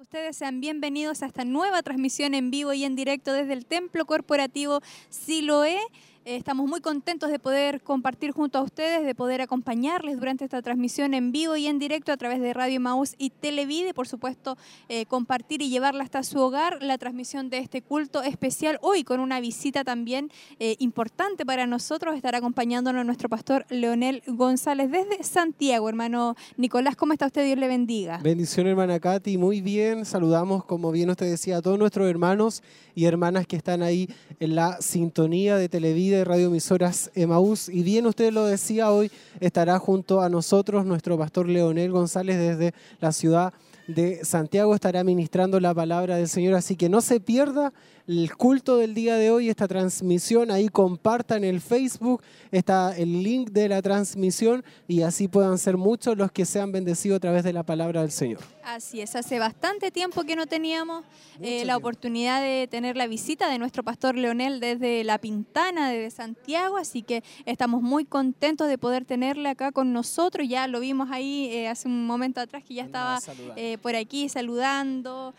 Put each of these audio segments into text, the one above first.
Ustedes sean bienvenidos a esta nueva transmisión en vivo y en directo desde el Templo Corporativo Siloé. Estamos muy contentos de poder compartir junto a ustedes, de poder acompañarles durante esta transmisión en vivo y en directo a través de Radio Maús y Televide. Por supuesto, eh, compartir y llevarla hasta su hogar la transmisión de este culto especial hoy con una visita también eh, importante para nosotros. Estará acompañándonos nuestro pastor Leonel González desde Santiago. Hermano Nicolás, ¿cómo está usted? Dios le bendiga. Bendición, hermana Katy. Muy bien. Saludamos, como bien usted decía, a todos nuestros hermanos y hermanas que están ahí en la sintonía de Televide de radioemisoras Emaús. Y bien usted lo decía, hoy estará junto a nosotros nuestro pastor Leonel González desde la ciudad de Santiago estará ministrando la palabra del Señor, así que no se pierda el culto del día de hoy, esta transmisión, ahí compartan el Facebook, está el link de la transmisión y así puedan ser muchos los que sean bendecidos a través de la palabra del Señor. Así es, hace bastante tiempo que no teníamos eh, la oportunidad de tener la visita de nuestro pastor Leonel desde La Pintana, desde Santiago, así que estamos muy contentos de poder tenerle acá con nosotros. Ya lo vimos ahí eh, hace un momento atrás que ya estaba eh, por aquí saludando,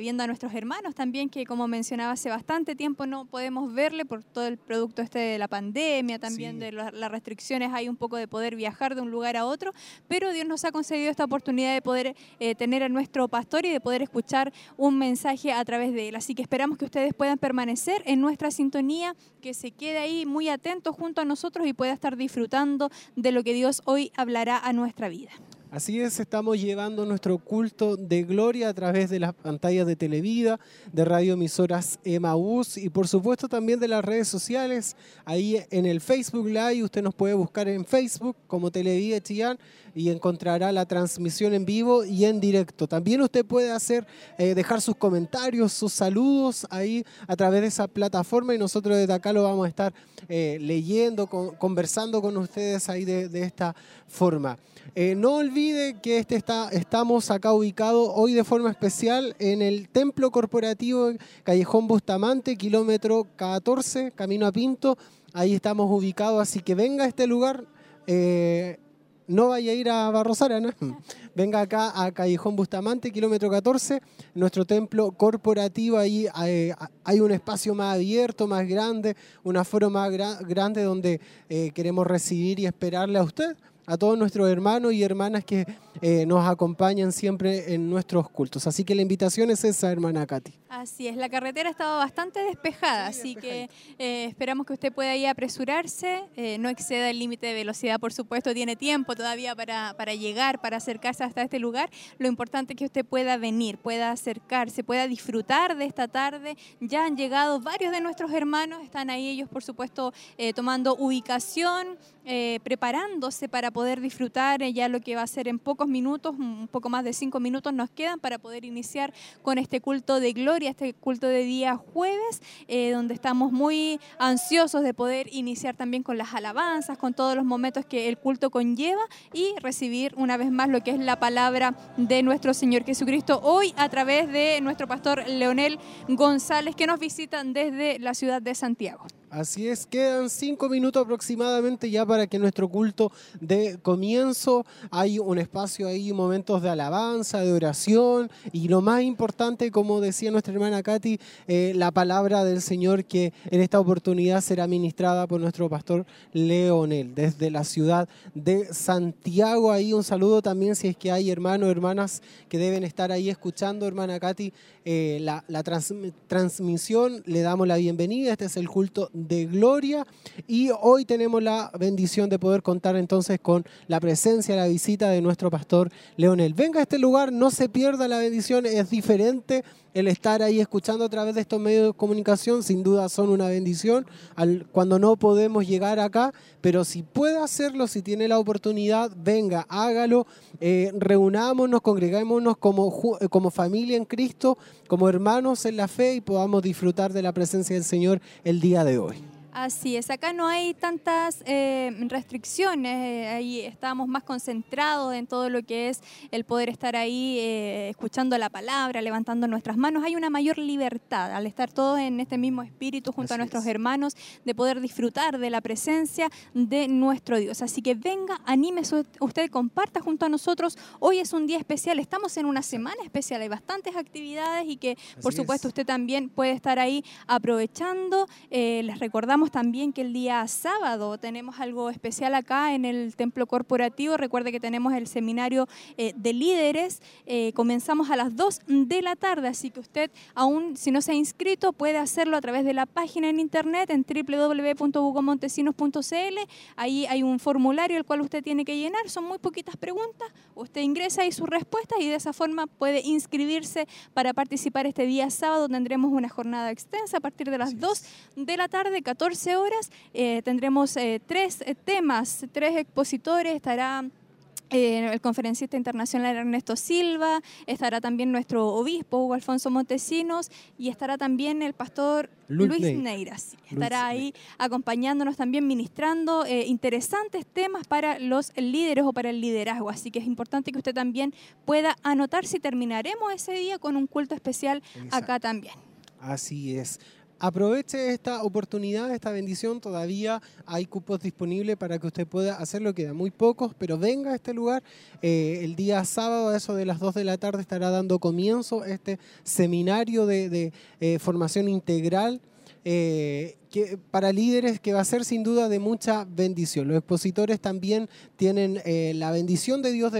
viendo a nuestros hermanos también, que como mencionaba hace bastante tiempo no podemos verle por todo el producto este de la pandemia, también de las restricciones, hay un poco de poder viajar de un lugar a otro, pero Dios nos ha concedido esta oportunidad de poder tener a nuestro pastor y de poder escuchar un mensaje a través de él. Así que esperamos que ustedes puedan permanecer en nuestra sintonía, que se quede ahí muy atento junto a nosotros y pueda estar disfrutando de lo que Dios hoy hablará a nuestra vida. Así es, estamos llevando nuestro culto de gloria a través de las pantallas de Televida, de radioemisoras Emaús y por supuesto también de las redes sociales. Ahí en el Facebook Live usted nos puede buscar en Facebook como Televida Chillán y encontrará la transmisión en vivo y en directo. También usted puede hacer, eh, dejar sus comentarios, sus saludos ahí a través de esa plataforma y nosotros desde acá lo vamos a estar eh, leyendo, conversando con ustedes ahí de, esta forma. Eh, no olvide que este está, estamos acá ubicados hoy de forma especial en el Templo Corporativo Callejón Bustamante, kilómetro 14, camino a Pinto. Ahí estamos ubicados, así que venga a este lugar no vaya a ir a Barros Arana, venga acá a Callejón Bustamante, kilómetro 14, nuestro templo corporativo, ahí hay, un espacio más abierto, más grande, un aforo más grande donde eh, queremos recibir y esperarle a usted a todos nuestros hermanos y hermanas que eh, nos acompañan siempre en nuestros cultos. Así que la invitación es esa, hermana Katy. Así es, la carretera ha estado bastante despejada, así que eh, esperamos que usted pueda ir a apresurarse, eh, no exceda el límite de velocidad, por supuesto, tiene tiempo todavía para, para llegar, para acercarse hasta este lugar. Lo importante es que usted pueda venir, pueda acercarse, pueda disfrutar de esta tarde. Ya han llegado varios de nuestros hermanos, están ahí ellos, por supuesto, tomando ubicación, preparándose para poder poder disfrutar ya lo que va a ser en pocos minutos, un poco más de cinco minutos nos quedan para poder iniciar con este culto de gloria, este culto de día jueves, eh, donde estamos muy ansiosos de poder iniciar también con las alabanzas, con todos los momentos que el culto conlleva y recibir una vez más lo que es la palabra de nuestro Señor Jesucristo hoy a través de nuestro pastor Leonel González que nos visitan desde la ciudad de Santiago. Así es, quedan cinco minutos aproximadamente ya para que nuestro culto de comienzo. Hay un espacio ahí, momentos de alabanza, de oración y lo más importante, como decía nuestra hermana Katy, eh, la palabra del Señor que en esta oportunidad será ministrada por nuestro pastor Leonel desde la ciudad de Santiago. Ahí un saludo también si es que hay hermanos, hermanas que deben estar ahí escuchando, hermana Katy, eh, la, transmisión. Le damos la bienvenida. Este es el culto de gloria. Y hoy tenemos la bendición de poder contar entonces con la presencia, la visita de nuestro pastor Leonel. Venga a este lugar, no se pierda la bendición, es diferente el estar ahí escuchando a través de estos medios de comunicación, sin duda son una bendición al, cuando no podemos llegar acá, pero si puede hacerlo, si tiene la oportunidad, venga, hágalo, eh, reunámonos, congregámonos como, como familia en Cristo, como hermanos en la fe y podamos disfrutar de la presencia del Señor el día de hoy. Así es, acá no hay tantas eh, restricciones, eh, ahí estamos más concentrados en todo lo que es el poder estar ahí eh, escuchando la palabra, levantando nuestras manos. Hay una mayor libertad al estar todos en este mismo espíritu junto a nuestros hermanos, de poder disfrutar de la presencia de nuestro Dios. Así que venga, anímese usted, comparta junto a nosotros. Hoy es un día especial, estamos en una semana especial, hay bastantes actividades y que por supuesto usted también puede estar ahí aprovechando. les recordamos también que el día sábado tenemos algo especial acá en el templo corporativo. Recuerde que tenemos el seminario eh, de líderes. Eh, comenzamos a las 2 de la tarde, así que usted aún si no se ha inscrito puede hacerlo a través de la página en internet en www.hugomontesinos.cl. Ahí hay un formulario el cual usted tiene que llenar. Son muy poquitas preguntas. Usted ingresa ahí sus respuestas y de esa forma puede inscribirse para participar este día sábado. Tendremos una jornada extensa a partir de las 2 de la tarde, 14 14 horas eh, tendremos eh, tres eh, temas, tres expositores, estará el conferencista internacional Ernesto Silva, estará también nuestro obispo Hugo Alfonso Montesinos y estará también el pastor Luis, Neiras. Estará ahí acompañándonos también, ministrando interesantes temas para los líderes o para el liderazgo. Así que es importante que usted también pueda anotar si terminaremos ese día con un culto especial acá también. Así es aproveche esta oportunidad, esta bendición. Todavía hay cupos disponibles para que usted pueda hacerlo. Quedan muy pocos, pero venga a este lugar. Eh, el día sábado, a eso de las 2 de la tarde, estará dando comienzo este seminario de, eh, formación integral. Eh, que, para líderes que va a ser sin duda de mucha bendición. Los expositores también tienen eh, la bendición de Dios,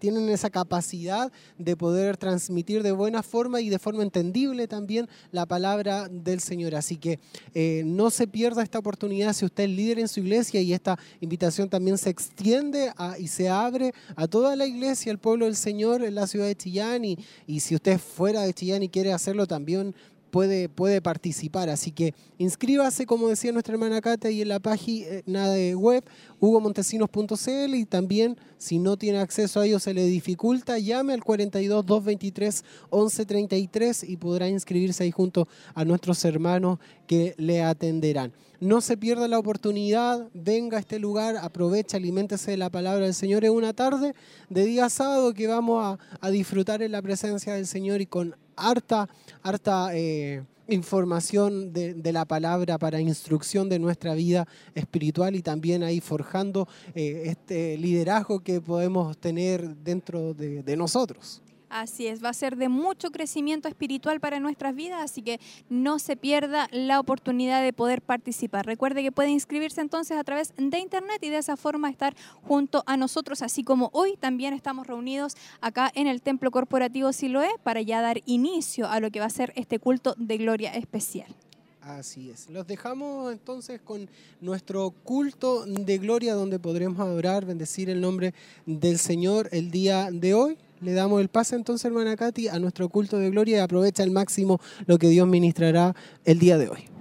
tienen esa capacidad de poder transmitir de buena forma y de forma entendible también la palabra del Señor. Así que eh, no se pierda esta oportunidad si usted es líder en su iglesia y esta invitación también se extiende y se abre a toda la iglesia, el pueblo del Señor en la ciudad de Chillán y, y si usted fuera de Chillán y quiere hacerlo también puede, puede participar. Así que inscríbase, como decía nuestra hermana Cata, y en la página de web hugomontesinos.cl y también si no tiene acceso a ello se le dificulta, llame al 42 223 1133 y podrá inscribirse ahí junto a nuestros hermanos que le atenderán. No se pierda la oportunidad, venga a este lugar, aprovecha, aliméntese de la palabra del Señor en una tarde de día sábado que vamos a, a disfrutar en la presencia del Señor y con harta, harta eh, información de, la palabra para instrucción de nuestra vida espiritual y también ahí forjando eh, este liderazgo que podemos tener dentro de nosotros. Así es, va a ser de mucho crecimiento espiritual para nuestras vidas, así que no se pierda la oportunidad de poder participar. Recuerde que puede inscribirse entonces a través de internet y de esa forma estar junto a nosotros, así como hoy también estamos reunidos acá en el Templo Corporativo Siloé para ya dar inicio a lo que va a ser este culto de gloria especial. Así es. Los dejamos entonces con nuestro culto de gloria donde podremos adorar, bendecir el nombre del Señor el día de hoy. Le damos el pase entonces, hermana Katy, a nuestro culto de gloria y aprovecha al máximo lo que Dios ministrará el día de hoy.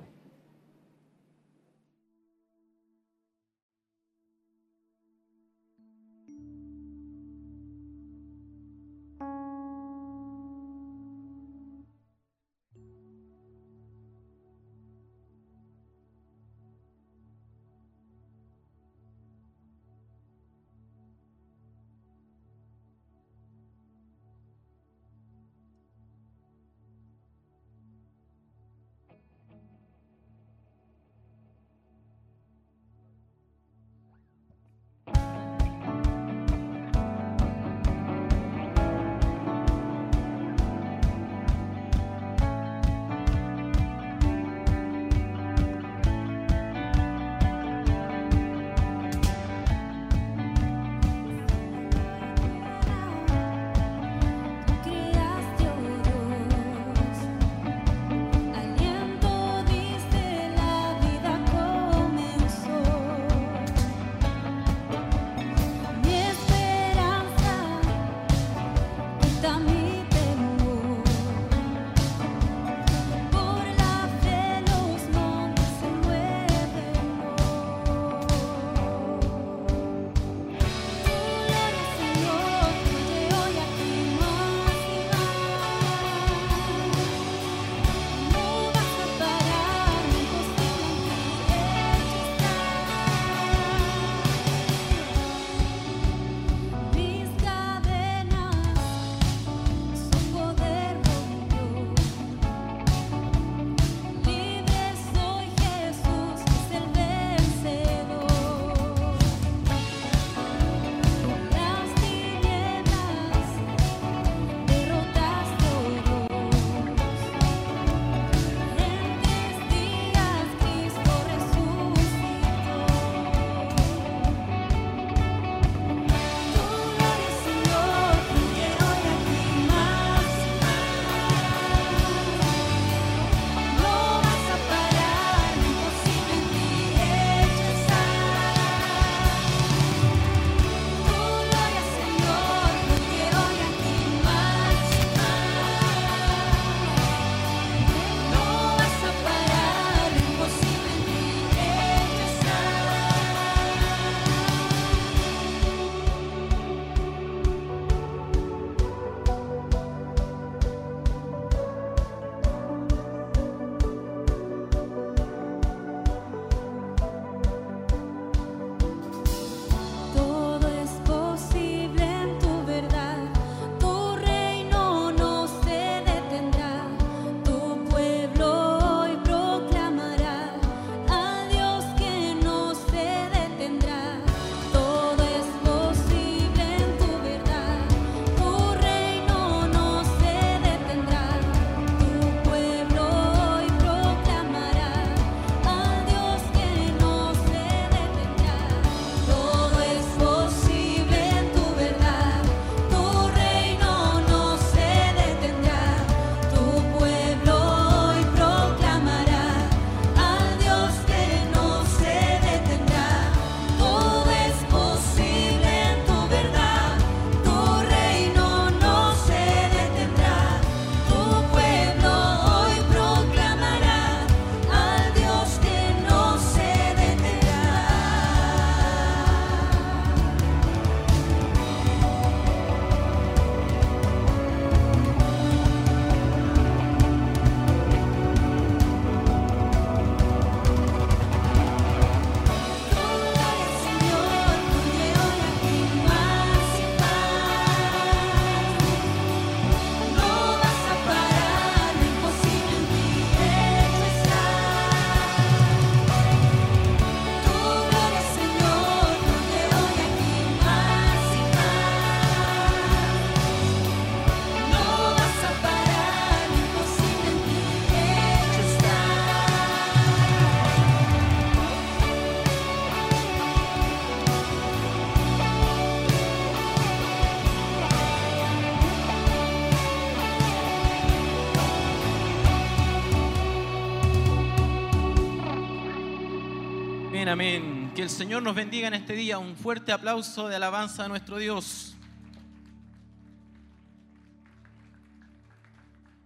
Amén. Que el Señor nos bendiga en este día. Un fuerte aplauso de alabanza a nuestro Dios.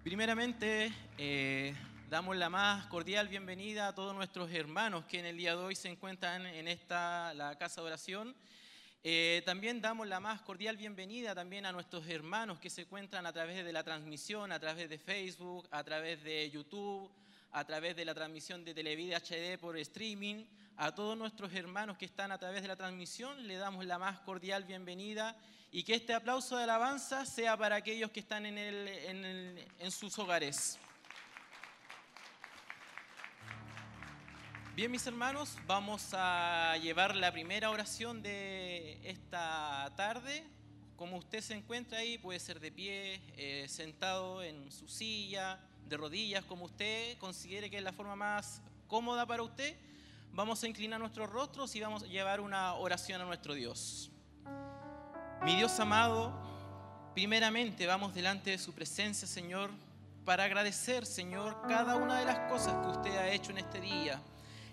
Primeramente, eh, damos la más cordial bienvenida a todos nuestros hermanos que en el día de hoy se encuentran en esta, la casa de oración. Eh, también damos la más cordial bienvenida también a nuestros hermanos que se encuentran a través de la transmisión, a través de Facebook, a través de YouTube, a través de la transmisión de Televida HD por streaming. A todos nuestros hermanos que están a través de la transmisión le damos la más cordial bienvenida y que este aplauso de alabanza sea para aquellos que están en, sus hogares. Bien, mis hermanos, vamos a llevar la primera oración de esta tarde. Como usted se encuentra ahí, puede ser de pie, eh, sentado en su silla, de rodillas, como usted considere que es la forma más cómoda para usted. Vamos a inclinar nuestros rostros y vamos a llevar una oración a nuestro Dios. Mi Dios amado, primeramente vamos delante de su presencia, Señor, para agradecer, Señor, cada una de las cosas que usted ha hecho en este día.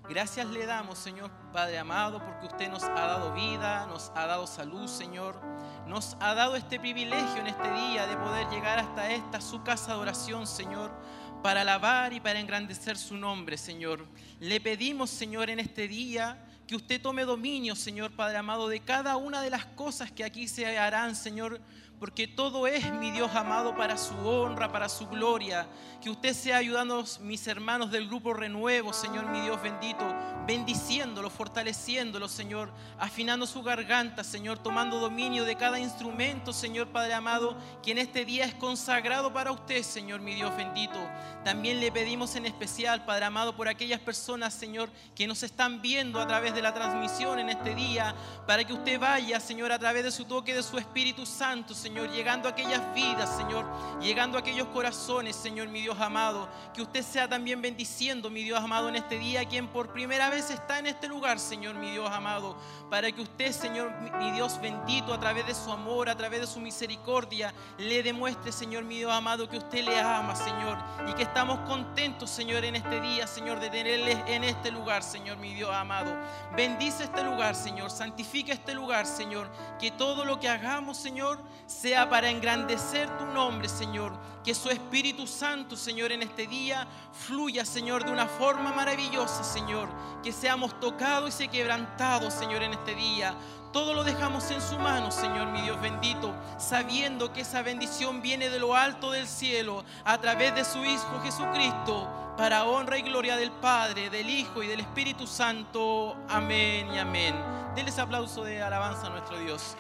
Gracias le damos, Señor Padre amado, porque usted nos ha dado vida, nos ha dado salud, Señor. Nos ha dado este privilegio en este día de poder llegar hasta esta, su casa de oración, Señor, para alabar y para engrandecer su nombre, Señor. Le pedimos, Señor, en este día que usted tome dominio, Señor Padre amado, de cada una de las cosas que aquí se harán, Señor porque todo es, mi Dios amado, para su honra, para su gloria. Que usted sea ayudando a mis hermanos del grupo Renuevo, Señor, mi Dios bendito, bendiciéndolo, fortaleciéndolo, Señor, afinando su garganta, Señor, tomando dominio de cada instrumento, Señor Padre amado, que en este día es consagrado para usted, Señor, mi Dios bendito. También le pedimos en especial, Padre amado, por aquellas personas, Señor, que nos están viendo a través de la transmisión en este día, para que usted vaya, Señor, a través de su toque de su Espíritu Santo, Señor Señor, llegando a aquellas vidas, Señor, llegando a aquellos corazones, Señor, mi Dios amado. Que usted sea también bendiciendo, mi Dios amado, en este día, quien por primera vez está en este lugar, Señor, mi Dios amado, para que usted, Señor, mi Dios bendito, a través de su amor, a través de su misericordia, le demuestre, Señor, mi Dios amado, que usted le ama, Señor, y que estamos contentos, Señor, en este día, Señor, de tenerle en este lugar, Señor, mi Dios amado. Bendice este lugar, Señor, santifica este lugar, Señor, que todo lo que hagamos, Señor, sea para engrandecer tu nombre, Señor. Que su Espíritu Santo, Señor, en este día fluya, Señor, de una forma maravillosa, Señor. Que seamos tocados y se quebrantados, Señor, en este día. Todo lo dejamos en su mano, Señor, mi Dios bendito, sabiendo que esa bendición viene de lo alto del cielo a través de su Hijo Jesucristo, para honra y gloria del Padre, del Hijo y del Espíritu Santo. Amén y amén. Denles aplauso de alabanza a nuestro Dios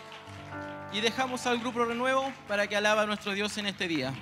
y dejamos al grupo renuevo para que alaba a nuestro Dios en este día.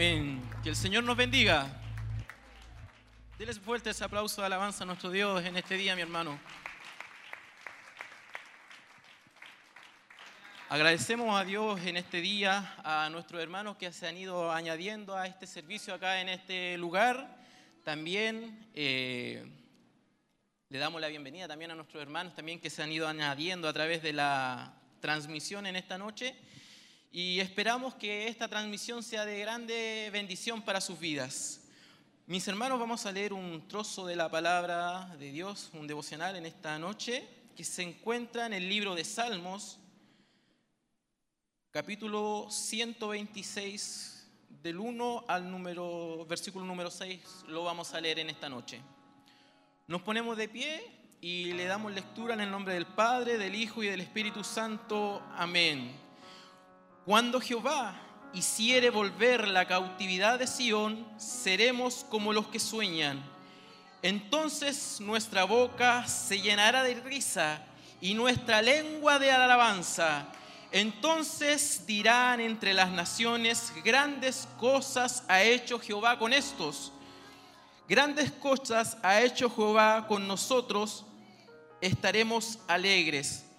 Que el Señor nos bendiga. Denles fuerte ese aplauso de alabanza a nuestro Dios en este día, mi hermano. Agradecemos a Dios en este día, a nuestros hermanos que se han ido añadiendo a este servicio acá en este lugar. También eh, le damos la bienvenida también a nuestros hermanos también que se han ido añadiendo a través de la transmisión en esta noche. Y esperamos que esta transmisión sea de grande bendición para sus vidas. Mis hermanos, vamos a leer un trozo de la palabra de Dios, un devocional en esta noche, que se encuentra en el libro de Salmos, capítulo 126, del 1 al número, versículo número 6, lo vamos a leer en esta noche. Nos ponemos de pie y le damos lectura en el nombre del Padre, del Hijo y del Espíritu Santo. Amén. Cuando Jehová hiciere volver la cautividad de Sión, seremos como los que sueñan. Entonces nuestra boca se llenará de risa y nuestra lengua de alabanza. Entonces dirán entre las naciones, grandes cosas ha hecho Jehová con estos. Grandes cosas ha hecho Jehová con nosotros, estaremos alegres.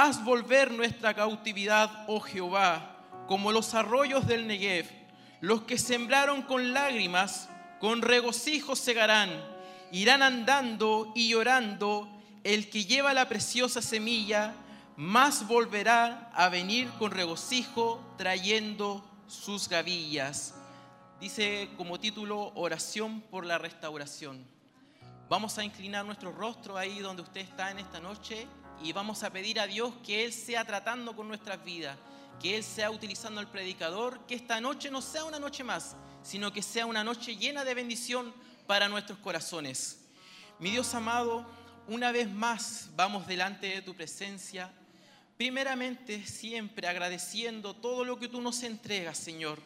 Haz volver nuestra cautividad, oh Jehová, como los arroyos del Negev. Los que sembraron con lágrimas, con regocijo segarán. Irán andando y llorando. El que lleva la preciosa semilla, más volverá a venir con regocijo trayendo sus gavillas. Dice como título Oración por la restauración. Vamos a inclinar nuestro rostro ahí donde usted está en esta noche y vamos a pedir a Dios que Él sea tratando con nuestras vidas, que Él sea utilizando el predicador, que esta noche no sea una noche más, sino que sea una noche llena de bendición para nuestros corazones. Mi Dios amado, una vez más vamos delante de tu presencia, primeramente siempre agradeciendo todo lo que tú nos entregas, Señor.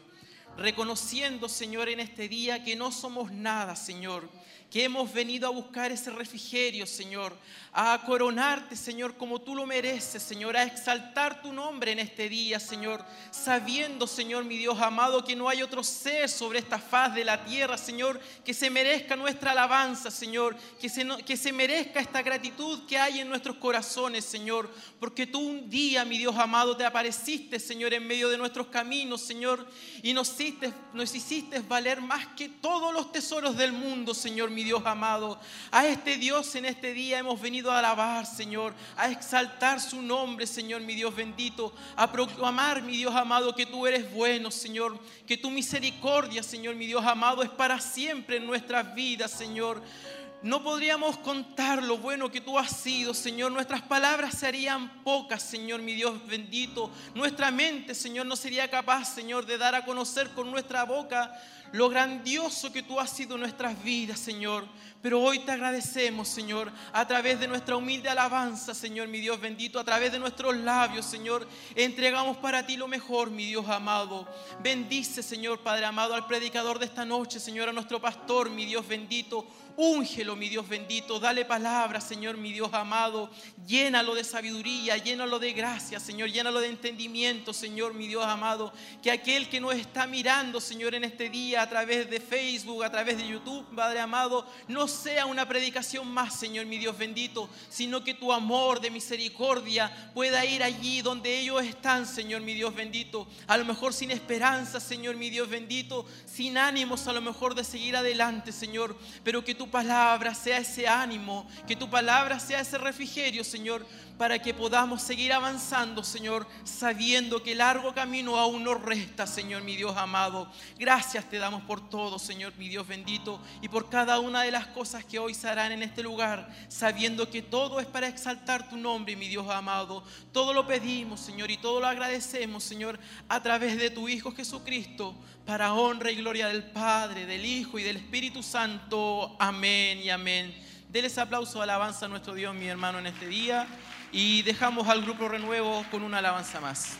Reconociendo, Señor, en este día que no somos nada, Señor, que hemos venido a buscar ese refrigerio, Señor, a coronarte, Señor, como tú lo mereces, Señor, a exaltar tu nombre en este día, Señor, sabiendo, Señor, mi Dios amado, que no hay otro ser sobre esta faz de la tierra, Señor, que se merezca nuestra alabanza, Señor, que se, que se merezca esta gratitud que hay en nuestros corazones, Señor, porque tú un día, mi Dios amado, te apareciste, Señor, en medio de nuestros caminos, Señor, y nos hiciste, nos hiciste valer más que todos los tesoros del mundo, Señor, mi Dios amado. A este Dios en este día hemos venido a alabar, Señor, a exaltar su nombre, Señor, mi Dios bendito, a proclamar, mi Dios amado, que tú eres bueno, Señor, que tu misericordia, Señor, mi Dios amado, es para siempre en nuestras vidas, Señor. No podríamos contar lo bueno que tú has sido, Señor. Nuestras palabras serían pocas, Señor, mi Dios bendito. Nuestra mente, Señor, no sería capaz, Señor, de dar a conocer con nuestra boca lo grandioso que tú has sido en nuestras vidas, Señor. Pero hoy te agradecemos, Señor, a través de nuestra humilde alabanza, Señor, mi Dios bendito, a través de nuestros labios, Señor, entregamos para ti lo mejor, mi Dios amado. Bendice, Señor, Padre amado, al predicador de esta noche, Señor, a nuestro pastor, mi Dios bendito. Úngelo, mi Dios bendito. Dale palabra, Señor, mi Dios amado. Llénalo de sabiduría, llénalo de gracia, Señor. Llénalo de entendimiento, Señor, mi Dios amado. Que aquel que nos está mirando, Señor, en este día a través de Facebook, a través de YouTube, Padre amado, no sea una predicación más, Señor, mi Dios bendito, sino que tu amor de misericordia pueda ir allí donde ellos están, Señor, mi Dios bendito. A lo mejor sin esperanza, Señor, mi Dios bendito, sin ánimos a lo mejor de seguir adelante, Señor, pero que tu palabra sea ese ánimo, que tu palabra sea ese refrigerio, Señor, para que podamos seguir avanzando, Señor, sabiendo que largo camino aún nos resta, Señor, mi Dios amado. Gracias te damos por todo, Señor, mi Dios bendito, y por cada una de las cosas que hoy se harán en este lugar, sabiendo que todo es para exaltar tu nombre, mi Dios amado. Todo lo pedimos, Señor, y todo lo agradecemos, Señor, a través de tu Hijo Jesucristo, para honra y gloria del Padre, del Hijo y del Espíritu Santo. Amén y amén. Deles aplauso, alabanza a nuestro Dios, mi hermano, en este día. Y dejamos al grupo renuevo con una alabanza más.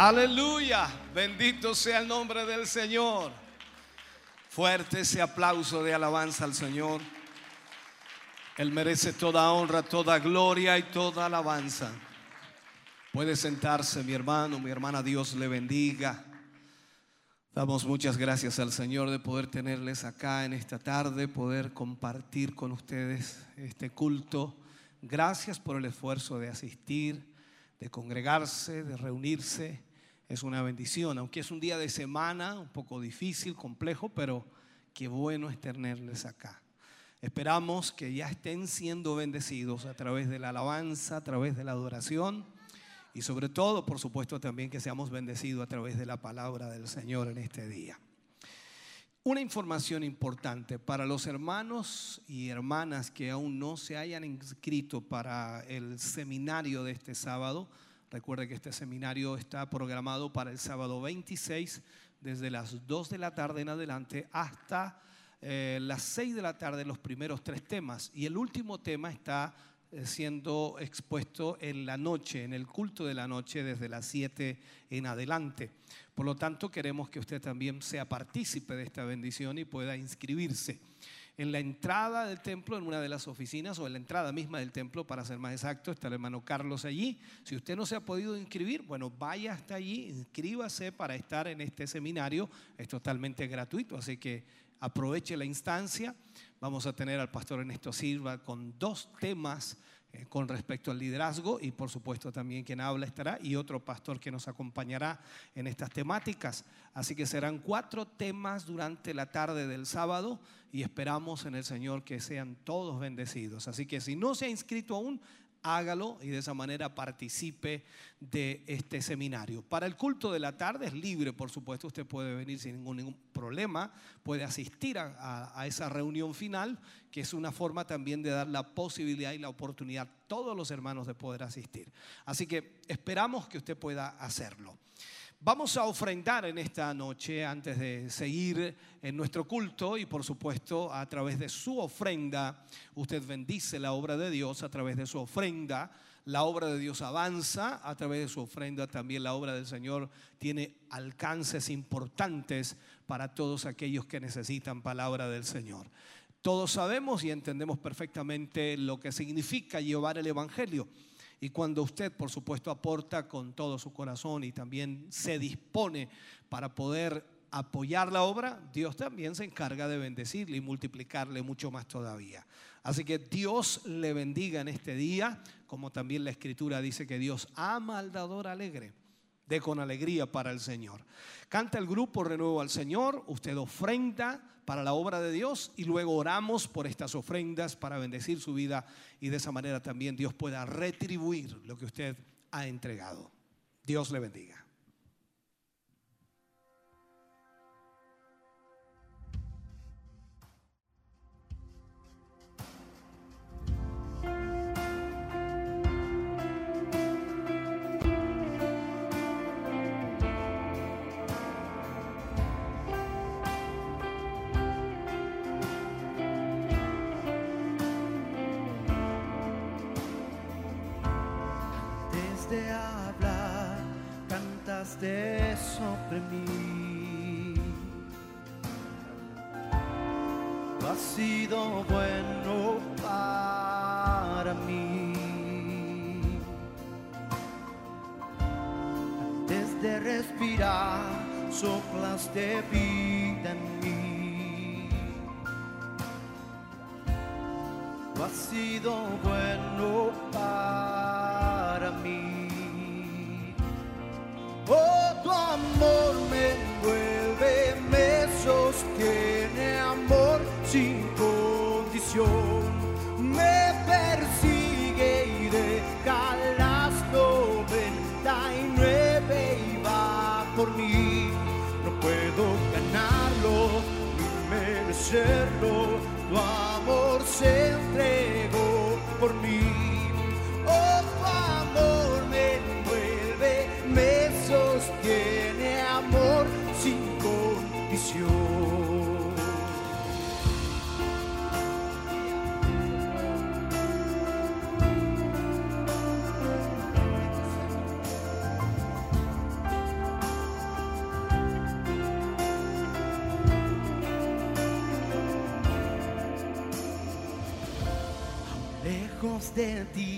Aleluya, bendito sea el nombre del Señor. Fuerte ese aplauso de alabanza al Señor. Él merece toda honra, toda gloria y toda alabanza. Puede sentarse mi hermano, mi hermana, Dios le bendiga. Damos muchas gracias al Señor de poder tenerles acá en esta tarde, poder compartir con ustedes este culto. Gracias por el esfuerzo de asistir, de congregarse, de reunirse. Es una bendición, aunque es un día de semana, un poco difícil, complejo, pero qué bueno es tenerles acá. Esperamos que ya estén siendo bendecidos a través de la alabanza, a través de la adoración y sobre todo, por supuesto, también que seamos bendecidos a través de la palabra del Señor en este día. Una información importante para los hermanos y hermanas que aún no se hayan inscrito para el seminario de este sábado. Recuerde que este seminario está programado para el sábado 26 desde las 2 de la tarde en adelante hasta eh, las 6 de la tarde los primeros tres temas y el último tema está eh, siendo expuesto en la noche, en el culto de la noche desde las 7 en adelante. Por lo tanto, queremos que usted también sea partícipe de esta bendición y pueda inscribirse. En la entrada del templo, en una de las oficinas o en la entrada misma del templo, para ser más exacto, está el hermano Carlos allí. Si usted no se ha podido inscribir, bueno, vaya hasta allí, inscríbase para estar en este seminario. Es totalmente gratuito, así que aproveche la instancia. Vamos a tener al pastor Ernesto Silva con dos temas eh, con respecto al liderazgo y por supuesto también quien habla estará y otro pastor que nos acompañará en estas temáticas. Así que serán cuatro temas durante la tarde del sábado y esperamos en el Señor que sean todos bendecidos. Así que si no se ha inscrito aún, hágalo y de esa manera participe de este seminario. Para el culto de la tarde es libre, por supuesto, usted puede venir sin ningún, problema, puede asistir a esa reunión final, que es una forma también de dar la posibilidad y la oportunidad a todos los hermanos de poder asistir. Así que esperamos que usted pueda hacerlo. Vamos a ofrendar en esta noche antes de seguir en nuestro culto y por supuesto a través de su ofrenda usted bendice la obra de Dios a través de su ofrenda. La obra de Dios avanza a través de su ofrenda. También la obra del Señor tiene alcances importantes para todos aquellos que necesitan palabra del Señor. Todos sabemos y entendemos perfectamente lo que significa llevar el Evangelio. Y cuando usted, por supuesto, aporta con todo su corazón y también se dispone para poder apoyar la obra, Dios también se encarga de bendecirle y multiplicarle mucho más todavía. Así que Dios le bendiga en este día, como también la escritura dice que Dios ama al dador alegre. De con alegría para el Señor. Canta el grupo Renuevo al Señor, usted ofrenda para la obra de Dios y luego oramos por estas ofrendas para bendecir su vida y de esa manera también Dios pueda retribuir lo que usted ha entregado. Dios le bendiga. Cantaste sobre mí. Tú has sido bueno para mí. Antes de respirar, soplaste vida en mí. Tú has sido bueno para mí. Oh, tu amor me envuelve, me sostiene, amor sin condición. Me persigue y deja las noventa y nueve y va por mí. No puedo ganarlo ni merecerlo. Lejos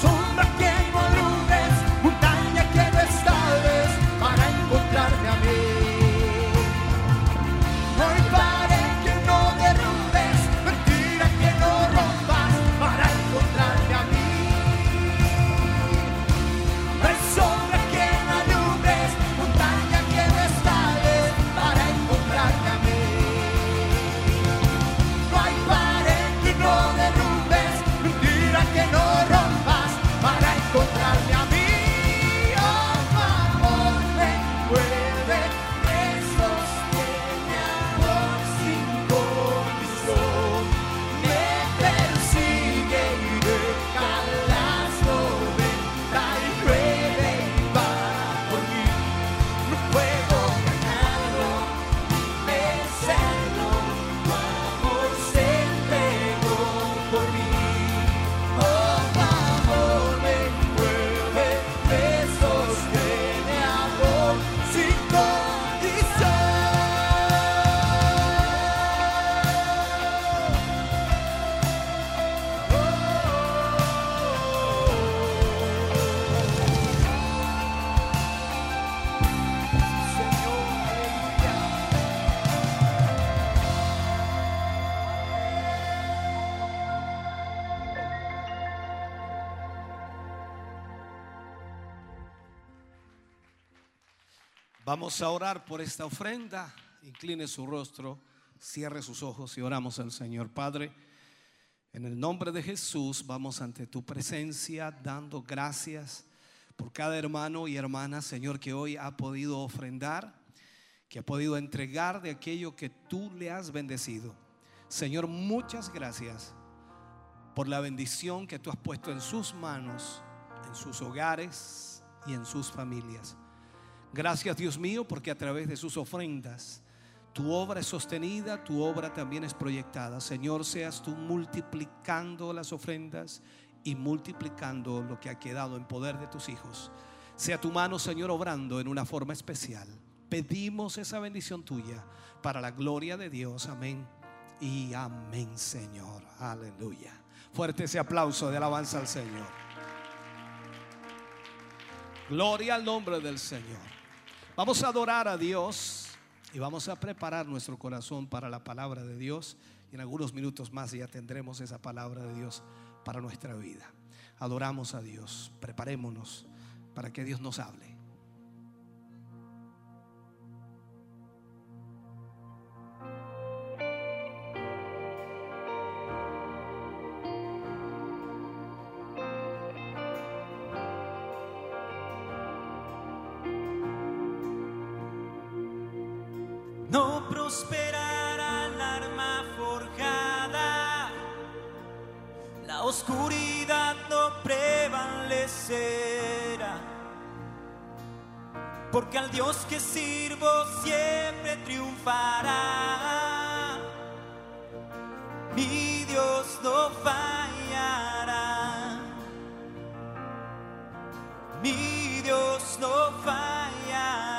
Sombra que no Vamos a orar por esta ofrenda. Incline su rostro, cierre sus ojos y oramos al Señor. Padre, en el nombre de Jesús vamos ante tu presencia dando gracias por cada hermano y hermana, Señor, que hoy ha podido ofrendar, que ha podido entregar de aquello que tú le has bendecido. Señor, muchas gracias por la bendición que tú has puesto en sus manos, en sus hogares y en sus familias. Gracias Dios mío porque a través de sus ofrendas tu obra es sostenida, tu obra también es proyectada. Señor, seas tú multiplicando las ofrendas y multiplicando lo que ha quedado en poder de tus hijos. Sea tu mano, Señor, obrando en una forma especial. Pedimos esa bendición tuya para la gloria de Dios. Amén. Y amén, Señor. Aleluya. Fuerte ese aplauso de alabanza al Señor. Gloria al nombre del Señor. Vamos a adorar a Dios y vamos a preparar nuestro corazón para la palabra de Dios. Y en algunos minutos más ya tendremos esa palabra de Dios para nuestra vida. Adoramos a Dios. Preparémonos para que Dios nos hable. Oscuridad no prevalecerá, porque al Dios que sirvo siempre triunfará. Mi Dios no fallará, mi Dios no fallará.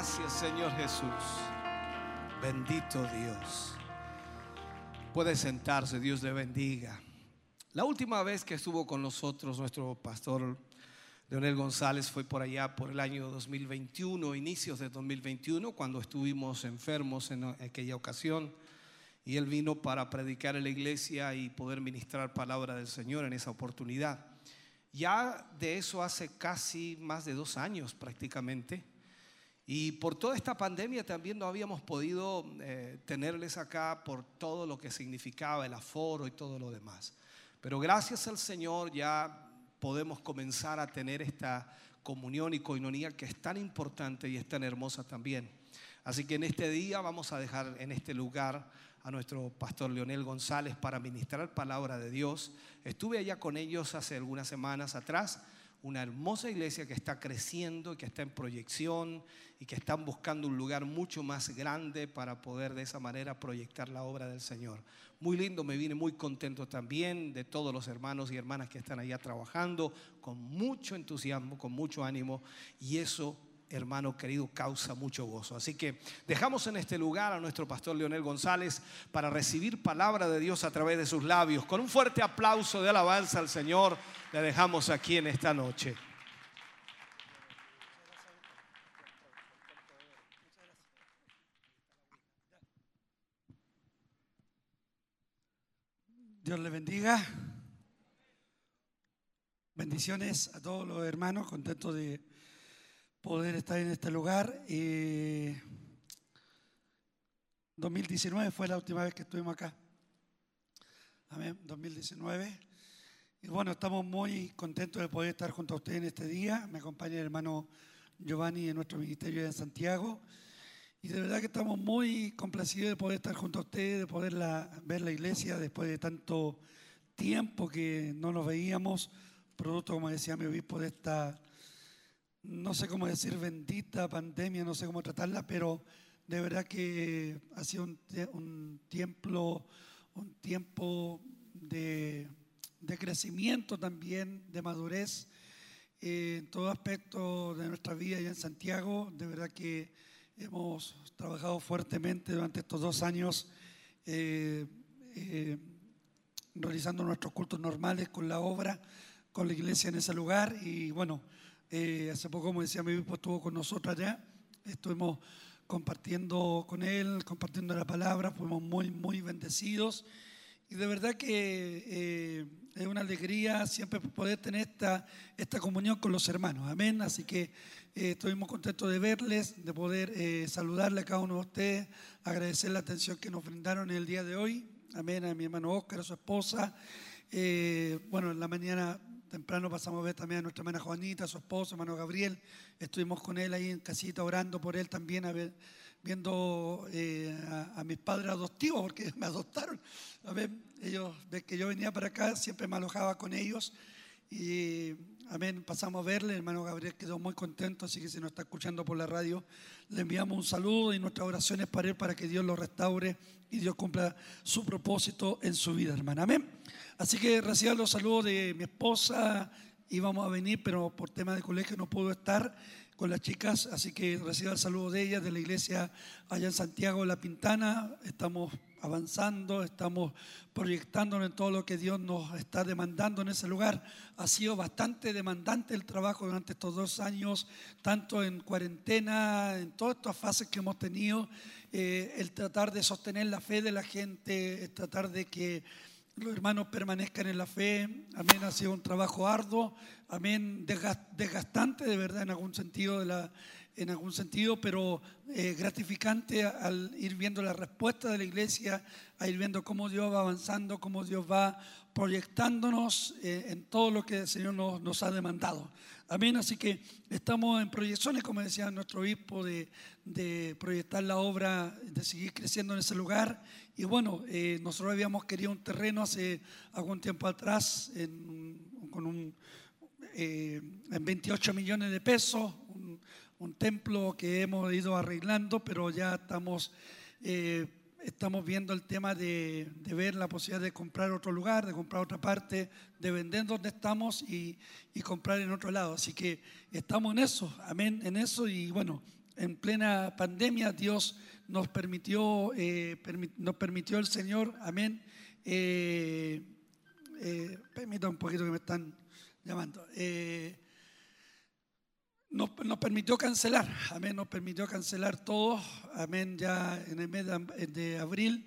Gracias Señor Jesús. Bendito Dios. Puede sentarse, Dios le bendiga. La última vez que estuvo con nosotros nuestro pastor Leonel González fue por allá por el año 2021, inicios de 2021, cuando estuvimos enfermos en aquella ocasión. Y él vino para predicar en la iglesia y poder ministrar palabra del Señor en esa oportunidad. Ya de eso hace casi más de dos años prácticamente. Y por toda esta pandemia también no habíamos podido eh, tenerles acá por todo lo que significaba el aforo y todo lo demás. Pero gracias al Señor ya podemos comenzar a tener esta comunión y coinonía que es tan importante y es tan hermosa también. Así que en este día vamos a dejar en este lugar a nuestro pastor Leonel González para ministrar palabra de Dios. Estuve allá con ellos hace algunas semanas atrás, una hermosa iglesia que está creciendo, que está en proyección y que están buscando un lugar mucho más grande para poder de esa manera proyectar la obra del Señor. Muy lindo, me vine muy contento también de todos los hermanos y hermanas que están allá trabajando con mucho entusiasmo, con mucho ánimo y eso hermano querido, causa mucho gozo. Así que dejamos en este lugar a nuestro pastor Leonel González para recibir palabra de Dios a través de sus labios. Con un fuerte aplauso de alabanza al Señor, le dejamos aquí en esta noche. Dios le bendiga. Bendiciones a todos los hermanos, contento de poder estar en este lugar. Eh, 2019 fue la última vez que estuvimos acá. Amén, 2019. Y bueno, estamos muy contentos de poder estar junto a ustedes en este día. Me acompaña el hermano Giovanni de nuestro ministerio de Santiago. Y de verdad que estamos muy complacidos de poder estar junto a ustedes, de poder ver la iglesia después de tanto tiempo que no nos veíamos, producto, como decía mi obispo, de esta, no sé cómo decir, bendita pandemia, no sé cómo tratarla, pero de verdad que ha sido un, tie- un tiempo, un tiempo de, de crecimiento también, de madurez eh, en todo aspecto de nuestra vida allá en Santiago. De verdad que hemos trabajado fuertemente durante estos dos años eh, eh, realizando nuestros cultos normales con la obra, con la iglesia en ese lugar. Y bueno, eh, hace poco, como decía mi obispo, estuvo con nosotros allá. Estuvimos compartiendo con él, compartiendo la palabra, fuimos muy, muy bendecidos. Y de verdad que eh, es una alegría siempre poder tener esta, esta comunión con los hermanos. Amén. Así que eh, estuvimos contentos de verles, de poder eh, saludarle a cada uno de ustedes, agradecer la atención que nos brindaron el día de hoy. Amén. A mi hermano Oscar, a su esposa. Eh, bueno, en la mañana temprano pasamos a ver también a nuestra hermana Juanita, a su esposo, hermano Gabriel. Estuvimos con él ahí en casita orando por él también, a ver, viendo eh, a, mis padres adoptivos, porque me adoptaron. A ver, ellos, de que yo venía para acá, siempre me alojaba con ellos. Y amén, pasamos a verle. Hermano Gabriel quedó muy contento, así que si nos está escuchando por la radio, le enviamos un saludo y nuestras oraciones para él para que Dios lo restaure y Dios cumpla su propósito en su vida, hermana. Amén. Así que reciban los saludos de mi esposa. Íbamos a venir, pero por tema de colegio no pudo estar con las chicas, así que reciba el saludo de ellas, de la iglesia allá en Santiago de la Pintana. Estamos avanzando, estamos proyectándonos en todo lo que Dios nos está demandando en ese lugar. Ha sido bastante demandante el trabajo durante estos dos años, tanto en cuarentena, en todas estas fases que hemos tenido, eh, el tratar de sostener la fe de la gente, el tratar de que los hermanos permanezcan en la fe. Amén, ha sido un trabajo arduo, amén, desgas- desgastante de verdad en algún sentido de la en algún sentido, pero eh, gratificante al ir viendo la respuesta de la iglesia, a ir viendo cómo Dios va avanzando, cómo Dios va proyectándonos eh, en todo lo que el Señor nos, nos ha demandado. Amén. Así que estamos en proyecciones, como decía nuestro obispo, de, de proyectar la obra, de seguir creciendo en ese lugar. Y bueno, eh, nosotros habíamos querido un terreno hace algún tiempo atrás en con un, eh, en 28 millones de pesos, un, un templo que hemos ido arreglando, pero ya estamos, eh, estamos viendo el tema de, de ver la posibilidad de comprar otro lugar, de comprar otra parte, de vender donde estamos y, y comprar en otro lado. Así que estamos en eso, amén, en eso y bueno, en plena pandemia Dios nos permitió, eh, nos permitió el Señor, amén. Eh, eh, permítame un poquito que me están llamando. Eh, nos, permitió cancelar, amén, nos permitió cancelar todo, amén, ya en el mes de abril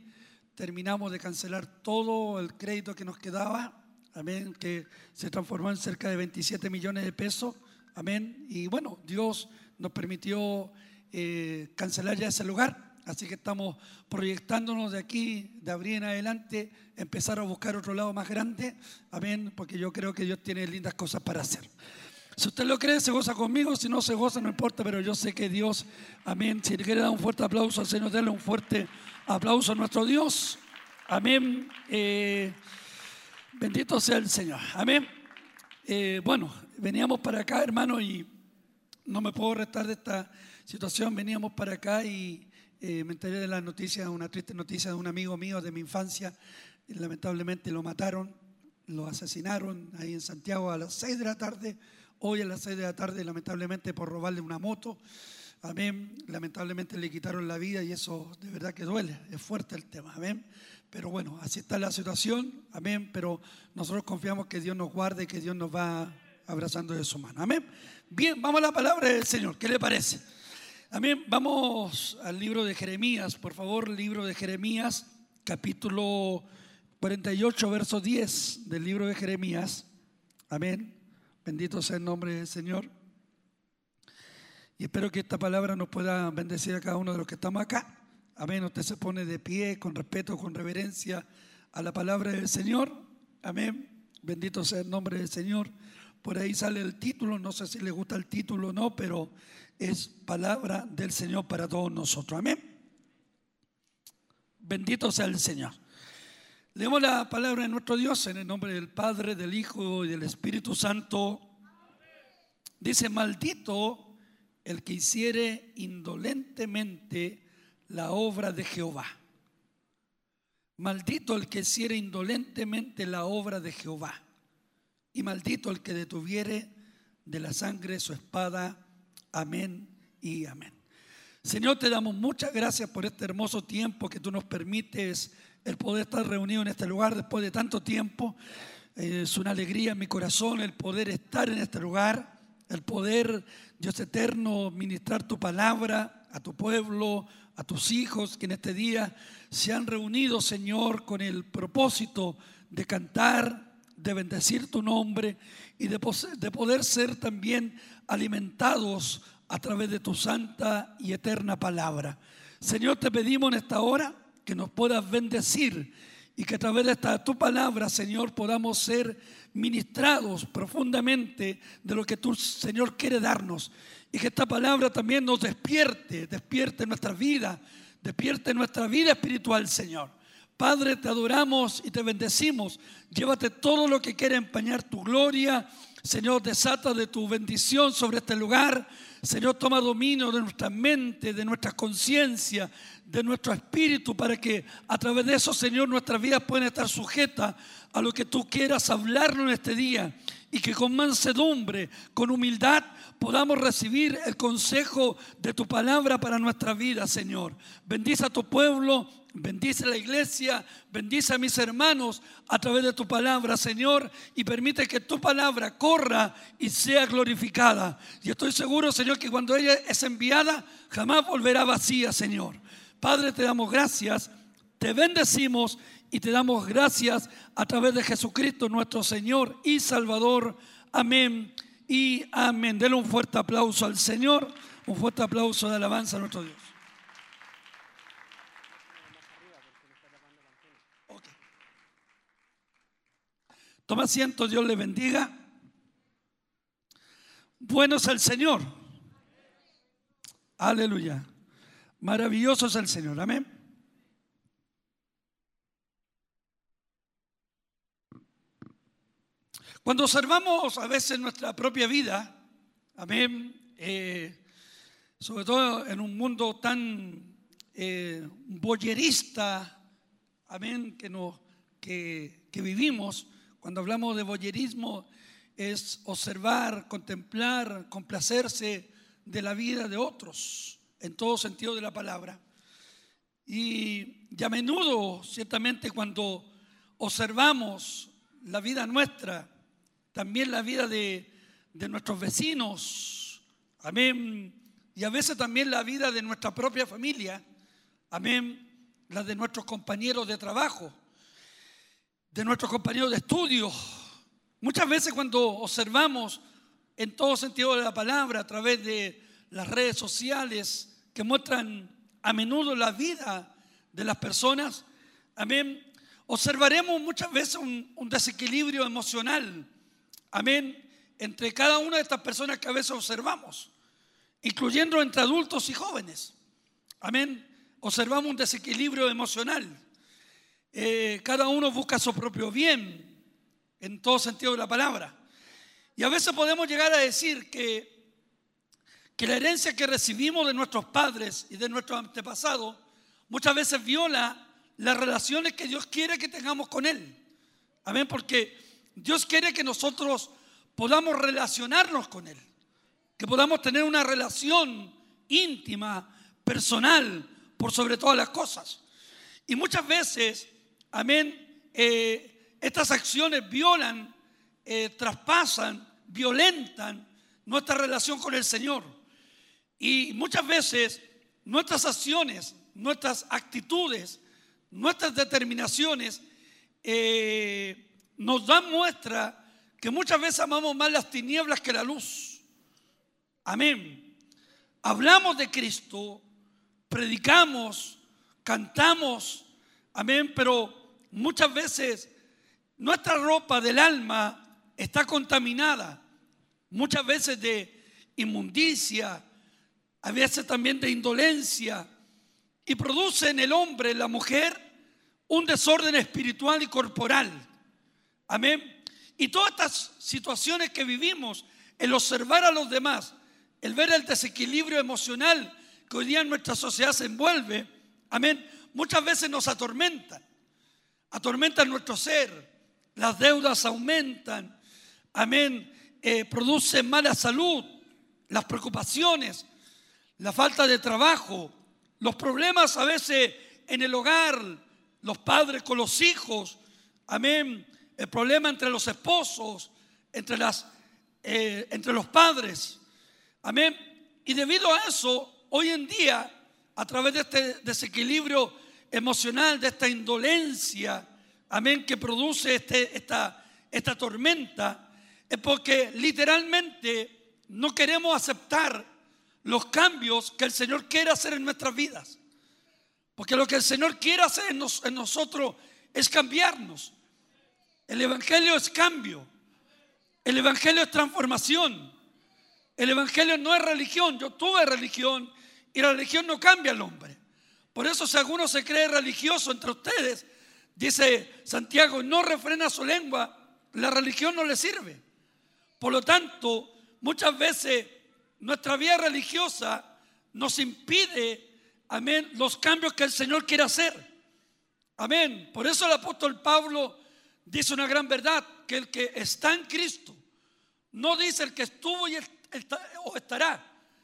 terminamos de cancelar todo el crédito que nos quedaba, amén, que se transformó en cerca de 27 millones de pesos, amén, y bueno, Dios nos permitió eh, cancelar ya ese lugar, así que estamos proyectándonos de aquí, de abril en adelante, empezar a buscar otro lado más grande, amén, porque yo creo que Dios tiene lindas cosas para hacer. Si usted lo cree, se goza conmigo. Si no se goza, no importa, pero yo sé que Dios, amén. Si le quiere dar un fuerte aplauso al Señor, déle un fuerte aplauso a nuestro Dios. Amén. Eh, bendito sea el Señor. Amén. Eh, bueno, veníamos para acá, hermano, y no me puedo restar de esta situación. Veníamos para acá y eh, me enteré de la noticia, una triste noticia de un amigo mío de mi infancia. Lamentablemente lo mataron, lo asesinaron ahí en Santiago a las 6 de la tarde. Hoy a las 6 de la tarde, lamentablemente por robarle una moto. Amén. Lamentablemente le quitaron la vida y eso de verdad que duele. Es fuerte el tema. Amén. Pero bueno, así está la situación. Amén. Pero nosotros confiamos que Dios nos guarde que Dios nos va abrazando de su mano. Amén. Bien, vamos a la palabra del Señor. ¿Qué le parece? Amén. Vamos al libro de Jeremías, por favor, libro de Jeremías, capítulo 48, verso 10 del libro de Jeremías. Amén. Bendito sea el nombre del Señor. Y espero que esta palabra nos pueda bendecir a cada uno de los que estamos acá. Amén. Usted se pone de pie con respeto, con reverencia a la palabra del Señor. Amén. Bendito sea el nombre del Señor. Por ahí sale el título, no sé si le gusta el título o no, pero es palabra del Señor para todos nosotros. Amén. Bendito sea el Señor. Leemos la palabra de nuestro Dios en el nombre del Padre, del Hijo y del Espíritu Santo. Dice, maldito el que hiciere indolentemente la obra de Jehová. Maldito el que hiciere indolentemente la obra de Jehová. Y maldito el que detuviere de la sangre su espada. Amén y amén. Señor, te damos muchas gracias por este hermoso tiempo que tú nos permites el poder estar reunido en este lugar después de tanto tiempo. Eh, Es una alegría en mi corazón el poder estar en este lugar, el poder, Dios eterno, ministrar tu palabra a tu pueblo, a tus hijos que en este día se han reunido, Señor, con el propósito de cantar, de bendecir tu nombre y de, poder ser también alimentados a través de tu santa y eterna palabra. Señor, te pedimos en esta hora que nos puedas bendecir y que a través de esta tu palabra, Señor, podamos ser ministrados profundamente de lo que tú, Señor, quiere darnos. Y que esta palabra también nos despierte, despierte nuestra vida, despierte nuestra vida espiritual, Señor. Padre, te adoramos y te bendecimos. Llévate todo lo que quiera empañar tu gloria. Señor, desata de tu bendición sobre este lugar. Señor, toma dominio de nuestra mente, de nuestra conciencia, de nuestro espíritu, para que a través de eso, Señor, nuestras vidas puedan estar sujetas a lo que tú quieras hablarnos en este día. Y que con mansedumbre, con humildad, podamos recibir el consejo de tu palabra para nuestra vida, Señor. Bendice a tu pueblo, bendice la iglesia, bendice a mis hermanos a través de tu palabra, Señor, y permite que tu palabra corra y sea glorificada. Y estoy seguro, Señor, que cuando ella es enviada, jamás volverá vacía, Señor. Padre, te damos gracias, te bendecimos y te damos gracias a través de Jesucristo, nuestro Señor y Salvador. Amén y amén. Denle un fuerte aplauso al Señor, un fuerte aplauso de alabanza a nuestro Dios. Toma asiento, Dios le bendiga. Bueno es el Señor. Aleluya. Maravilloso es el Señor. Amén. Cuando observamos a veces nuestra propia vida, amén, eh, sobre todo en un mundo tan eh, boyerista, amén, que, no, que, que vivimos, cuando hablamos de boyerismo, es observar, contemplar, complacerse de la vida de otros, en todo sentido de la palabra. Y, y a menudo, ciertamente, cuando observamos la vida nuestra, también la vida de, de nuestros vecinos, amén, y a veces también la vida de nuestra propia familia, amén, la de nuestros compañeros de trabajo, de nuestros compañeros de estudio. Muchas veces cuando observamos en todo sentido de la palabra a través de las redes sociales que muestran a menudo la vida de las personas, amén, observaremos muchas veces un, un desequilibrio emocional amén, entre cada una de estas personas que a veces observamos, incluyendo entre adultos y jóvenes. Amén. Observamos un desequilibrio emocional. Eh, cada uno busca su propio bien, en todo sentido de la palabra. Y a veces podemos llegar a decir que, que la herencia que recibimos de nuestros padres y de nuestros antepasados muchas veces viola las relaciones que Dios quiere que tengamos con Él. Amén, porque Dios quiere que nosotros podamos relacionarnos con Él, que podamos tener una relación íntima, personal, por sobre todas las cosas. Y muchas veces, amén, eh, estas acciones violan, eh, traspasan, violentan nuestra relación con el Señor. Y muchas veces nuestras acciones, nuestras actitudes, nuestras determinaciones, eh, nos dan muestra que muchas veces amamos más las tinieblas que la luz. Amén. Hablamos de Cristo, predicamos, cantamos, amén, pero muchas veces nuestra ropa del alma está contaminada, muchas veces de inmundicia, a veces también de indolencia, y produce en el hombre, en la mujer, un desorden espiritual y corporal. Amén. Y todas estas situaciones que vivimos, el observar a los demás, el ver el desequilibrio emocional que hoy día en nuestra sociedad se envuelve, amén, muchas veces nos atormentan. Atormentan nuestro ser. Las deudas aumentan. Amén. Eh, producen mala salud. Las preocupaciones. La falta de trabajo. Los problemas a veces en el hogar. Los padres con los hijos. Amén el problema entre los esposos, entre, las, eh, entre los padres. Amén. Y debido a eso, hoy en día, a través de este desequilibrio emocional, de esta indolencia, amén, que produce este, esta, esta tormenta, es porque literalmente no queremos aceptar los cambios que el Señor quiere hacer en nuestras vidas. Porque lo que el Señor quiere hacer en, en nosotros es cambiarnos. El Evangelio es cambio. El Evangelio es transformación. El Evangelio no es religión. Yo tuve religión y la religión no cambia al hombre. Por eso si alguno se cree religioso entre ustedes, dice Santiago, no refrena su lengua, la religión no le sirve. Por lo tanto, muchas veces nuestra vida religiosa nos impide, amén, los cambios que el Señor quiere hacer. Amén. Por eso el apóstol Pablo dice una gran verdad, que el que está en Cristo, no dice el que estuvo y o estará,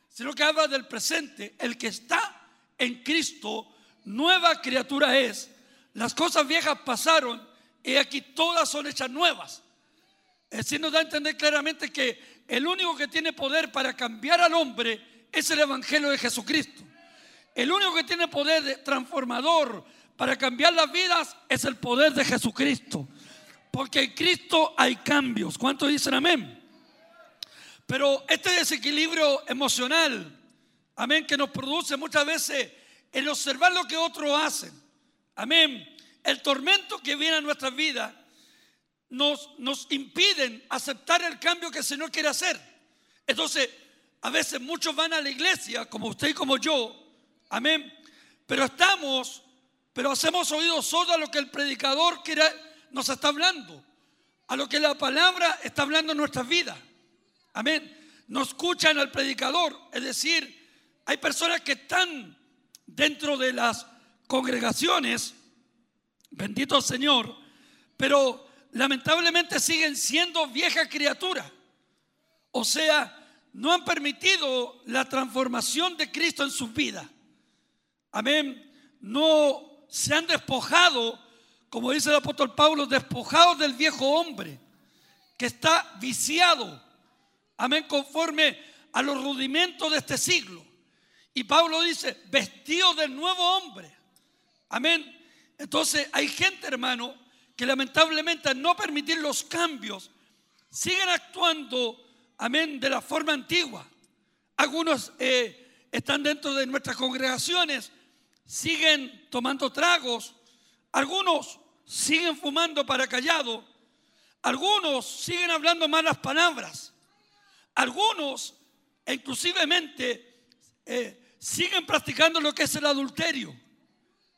sino que habla del presente. El que está en Cristo, nueva criatura es. Las cosas viejas pasaron y aquí todas son hechas nuevas. Decir, nos da a entender claramente que el único que tiene poder para cambiar al hombre es el Evangelio de Jesucristo. El único que tiene poder de- transformador para cambiar las vidas es el poder de Jesucristo. Porque en Cristo hay cambios. ¿Cuántos dicen amén? Pero este desequilibrio emocional, amén, que nos produce muchas veces el observar lo que otros hacen, amén, el tormento que viene a nuestras vidas, nos, nos impiden aceptar el cambio que el Señor quiere hacer. Entonces, a veces muchos van a la iglesia, como usted y como yo, amén, pero estamos, pero hacemos oídos sordos a lo que el predicador quiere, nos está hablando, a lo que la palabra está hablando en nuestras vidas. Amén. No escuchan al predicador. Es decir, hay personas que están dentro de las congregaciones, bendito Señor, pero lamentablemente siguen siendo vieja criatura. O sea, no han permitido la transformación de Cristo en sus vidas. Amén. No se han despojado, como dice el apóstol Pablo, despojados del viejo hombre que está viciado amén, conforme a los rudimentos de este siglo. Y Pablo dice, vestido del nuevo hombre. Amén. Entonces hay gente, hermano, que lamentablemente al no permitir los cambios, siguen actuando, amén, de la forma antigua. Algunos eh, están dentro de nuestras congregaciones, siguen tomando tragos, algunos siguen fumando para callado, algunos siguen hablando malas palabras. Algunos, inclusivemente, eh, siguen practicando lo que es el adulterio,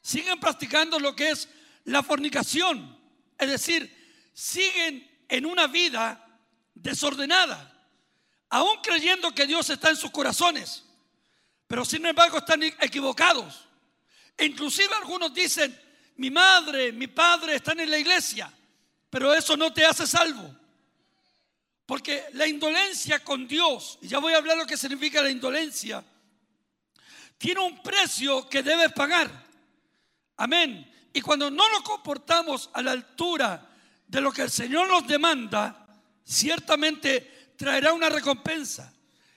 siguen practicando lo que es la fornicación, es decir, siguen en una vida desordenada, aún creyendo que Dios está en sus corazones, pero sin embargo están equivocados. Inclusive algunos dicen, mi madre, mi padre están en la iglesia, pero eso no te hace salvo. Porque la indolencia con Dios, y ya voy a hablar lo que significa la indolencia, tiene un precio que debes pagar. Amén. Y cuando no nos comportamos a la altura de lo que el Señor nos demanda, ciertamente traerá una recompensa.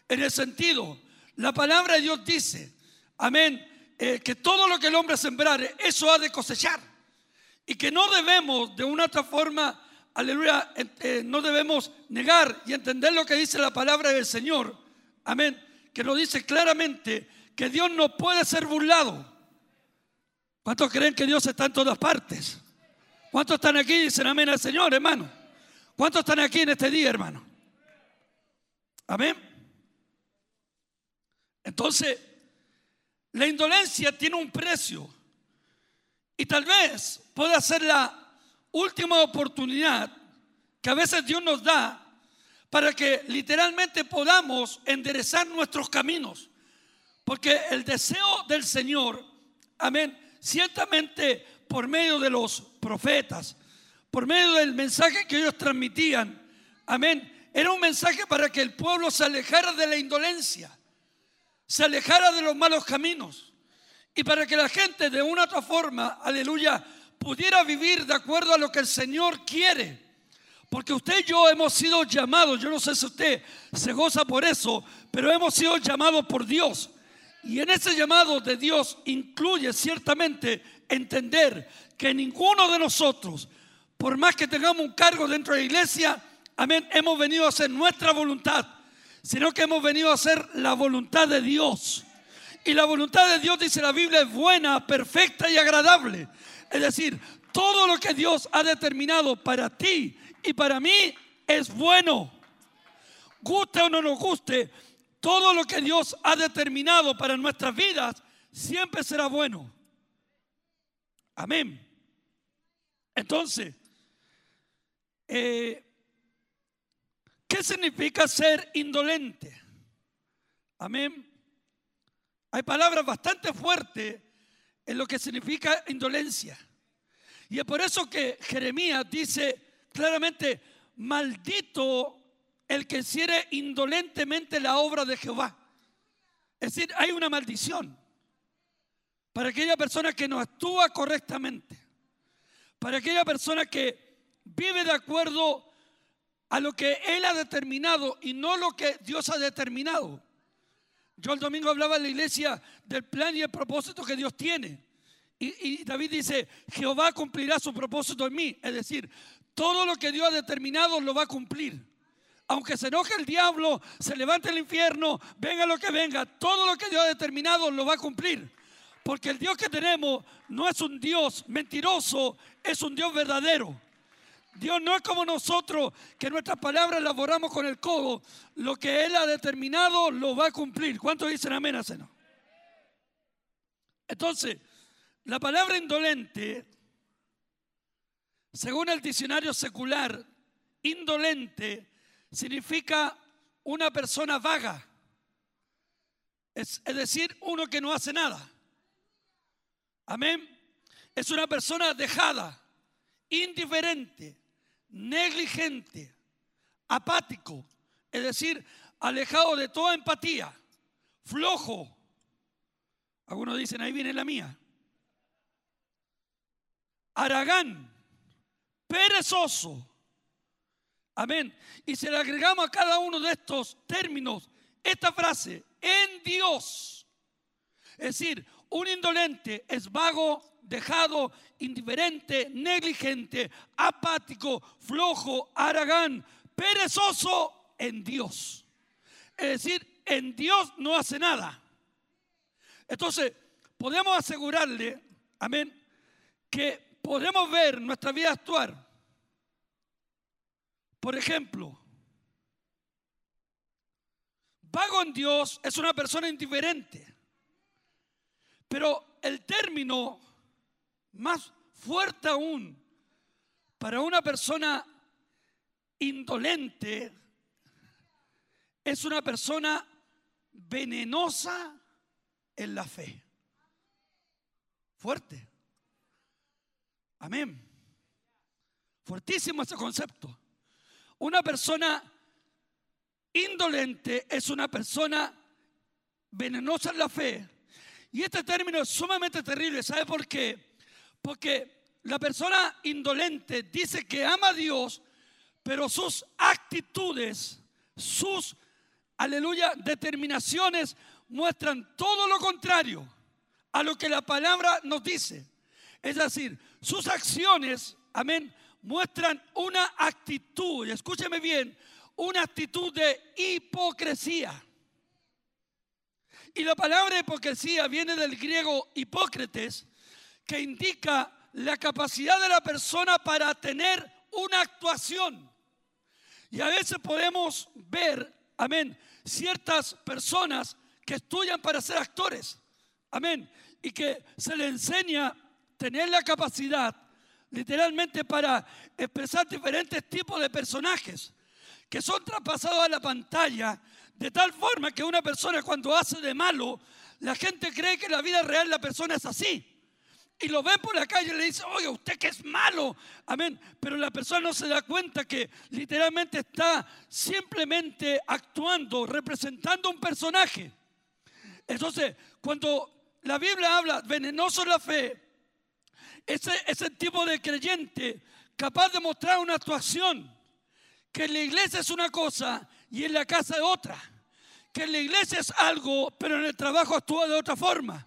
En el sentido, la palabra de Dios dice, amén, eh, que todo lo que el hombre sembrare, eso ha de cosechar. Y que no debemos de una otra forma aleluya, eh, no debemos negar y entender lo que dice la palabra del Señor. Amén. Que nos dice claramente que Dios no puede ser burlado. ¿Cuántos creen que Dios está en todas partes? ¿Cuántos están aquí y dicen amén al Señor, hermano? ¿Cuántos están aquí en este día, hermano? Amén. Entonces, la indolencia tiene un precio. Y tal vez pueda ser la última oportunidad que a veces Dios nos da para que literalmente podamos enderezar nuestros caminos. Porque el deseo del Señor, amén, ciertamente por medio de los profetas, por medio del mensaje que ellos transmitían, amén, era un mensaje para que el pueblo se alejara de la indolencia, se alejara de los malos caminos y para que la gente de una otra forma, aleluya, pudiera vivir de acuerdo a lo que el Señor quiere. Porque usted y yo hemos sido llamados, yo no sé si usted se goza por eso, pero hemos sido llamados por Dios. Y en ese llamado de Dios incluye ciertamente entender que ninguno de nosotros, por más que tengamos un cargo dentro de la iglesia, amén, hemos venido a hacer nuestra voluntad, sino que hemos venido a hacer la voluntad de Dios. Y la voluntad de Dios, dice la Biblia, es buena, perfecta y agradable. Es decir, todo lo que Dios ha determinado para ti y para mí es bueno. Guste o no nos guste, todo lo que Dios ha determinado para nuestras vidas siempre será bueno. Amén. Entonces, eh, ¿qué significa ser indolente? Amén. Hay palabras bastante fuertes en lo que significa indolencia. Y es por eso que Jeremías dice claramente, maldito el que hiciere indolentemente la obra de Jehová. Es decir, hay una maldición para aquella persona que no actúa correctamente, para aquella persona que vive de acuerdo a lo que Él ha determinado y no lo que Dios ha determinado. Yo el domingo hablaba en la iglesia del plan y el propósito que Dios tiene. Y, y David dice, Jehová cumplirá su propósito en mí. Es decir, todo lo que Dios ha determinado lo va a cumplir. Aunque se enoje el diablo, se levante el infierno, venga lo que venga, todo lo que Dios ha determinado lo va a cumplir. Porque el Dios que tenemos no es un Dios mentiroso, es un Dios verdadero. Dios no es como nosotros, que nuestras palabras las borramos con el codo. Lo que Él ha determinado lo va a cumplir. ¿Cuántos dicen amén? Entonces, la palabra indolente, según el diccionario secular, indolente significa una persona vaga. Es, decir, uno que no hace nada. Amén. Es una persona dejada, indiferente, negligente, apático, es decir, alejado de toda empatía, flojo. Algunos dicen, ahí viene la mía. Aragán, perezoso. Amén. Y si le agregamos a cada uno de estos términos esta frase, en Dios. Es decir, un indolente es vago, dejado, indiferente, negligente, apático, flojo, aragán, perezoso en Dios. Es decir, en Dios no hace nada. Entonces, podemos asegurarle, amén, que podemos ver nuestra vida actuar. Por ejemplo, vago en Dios es una persona indiferente. Pero el término más fuerte aún para una persona indolente es una persona venenosa en la fe. Fuerte. Amén. Fuertísimo ese concepto. Una persona indolente es una persona venenosa en la fe. Y este término es sumamente terrible. ¿Sabe por qué? Porque la persona indolente dice que ama a Dios, pero sus actitudes, sus, aleluya, determinaciones muestran todo lo contrario a lo que la palabra nos dice. Es decir, sus acciones, amén, muestran una actitud, y escúcheme bien, una actitud de hipocresía. Y la palabra hipocresía viene del griego hipócrates, que indica la capacidad de la persona para tener una actuación. Y a veces podemos ver, amén, ciertas personas que estudian para ser actores, amén, y que se les enseña tener la capacidad literalmente para expresar diferentes tipos de personajes que son traspasados a la pantalla de tal forma que una persona cuando hace de malo, la gente cree que en la vida real la persona es así. Y lo ven por la calle y le dice, oye, usted que es malo. Amén. Pero la persona no se da cuenta que literalmente está simplemente actuando, representando un personaje. Entonces, cuando la Biblia habla venenoso en la fe, ese, ese tipo de creyente capaz de mostrar una actuación que en la iglesia es una cosa y en la casa es otra. Que en la iglesia es algo, pero en el trabajo actúa de otra forma.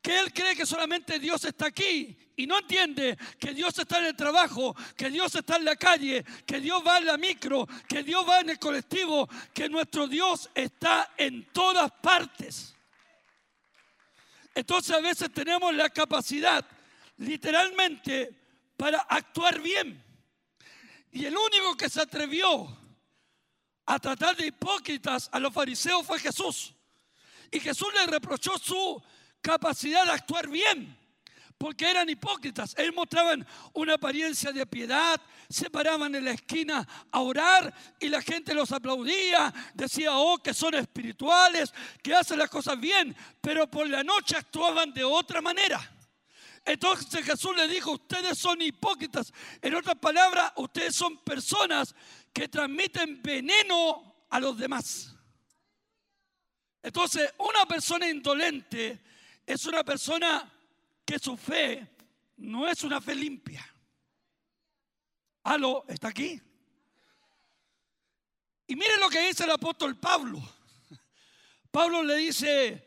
Que él cree que solamente Dios está aquí y no entiende que Dios está en el trabajo, que Dios está en la calle, que Dios va en la micro, que Dios va en el colectivo, que nuestro Dios está en todas partes. Entonces a veces tenemos la capacidad literalmente para actuar bien. Y el único que se atrevió a tratar de hipócritas a los fariseos fue Jesús. Y Jesús le reprochó su capacidad de actuar bien. porque eran hipócritas. Ellos mostraban una apariencia de piedad, se paraban en la esquina a orar y la gente los aplaudía, decía, oh, que son espirituales, que hacen las cosas bien, pero por la noche actuaban de otra manera. Entonces Jesús le dijo, ustedes son hipócritas. En otras palabras, ustedes son personas que transmiten veneno a los demás. Entonces, una persona indolente es una persona que su fe no es una fe limpia. Aló, ¿está aquí? Y miren lo que dice el apóstol Pablo. Pablo le dice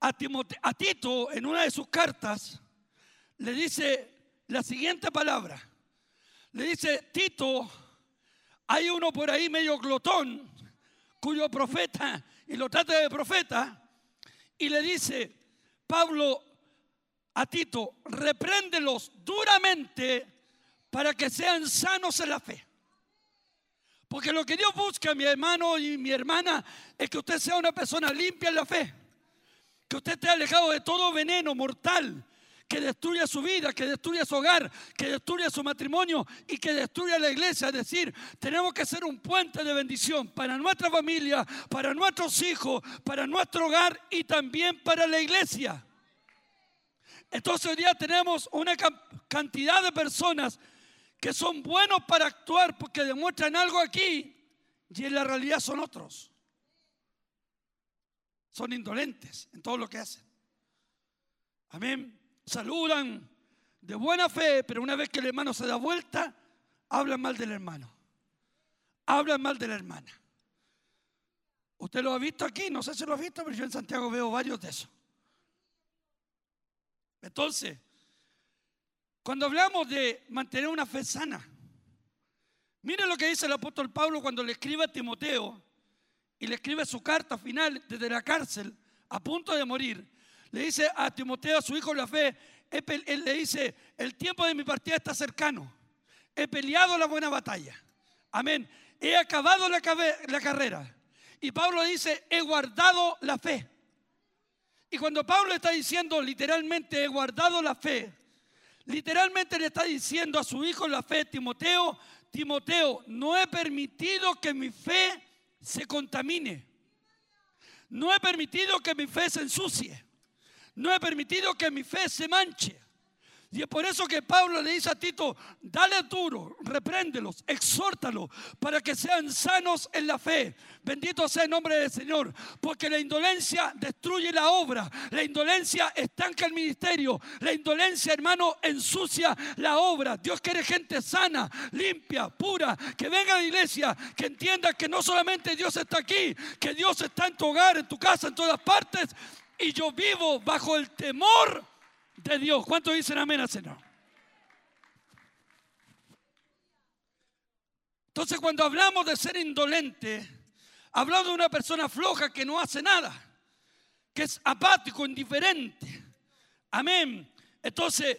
a, Timote- a Tito en una de sus cartas, le dice la siguiente palabra. Le dice, Tito, hay uno por ahí medio glotón, cuyo profeta, y lo trata de profeta, y le dice, Pablo a Tito, repréndelos duramente para que sean sanos en la fe. Porque lo que Dios busca, mi hermano y mi hermana, es que usted sea una persona limpia en la fe. Que usted esté alejado de todo veneno mortal que destruya su vida, que destruya su hogar, que destruya su matrimonio y que destruya la iglesia. Es decir, tenemos que ser un puente de bendición para nuestra familia, para nuestros hijos, para nuestro hogar y también para la iglesia. Entonces hoy día tenemos una cantidad de personas que son buenos para actuar porque demuestran algo aquí y en la realidad son otros. Son indolentes en todo lo que hacen. Amén. Saludan de buena fe, pero una vez que el hermano se da vuelta, hablan mal del hermano. Hablan mal de la hermana. Usted lo ha visto aquí, no sé si lo ha visto, pero yo en Santiago veo varios de esos. Entonces, cuando hablamos de mantener una fe sana, mire lo que dice el apóstol Pablo cuando le escribe a Timoteo y le escribe su carta final desde la cárcel, a punto de morir. Le dice a Timoteo, a su hijo la fe, él le dice, el tiempo de mi partida está cercano. He peleado la buena batalla. Amén. He acabado la, carrera. Y Pablo dice, he guardado la fe. Y cuando Pablo está diciendo literalmente he guardado la fe, literalmente le está diciendo a su hijo la fe, Timoteo, Timoteo, no he permitido que mi fe se contamine. No he permitido que mi fe se ensucie. No he permitido que mi fe se manche. Y es por eso que Pablo le dice a Tito, dale duro, repréndelos, exhórtalos para que sean sanos en la fe. Bendito sea el nombre del Señor, porque la indolencia destruye la obra, la indolencia estanca el ministerio, la indolencia, hermano, ensucia la obra. Dios quiere gente sana, limpia, pura, que venga a la iglesia, que entienda que no solamente Dios está aquí, que Dios está en tu hogar, en tu casa, en todas partes, y yo vivo bajo el temor de Dios. ¿Cuántos dicen amén al Señor? Entonces cuando hablamos de ser indolente, hablamos de una persona floja que no hace nada, que es apático, indiferente. Amén. Entonces,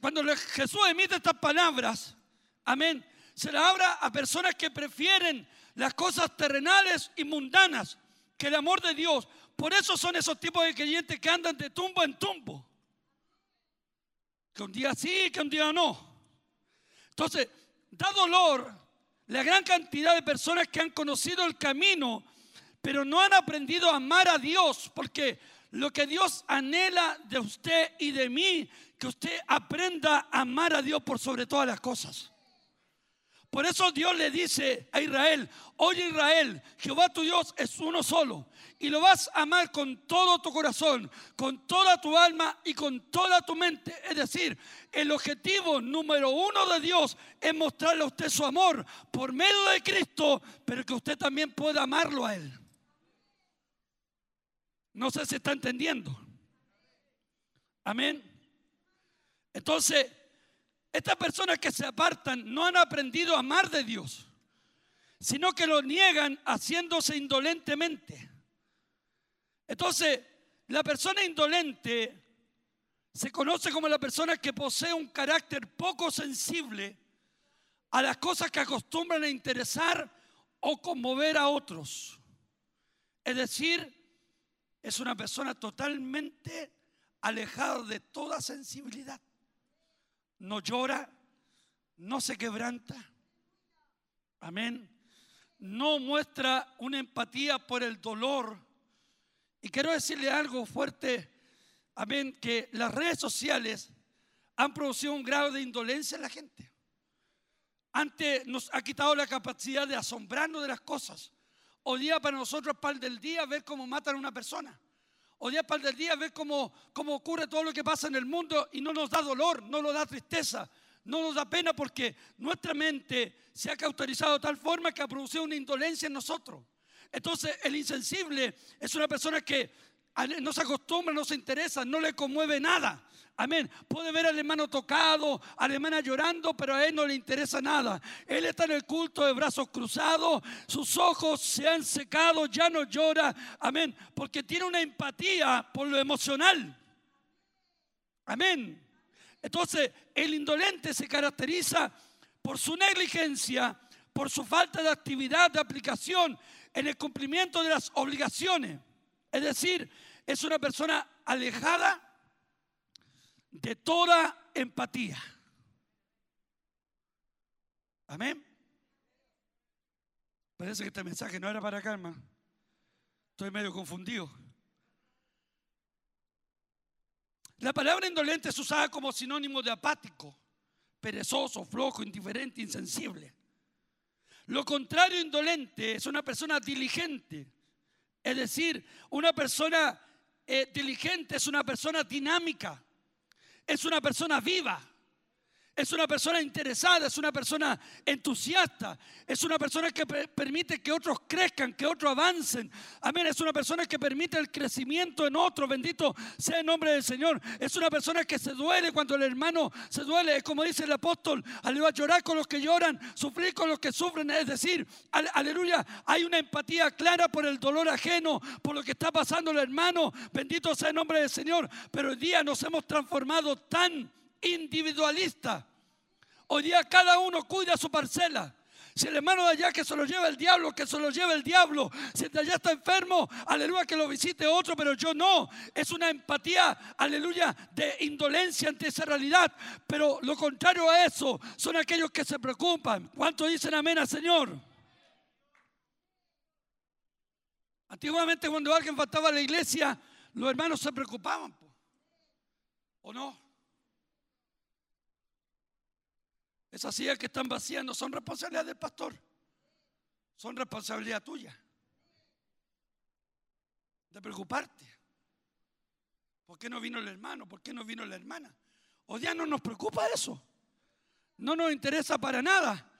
cuando Jesús emite estas palabras, amén, se las habla a personas que prefieren las cosas terrenales y mundanas que el amor de Dios. Por eso son esos tipos de creyentes que andan de tumbo en tumbo. Que un día sí, que un día no. Entonces, da dolor la gran cantidad de personas que han conocido el camino, pero no han aprendido a amar a Dios, porque lo que Dios anhela de usted y de mí, que usted aprenda a amar a Dios por sobre todas las cosas. Por eso Dios le dice a Israel, oye Israel, Jehová tu Dios es uno solo y lo vas a amar con todo tu corazón, con toda tu alma y con toda tu mente. Es decir, el objetivo número uno de Dios es mostrarle a usted su amor por medio de Cristo, pero que usted también pueda amarlo a Él. No sé si está entendiendo. Amén. Entonces, estas personas que se apartan no han aprendido a amar de Dios, sino que lo niegan haciéndose indolentemente. Entonces, la persona indolente se conoce como la persona que posee un carácter poco sensible a las cosas que acostumbran a interesar o conmover a otros. Es decir, es una persona totalmente alejado de toda sensibilidad. No llora, no se quebranta. Amén. No muestra una empatía por el dolor. Y quiero decirle algo fuerte. Amén. Que las redes sociales han producido un grado de indolencia en la gente. Antes nos ha quitado la capacidad de asombrarnos de las cosas. Hoy día para nosotros es del día ver cómo matan a una persona. Hoy día es del día ver cómo, cómo ocurre todo lo que pasa en el mundo y no nos da dolor, no nos da tristeza, no nos da pena porque nuestra mente se ha cauterizado de tal forma que ha producido una indolencia en nosotros. Entonces el insensible es una persona que no se acostumbra, no se interesa, no le conmueve nada. Amén. Puede ver al hermano tocado, a la hermana llorando, pero a él no le interesa nada. Él está en el culto de brazos cruzados, sus ojos se han secado, ya no llora. Amén. Porque tiene una empatía por lo emocional. Amén. Entonces, el indolente se caracteriza por su negligencia, por su falta de actividad, de aplicación en el cumplimiento de las obligaciones. Es decir, es una persona alejada de toda empatía. Amén. Parece que este mensaje no era para acá, hermano. Estoy medio confundido. La palabra indolente es usada como sinónimo de apático, perezoso, flojo, indiferente, insensible. Lo contrario indolente es una persona diligente. Es decir, una persona eh, diligente es una persona dinámica, es una persona viva, es una persona interesada, es una persona entusiasta, es una persona que per- permite que otros crezcan, que otros avancen. Amén, es una persona que permite el crecimiento en otros, bendito sea el nombre del Señor. Es una persona que se duele cuando el hermano se duele, es como dice el apóstol, aleluya, llorar con los que lloran, sufrir con los que sufren, es decir, ale- aleluya, hay una empatía clara por el dolor ajeno, por lo que está pasando el hermano, bendito sea el nombre del Señor, pero hoy día nos hemos transformado tan individualista. Hoy día cada uno cuida su parcela. Si el hermano de allá que se lo lleva el diablo, que se lo lleva el diablo. Si el de allá está enfermo, aleluya, que lo visite otro, pero yo no. Es una empatía, aleluya, de indolencia ante esa realidad. Pero lo contrario a eso son aquellos que se preocupan. ¿Cuántos dicen amén al Señor? Antiguamente cuando alguien faltaba a la iglesia, los hermanos se preocupaban. ¿O no? Esas sillas que están vacías no son responsabilidad del pastor, son responsabilidad tuya. De preocuparte. ¿Por qué no vino el hermano? ¿Por qué no vino la hermana? Hoy día no nos preocupa eso. No nos interesa para nada.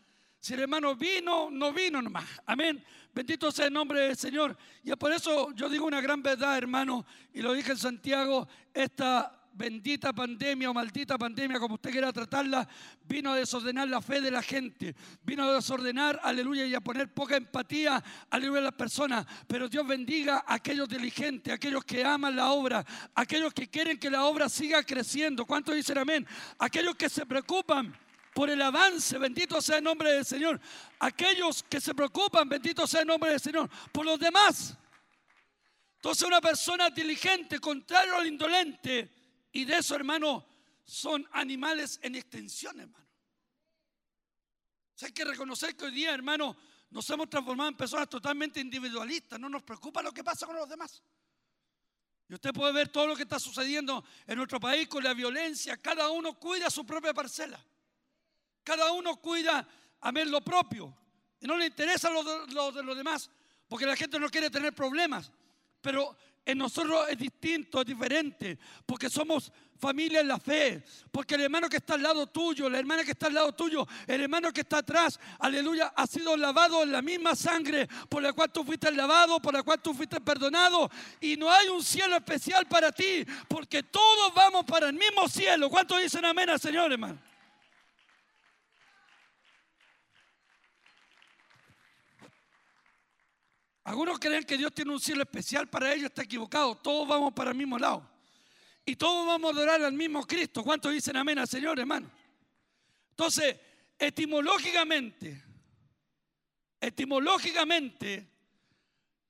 Si el hermano vino, no vino nomás. Amén. Bendito sea el nombre del Señor. Y por eso yo digo una gran verdad, hermano, y lo dije en Santiago, esta bendita pandemia o maldita pandemia, como usted quiera tratarla, vino a desordenar la fe de la gente, vino a desordenar, aleluya, y a poner poca empatía, aleluya, a las personas. Pero Dios bendiga a aquellos diligentes, a aquellos que aman la obra, a aquellos que quieren que la obra siga creciendo. ¿Cuántos dicen amén? Aquellos que se preocupan por el avance, bendito sea el nombre del Señor. Aquellos que se preocupan, bendito sea el nombre del Señor, por los demás. Entonces una persona diligente, contrario al indolente, y de eso, hermano, son animales en extensión, hermano. Hay que reconocer que hoy día, hermano, nos hemos transformado en personas totalmente individualistas. No nos preocupa lo que pasa con los demás. Y usted puede ver todo lo que está sucediendo en nuestro país con la violencia. Cada uno cuida su propia parcela. Cada uno cuida, amén, lo propio. Y no le interesa lo de los demás, porque la gente no quiere tener problemas. Pero en nosotros es distinto, es diferente, porque somos familia en la fe, porque el hermano que está al lado tuyo, la hermana que está al lado tuyo, el hermano que está atrás, aleluya, ha sido lavado en la misma sangre por la cual tú fuiste lavado, por la cual tú fuiste perdonado, y no hay un cielo especial para ti, porque todos vamos para el mismo cielo. ¿Cuántos dicen amén al Señor, hermano? Algunos creen que Dios tiene un cielo especial para ellos, está equivocado. Todos vamos para el mismo lado. Y todos vamos a adorar al mismo Cristo. ¿Cuántos dicen amén al Señor, hermano? Entonces, etimológicamente, etimológicamente,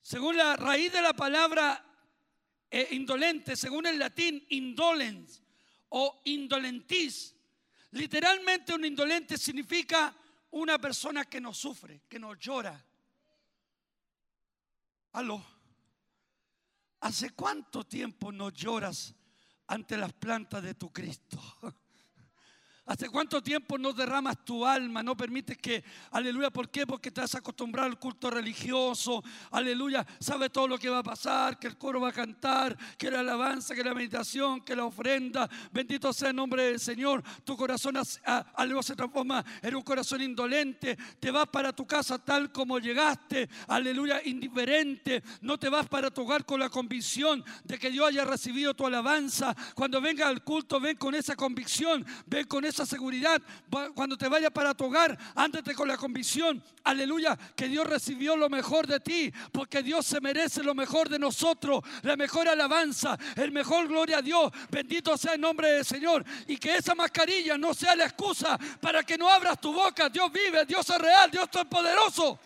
según la raíz de la palabra eh, indolente, según el latín, indolens o indolentis. Literalmente un indolente significa una persona que no sufre, que no llora. Aló. ¿Hace cuánto tiempo no lloras ante las plantas de tu Cristo? ¿Hace cuánto tiempo no derramas tu alma? No permites que, aleluya, ¿por qué? Porque te has acostumbrado al culto religioso, aleluya, sabes todo lo que va a pasar, que el coro va a cantar, que la alabanza, que la meditación, que la ofrenda, bendito sea el nombre del Señor, tu corazón, aleluya, se transforma en un corazón indolente, te vas para tu casa tal como llegaste, aleluya, indiferente, no te vas para tu hogar con la convicción de que Dios haya recibido tu alabanza, cuando venga al culto, ven con esa convicción, ven con esa seguridad. Va- Cuando te vayas para tu hogar, ándate con la convicción, aleluya, que Dios recibió lo mejor de ti, porque Dios se merece lo mejor de nosotros, la mejor alabanza, el mejor gloria a Dios. Bendito sea el nombre del Señor. Y que esa mascarilla no sea la excusa para que no abras tu boca. Dios vive, Dios es real, Dios es poderoso.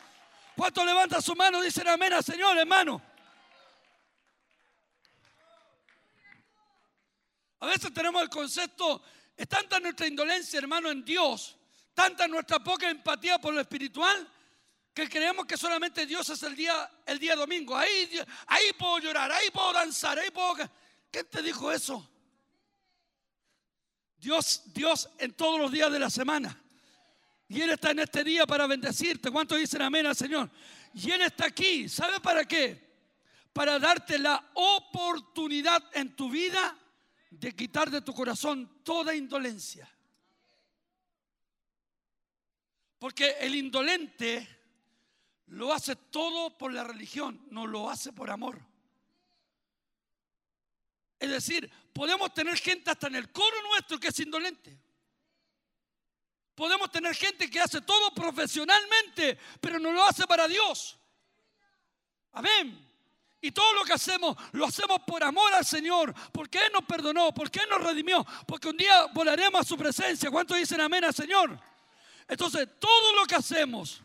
¿Cuánto levanta su mano? Dicen amén al Señor, hermano. A veces tenemos el concepto, es tanta nuestra indolencia, hermano, en Dios, tanta nuestra poca empatía por lo espiritual, que creemos que solamente Dios es el día, el día domingo. Ahí, ahí puedo llorar, ahí puedo danzar, ahí puedo... ¿Quién te dijo eso? Dios, Dios en todos los días de la semana. Y Él está en este día para bendecirte. ¿Cuántos dicen amén al Señor? Y Él está aquí. ¿Sabe para qué? Para darte la oportunidad en tu vida de quitar de tu corazón toda indolencia. Porque el indolente lo hace todo por la religión, no lo hace por amor. Es decir, podemos tener gente hasta en el coro nuestro que es indolente. Podemos tener gente que hace todo profesionalmente, pero no lo hace para Dios. Amén. Y todo lo que hacemos, lo hacemos por amor al Señor, porque Él nos perdonó, porque Él nos redimió, porque un día volaremos a su presencia. ¿Cuántos dicen amén al Señor? Entonces, todo lo que hacemos,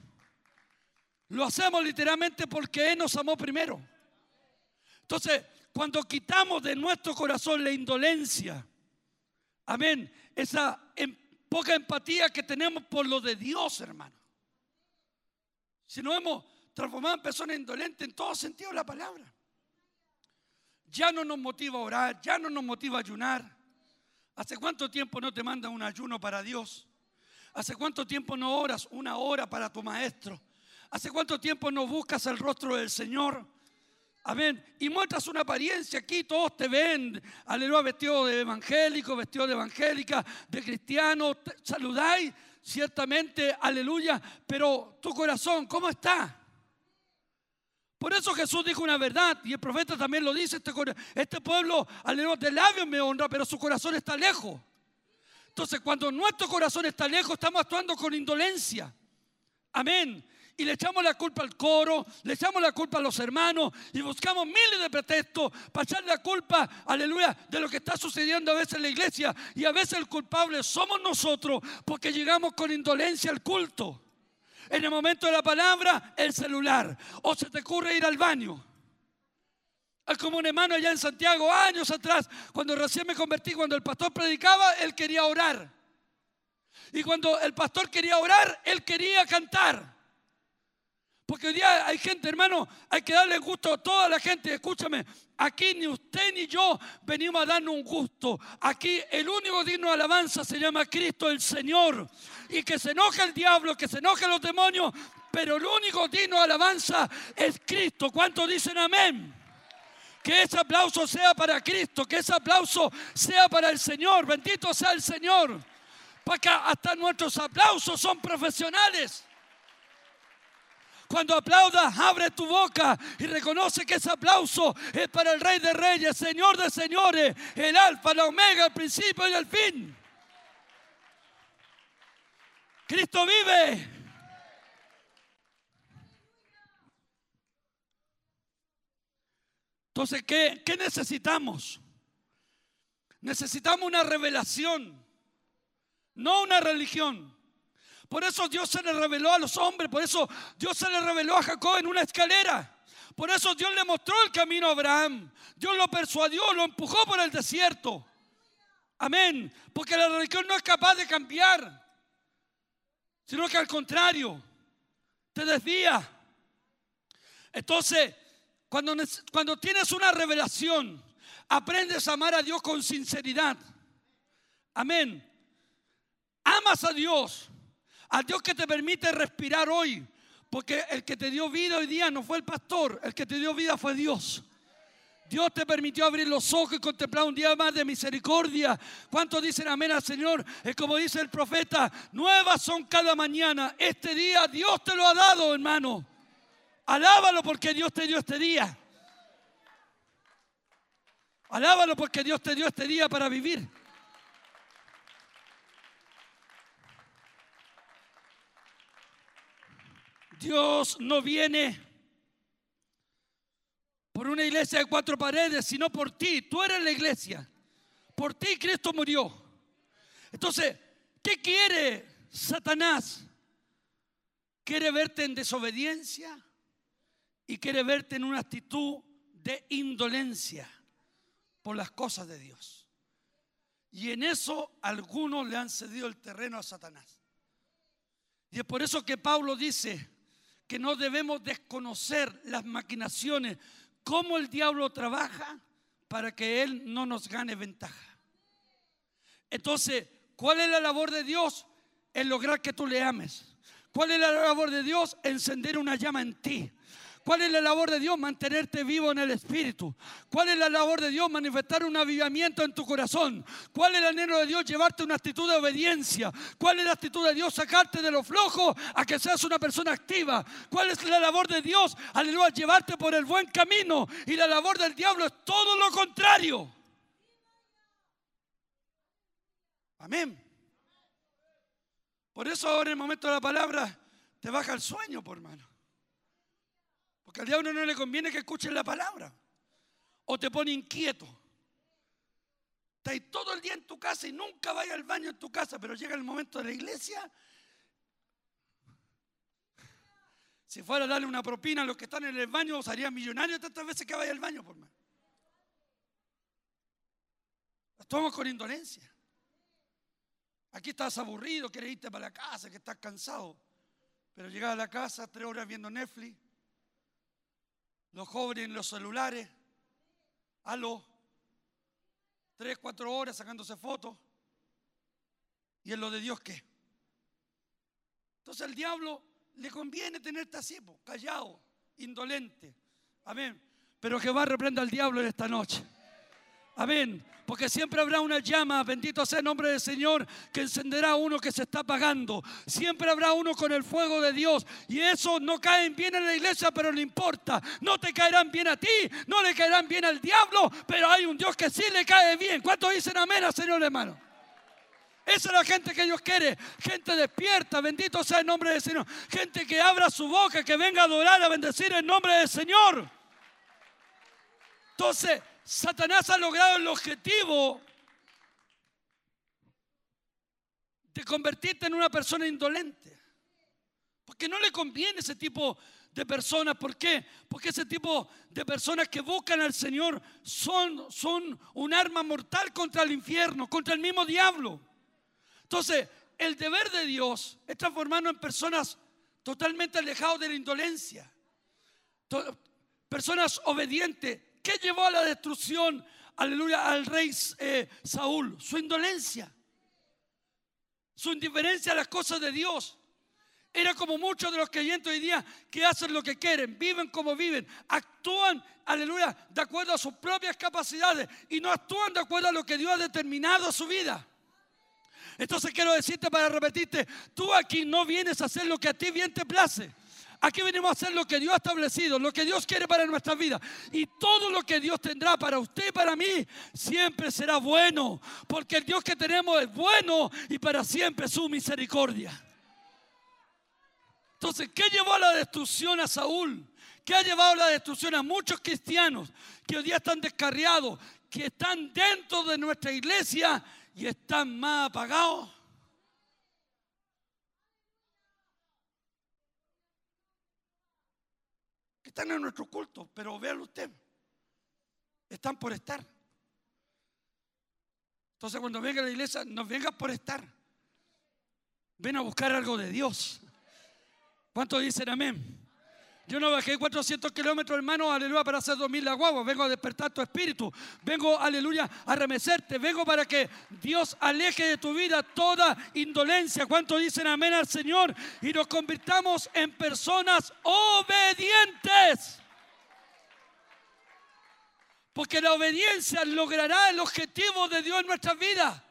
lo hacemos literalmente porque Él nos amó primero. Entonces, cuando quitamos de nuestro corazón la indolencia, amén, esa em- poca empatía que tenemos por lo de Dios, hermano. Si nos hemos transformado en personas indolentes en todo sentido de la palabra. Ya no nos motiva a orar, ya no nos motiva a ayunar. ¿Hace cuánto tiempo no te mandan un ayuno para Dios? ¿Hace cuánto tiempo no oras una hora para tu maestro? ¿Hace cuánto tiempo no buscas el rostro del Señor? Amén. Y muestras una apariencia aquí, todos te ven, aleluya, vestido de evangélico, vestido de evangélica, de cristiano, saludáis, ciertamente, aleluya, pero tu corazón, ¿cómo está? Por eso Jesús dijo una verdad, y el profeta también lo dice, este, este pueblo, aleluya, de labios me honra, pero su corazón está lejos. Entonces, cuando nuestro corazón está lejos, estamos actuando con indolencia. Amén. Y le echamos la culpa al coro, le echamos la culpa a los hermanos y buscamos miles de pretextos para echar la culpa, aleluya, de lo que está sucediendo a veces en la iglesia. Y a veces el culpable somos nosotros porque llegamos con indolencia al culto. En el momento de la palabra, el celular. O se te ocurre ir al baño. Es como un hermano allá en Santiago, años atrás, cuando recién me convertí, cuando el pastor predicaba, él quería orar. Y cuando el pastor quería orar, él quería cantar. Porque hoy día hay gente, hermano, hay que darle gusto a toda la gente. Escúchame, aquí ni usted ni yo venimos a darnos un gusto. Aquí el único digno de alabanza se llama Cristo el Señor. Y que se enoja el diablo, que se enojan los demonios, pero el único digno de alabanza es Cristo. ¿Cuántos dicen amén? Que ese aplauso sea para Cristo, que ese aplauso sea para el Señor. Bendito sea el Señor. Porque hasta nuestros aplausos son profesionales. Cuando aplaudas, abre tu boca y reconoce que ese aplauso es para el Rey de Reyes, Señor de Señores, el Alfa, la Omega, el principio y el fin. Cristo vive. Entonces, ¿qué, qué necesitamos? Necesitamos una revelación, no una religión. Por eso Dios se le reveló a los hombres, por eso Dios se le reveló a Jacob en una escalera. Por eso Dios le mostró el camino a Abraham. Dios lo persuadió, lo empujó por el desierto. Amén. Porque la religión no es capaz de cambiar, sino que al contrario, te desvía. Entonces, cuando, cuando tienes una revelación, aprendes a amar a Dios con sinceridad. Amén. Amas a Dios, al Dios que te permite respirar hoy. Porque el que te dio vida hoy día no fue el pastor, el que te dio vida fue Dios. Dios te permitió abrir los ojos y contemplar un día más de misericordia. ¿Cuántos dicen amén al Señor? Es como dice el profeta, nuevas son cada mañana. Este día Dios te lo ha dado, hermano. Alábalo porque Dios te dio este día. Alábalo porque Dios te dio este día para vivir. Dios no viene por una iglesia de cuatro paredes, sino por ti. Tú eres la iglesia. Por ti Cristo murió. Entonces, ¿qué quiere Satanás? Quiere verte en desobediencia y quiere verte en una actitud de indolencia por las cosas de Dios. Y en eso algunos le han cedido el terreno a Satanás. Y es por eso que Pablo dice que no debemos desconocer las maquinaciones, cómo el diablo trabaja para que él no nos gane ventaja. Entonces, ¿cuál es la labor de Dios? En lograr que tú le ames. ¿Cuál es la labor de Dios? Encender una llama en ti. ¿Cuál es la labor de Dios? Mantenerte vivo en el Espíritu. ¿Cuál es la labor de Dios? Manifestar un avivamiento en tu corazón. ¿Cuál es el anhelo de Dios? Llevarte una actitud de obediencia. ¿Cuál es la actitud de Dios? Sacarte de lo flojo a que seas una persona activa. ¿Cuál es la labor de Dios? Aleluya, llevarte por el buen camino. Y la labor del diablo es todo lo contrario. Amén. Por eso ahora en el momento de la palabra te baja el sueño, por hermano. Porque al diablo no le conviene que escuches la palabra. O te pone inquieto. Estás todo el día en tu casa y nunca vayas al baño en tu casa, pero llega el momento de la iglesia. Si fuera a darle una propina a los que están en el baño, serían millonarios tantas veces que vaya al baño, por más. Estamos con indolencia. Aquí estás aburrido, quieres irte para la casa, que estás cansado. Pero llegas a la casa, tres horas viendo Netflix, los jóvenes en los celulares, aló, tres, cuatro horas sacándose fotos. ¿Y en lo de Dios qué? Entonces al diablo le conviene tenerte así, callado, indolente. Amén. Pero Jehová reprenda al diablo en esta noche. Amén. Porque siempre habrá una llama, bendito sea el nombre del Señor, que encenderá uno que se está apagando. Siempre habrá uno con el fuego de Dios. Y eso no caen bien en la iglesia, pero no importa. No te caerán bien a ti, no le caerán bien al diablo, pero hay un Dios que sí le cae bien. ¿Cuántos dicen amén al Señor, hermano? Esa es la gente que Dios quiere. Gente despierta, bendito sea el nombre del Señor. Gente que abra su boca, que venga a adorar, a bendecir el nombre del Señor. Entonces, Satanás ha logrado el objetivo de convertirte en una persona indolente. Porque no le conviene ese tipo de personas. ¿Por qué? Porque ese tipo de personas que buscan al Señor son, son un arma mortal contra el infierno, contra el mismo diablo. Entonces, el deber de Dios es transformarnos en personas totalmente alejados de la indolencia. Personas obedientes. ¿Qué llevó a la destrucción, aleluya, al rey eh, Saúl? Su indolencia. Su indiferencia a las cosas de Dios. Era como muchos de los creyentes hoy día que hacen lo que quieren, viven como viven, actúan, aleluya, de acuerdo a sus propias capacidades y no actúan de acuerdo a lo que Dios ha determinado a su vida. Entonces quiero decirte para repetirte, tú aquí no vienes a hacer lo que a ti bien te place. Aquí venimos a hacer lo que Dios ha establecido, lo que Dios quiere para nuestra vida. Y todo lo que Dios tendrá para usted y para mí siempre será bueno. Porque el Dios que tenemos es bueno y para siempre su misericordia. Entonces, ¿qué llevó a la destrucción a Saúl? ¿Qué ha llevado a la destrucción a muchos cristianos que hoy día están descarriados, que están dentro de nuestra iglesia y están más apagados? Están en nuestro culto, pero véanlo usted. Están por estar. Entonces cuando venga a la iglesia, no venga por estar. Ven a buscar algo de Dios. ¿Cuántos dicen amén? Yo no bajé 400 kilómetros, hermano, aleluya, para hacer 2000 la guagua. Vengo a despertar tu espíritu. Vengo, aleluya, a remecerte. Vengo para que Dios aleje de tu vida toda indolencia. ¿Cuántos dicen amén al Señor? Y nos convirtamos en personas obedientes. Porque la obediencia logrará el objetivo de Dios en nuestras vidas.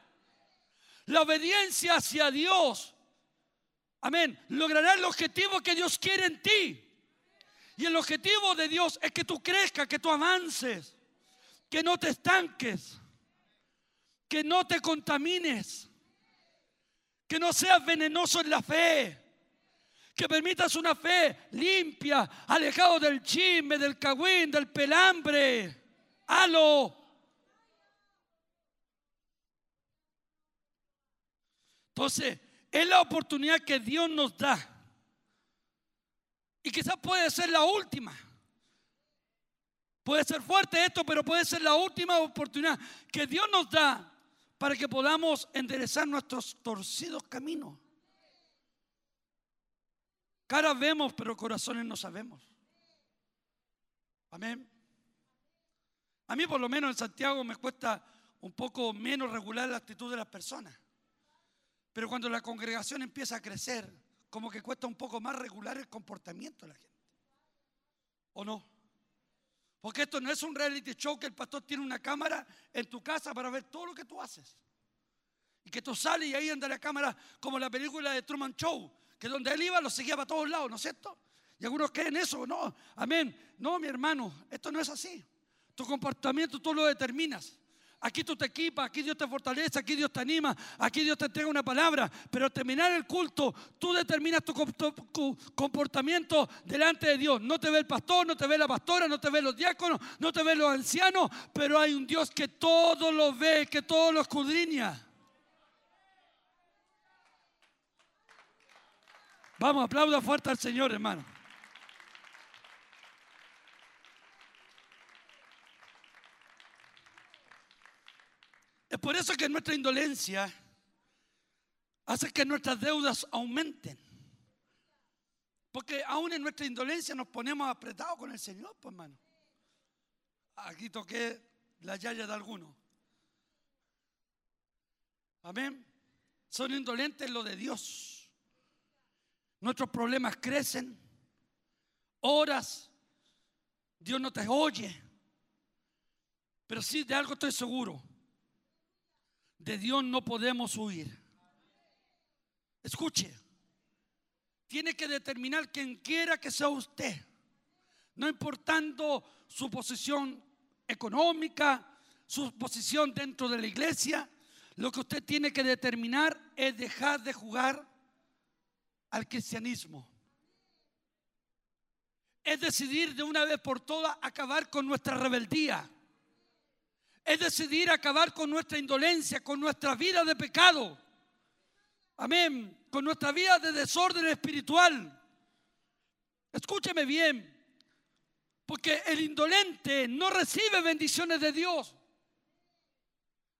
La obediencia hacia Dios. Amén. Logrará el objetivo que Dios quiere en ti. Y el objetivo de Dios es que tú crezcas, que tú avances, que no te estanques, que no te contamines, que no seas venenoso en la fe, que permitas una fe limpia, alejado del chisme, del cagüín, del pelambre. Halo. Entonces, es la oportunidad que Dios nos da. Y quizás puede ser la última. Puede ser fuerte esto, pero puede ser la última oportunidad que Dios nos da para que podamos enderezar nuestros torcidos caminos. Caras vemos, pero corazones no sabemos. Amén. A mí por lo menos en Santiago me cuesta un poco menos regular la actitud de las personas. Pero cuando la congregación empieza a crecer, como que cuesta un poco más regular el comportamiento de la gente. ¿O no? Porque esto no es un reality show que el pastor tiene una cámara en tu casa para ver todo lo que tú haces. Y que tú sales y ahí anda la cámara como la película de Truman Show, que donde él iba lo seguía para todos lados, ¿no es cierto? Y algunos creen eso, no, amén. No, mi hermano, esto no es así. Tu comportamiento tú lo determinas. Aquí tú te equipas, aquí Dios te fortalece, aquí Dios te anima, aquí Dios te entrega una palabra. Pero al terminar el culto, tú determinas tu comportamiento delante de Dios. No te ve el pastor, no te ve la pastora, no te ve los diáconos, no te ve los ancianos, pero hay un Dios que todo lo ve, que todo lo escudriña. Vamos, aplauda fuerte al Señor, hermano. Es por eso que nuestra indolencia hace que nuestras deudas aumenten. Porque aún en nuestra indolencia nos ponemos apretados con el Señor, pues hermano. Aquí toqué la yaya de algunos. Amén. Son indolentes lo de Dios. Nuestros problemas crecen. Horas. Dios no te oye. Pero sí, de algo estoy seguro. De Dios no podemos huir. Escuche. Tiene que determinar quien quiera que sea usted. No importando su posición económica, su posición dentro de la iglesia. Lo que usted tiene que determinar es dejar de jugar al cristianismo. Es decidir de una vez por todas acabar con nuestra rebeldía es decidir acabar con nuestra indolencia, con nuestra vida de pecado. Amén. Con nuestra vida de desorden espiritual. Escúcheme bien. Porque el indolente no recibe bendiciones de Dios.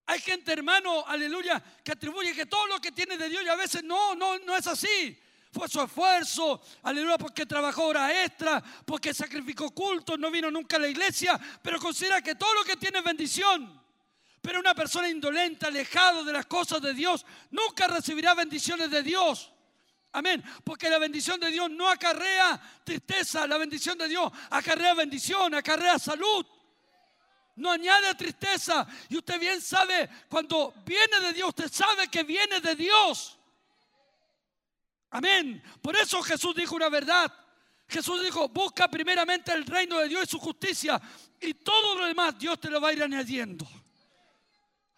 Hay gente, hermano, aleluya, que atribuye que todo lo que tiene de Dios y a veces no, no, no es así. Fue su esfuerzo, aleluya, porque trabajó hora extra, porque sacrificó cultos, no vino nunca a la iglesia, pero considera que todo lo que tiene es bendición. Pero una persona indolente, alejado de las cosas de Dios, nunca recibirá bendiciones de Dios. Amén. Porque la bendición de Dios no acarrea tristeza, la bendición de Dios acarrea bendición, acarrea salud. No añade tristeza. Y usted bien sabe, cuando viene de Dios, usted sabe que viene de Dios. Amén. Por eso Jesús dijo una verdad. Jesús dijo, busca primeramente el reino de Dios y su justicia. Y todo lo demás Dios te lo va a ir añadiendo.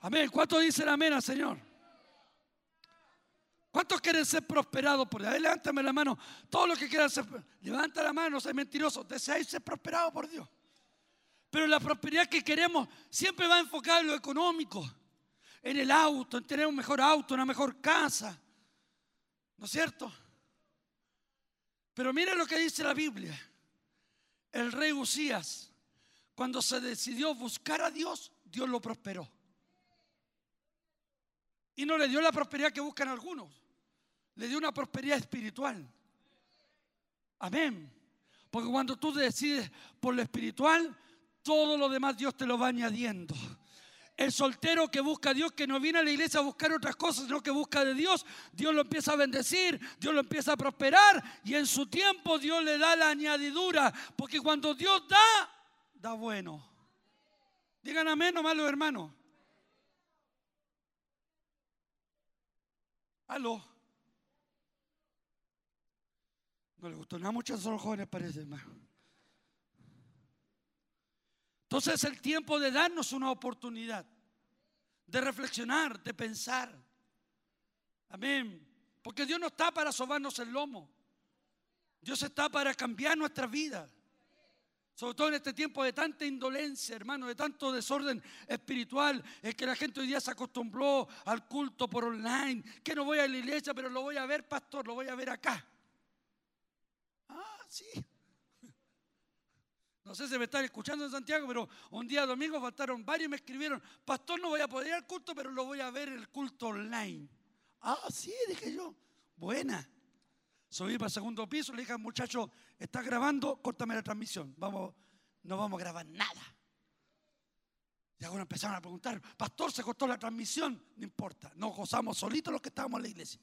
Amén. ¿Cuántos dicen amén al Señor? ¿Cuántos quieren ser prosperados por Dios? Levántame la mano. Todos los que quieran ser. Levanta la mano, soy mentiroso. Deseáis ser prosperados por Dios. Pero la prosperidad que queremos siempre va enfocada en lo económico. En el auto, en tener un mejor auto, una mejor casa. ¿No es cierto? Pero mire lo que dice la Biblia. el rey Usías, cuando se decidió buscar a Dios, Dios lo prosperó. Y no le dio la prosperidad que buscan algunos, le dio una prosperidad espiritual. Amén. Porque cuando tú decides por lo espiritual, todo lo demás Dios te lo va añadiendo. El soltero que busca a Dios, que no viene a la iglesia a buscar otras cosas, sino que busca de Dios, Dios lo empieza a bendecir, Dios lo empieza a prosperar y en su tiempo Dios le da la añadidura. Porque cuando Dios da, da bueno. Digan amén nomás los hermanos. Aló. No le gustó nada mucho a jóvenes, parece, hermano. Entonces es el tiempo de darnos una oportunidad, de reflexionar, de pensar. Amén. Porque Dios no está para sobarnos el lomo. Dios está para cambiar nuestra vida. Sobre todo en este tiempo de tanta indolencia, hermano, de tanto desorden espiritual, es que la gente hoy día se acostumbró al culto por online, que no voy a la iglesia, pero lo voy a ver, pastor, lo voy a ver acá. Ah, sí. No sé si me están escuchando en Santiago, pero un día domingo faltaron varios y me escribieron, pastor, no voy a poder ir al culto, pero lo voy a ver el culto online. Ah, sí, dije yo, buena. Subí para el segundo piso, le dije al muchacho, ¿estás grabando? Córtame la transmisión. Vamos, no vamos a grabar nada. Y ahora empezaron a preguntar, pastor, se cortó la transmisión. No importa, nos gozamos solitos los que estábamos en la iglesia.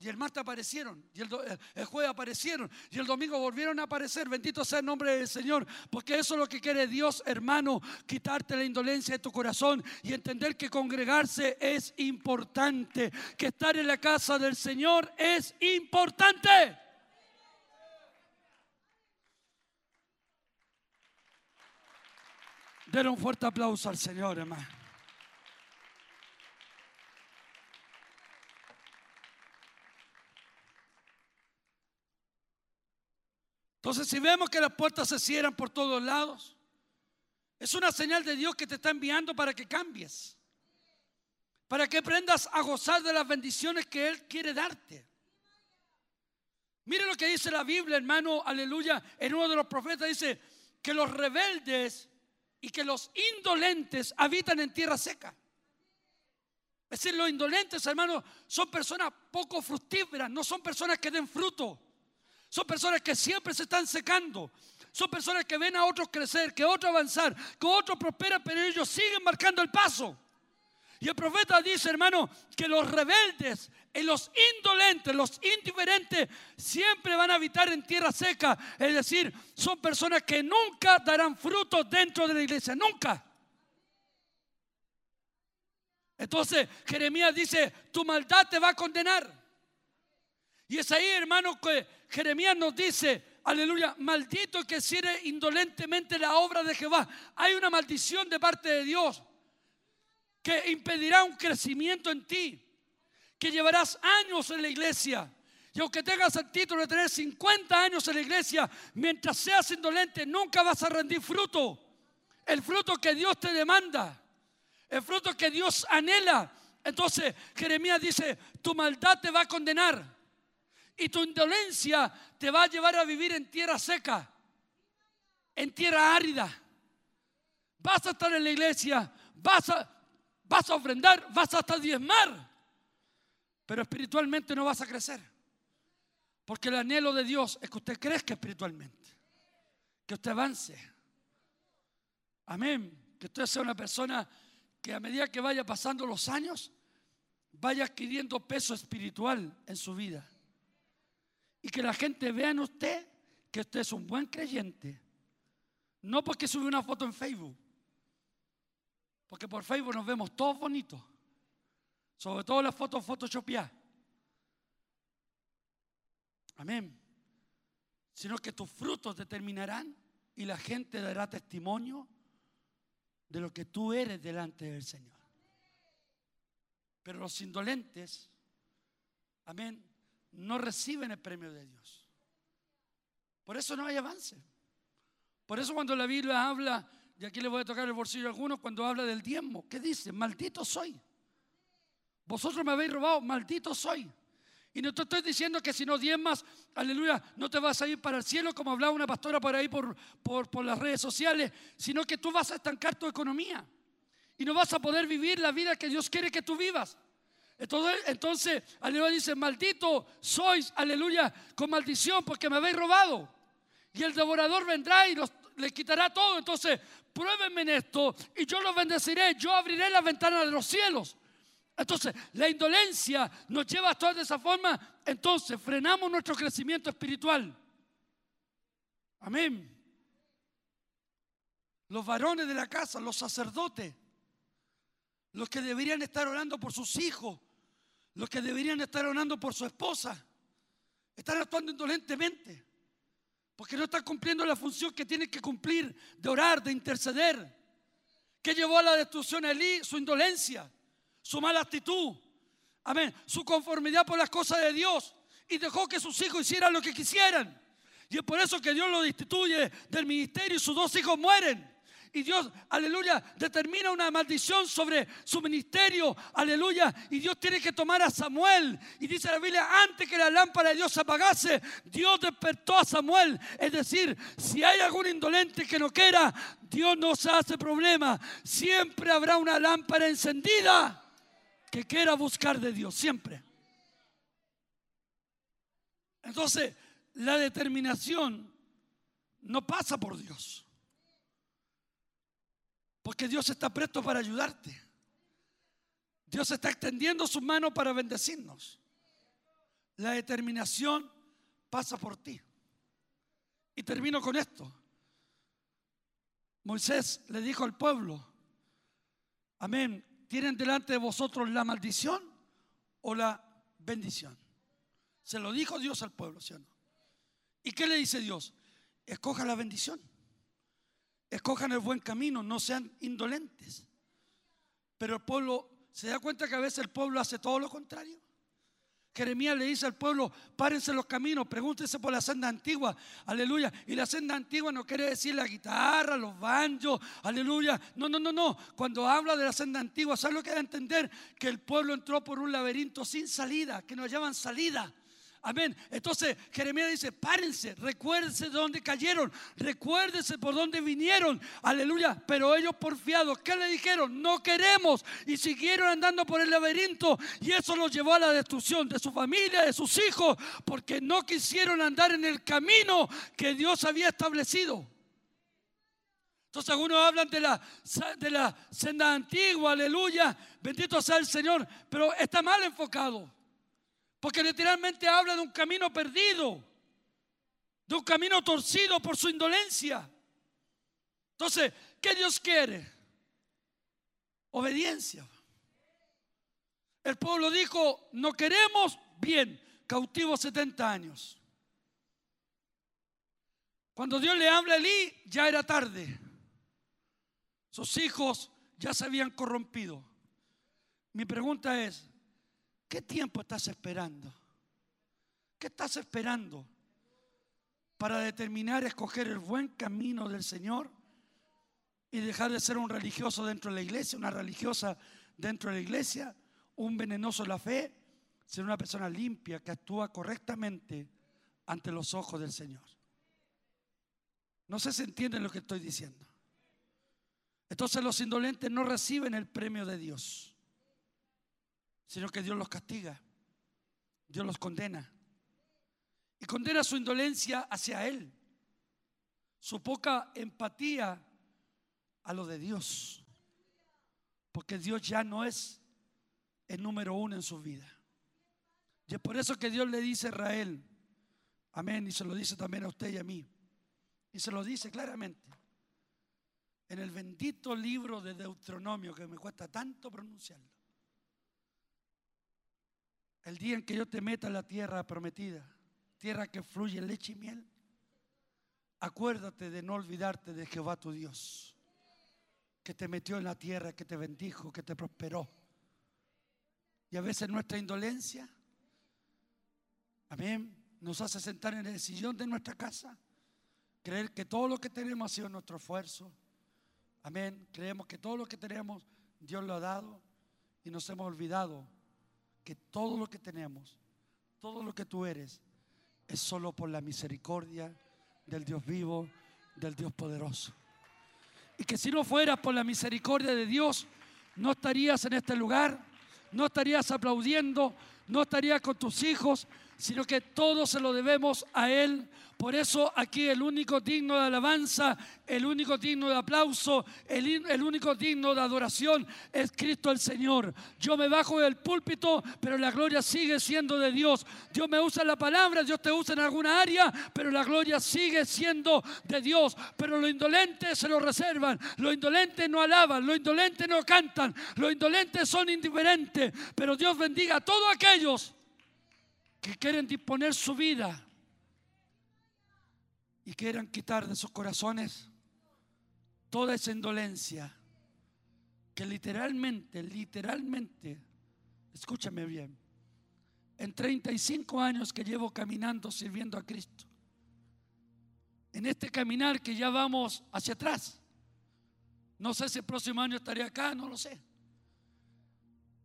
Y el martes aparecieron, y el- el jueves aparecieron, y el domingo volvieron a aparecer. Bendito sea el nombre del Señor, porque eso es lo que quiere Dios, hermano, quitarte la indolencia de tu corazón y entender que congregarse es importante, que estar en la casa del Señor es importante. Denle un fuerte aplauso al Señor, hermano. Entonces, si vemos que las puertas se cierran por todos lados, es una señal de Dios que te está enviando para que cambies, para que aprendas a gozar de las bendiciones que Él quiere darte. Mire lo que dice la Biblia, hermano, aleluya. En uno de los profetas dice que los rebeldes y que los indolentes habitan en tierra seca. Es decir, los indolentes, hermano, son personas poco fructíferas, no son personas que den fruto. Son personas que siempre se están secando. Son personas que ven a otros crecer, que otros avanzar, que otros prosperan, pero ellos siguen marcando el paso. Y el profeta dice, hermano, que los rebeldes los indolentes, los indiferentes, siempre van a habitar en tierra seca. Es decir, son personas que nunca darán frutos dentro de la iglesia, nunca. Entonces Jeremías dice, tu maldad te va a condenar. Y es ahí, hermano, que Jeremías nos dice, aleluya, maldito que cierre indolentemente la obra de Jehová. Hay una maldición de parte de Dios que impedirá un crecimiento en ti, que llevarás años en la iglesia. Y aunque tengas el título de tener 50 años en la iglesia, mientras seas indolente, nunca vas a rendir fruto. El fruto que Dios te demanda, el fruto que Dios anhela. Entonces Jeremías dice, tu maldad te va a condenar y tu indolencia te va a llevar a vivir en tierra seca, en tierra árida. Vas a estar en la iglesia, vas a, vas a ofrendar, vas a hasta diezmar, pero espiritualmente no vas a crecer. Porque el anhelo de Dios es que usted crezca espiritualmente, que usted avance. Amén. Que usted sea una persona que a medida que vaya pasando los años, vaya adquiriendo peso espiritual en su vida. Y que la gente vea en usted que usted es un buen creyente. No porque sube una foto en Facebook. Porque por Facebook nos vemos todos bonitos. Sobre todo las fotos photoshopeadas. Amén. Sino que tus frutos determinarán y la gente dará testimonio de lo que tú eres delante del Señor. Pero los indolentes, amén, no reciben el premio de Dios. Por eso no hay avance. Por eso cuando la Biblia habla, y aquí le voy a tocar el bolsillo a algunos, cuando habla del diezmo, ¿qué dice? Maldito soy. Vosotros me habéis robado, maldito soy. Y no te estoy diciendo que si no diezmas, aleluya, no te vas a ir para el cielo, como hablaba una pastora por ahí por, por, por las redes sociales, sino que tú vas a estancar tu economía y no vas a poder vivir la vida que Dios quiere que tú vivas. Entonces, entonces, aleluya, dice, maldito sois, aleluya, con maldición porque me habéis robado. Y el devorador vendrá y los, le quitará todo. Entonces, pruébenme en esto y yo los bendeciré. Yo abriré las ventanas de los cielos. Entonces, la indolencia nos lleva a actuar de esa forma. Entonces, frenamos nuestro crecimiento espiritual. Amén. Los varones de la casa, los sacerdotes, los que deberían estar orando por sus hijos, los que deberían estar orando por su esposa, están actuando indolentemente, porque no están cumpliendo la función que tienen que cumplir de orar, de interceder. ¿Qué llevó a la destrucción a Elí? Su indolencia, su mala actitud, amén, su conformidad por las cosas de Dios y dejó que sus hijos hicieran lo que quisieran. Y es por eso que Dios lo destituye del ministerio y sus dos hijos mueren. Y Dios, aleluya, determina una maldición sobre su ministerio, aleluya. Y Dios tiene que tomar a Samuel. Y dice la Biblia, antes que la lámpara de Dios se apagase, Dios despertó a Samuel. Es decir, si hay algún indolente que no quiera, Dios no se hace problema. Siempre habrá una lámpara encendida que quiera buscar de Dios, siempre. Entonces, la determinación no pasa por Dios. Porque Dios está presto para ayudarte. Dios está extendiendo sus manos para bendecirnos. La determinación pasa por ti. Y termino con esto. Moisés le dijo al pueblo, amén, ¿tienen delante de vosotros la maldición o la bendición? Se lo dijo Dios al pueblo, ¿sí o no? ¿Y qué le dice Dios? Escoja la bendición. Escojan el buen camino, no sean indolentes. Pero el pueblo, ¿se da cuenta que a veces el pueblo hace todo lo contrario? Jeremías le dice al pueblo, párense los caminos, pregúntense por la senda antigua, aleluya. Y la senda antigua no quiere decir la guitarra, los banjos, aleluya. No, no, no, no. Cuando habla de la senda antigua, ¿sabes lo que da a entender? Que el pueblo entró por un laberinto sin salida, que no hallaban salida. Amén. Entonces Jeremías dice, párense, recuérdense de dónde cayeron, recuérdense por dónde vinieron. Aleluya. Pero ellos porfiados, ¿qué le dijeron? No queremos. Y siguieron andando por el laberinto. Y eso los llevó a la destrucción de su familia, de sus hijos, porque no quisieron andar en el camino que Dios había establecido. Entonces algunos hablan de la, de la senda antigua, aleluya, bendito sea el Señor, pero está mal enfocado. Porque literalmente habla de un camino perdido, de un camino torcido por su indolencia. Entonces, ¿qué Dios quiere? Obediencia. El pueblo dijo, no queremos, bien, cautivo 70 años. Cuando Dios le habla a Elí, ya era tarde. Sus hijos ya se habían corrompido. Mi pregunta es, ¿Qué tiempo estás esperando? ¿Qué estás esperando para determinar escoger el buen camino del Señor y dejar de ser un religioso dentro de la iglesia, una religiosa dentro de la iglesia, un venenoso en la fe, ser una persona limpia que actúa correctamente ante los ojos del Señor? No sé si entienden lo que estoy diciendo. Entonces los indolentes no reciben el premio de Dios sino que Dios los castiga, Dios los condena. Y condena su indolencia hacia Él, su poca empatía a lo de Dios, porque Dios ya no es el número uno en su vida. Y es por eso que Dios le dice a Israel, amén, y se lo dice también a usted y a mí, y se lo dice claramente. En el bendito libro de Deuteronomio, que me cuesta tanto pronunciarlo. El día en que yo te meta en la tierra prometida, tierra que fluye leche y miel, acuérdate de no olvidarte de Jehová tu Dios, que te metió en la tierra, que te bendijo, que te prosperó. Y a veces nuestra indolencia, amén, nos hace sentar en el sillón de nuestra casa, creer que todo lo que tenemos ha sido nuestro esfuerzo. Amén, creemos que todo lo que tenemos Dios lo ha dado y nos hemos olvidado que todo lo que tenemos todo lo que tú eres es solo por la misericordia del Dios vivo, del Dios poderoso. Y que si no fueras por la misericordia de Dios, no estarías en este lugar, no estarías aplaudiendo, no estarías con tus hijos, sino que todo se lo debemos a Él. Por eso aquí el único digno de alabanza, el único digno de aplauso, el, el único digno de adoración es Cristo el Señor. Yo me bajo del púlpito, pero la gloria sigue siendo de Dios. Dios me usa la palabra, Dios te usa en alguna área, pero la gloria sigue siendo de Dios. Pero los indolentes se lo reservan, los indolentes no alaban, los indolentes no cantan, los indolentes son indiferentes. Pero Dios bendiga a todos aquellos que quieren disponer su vida y quieran quitar de sus corazones toda esa indolencia que literalmente, literalmente, escúchame bien, en 35 años que llevo caminando sirviendo a Cristo, en este caminar que ya vamos hacia atrás, no sé si el próximo año estaré acá, no lo sé,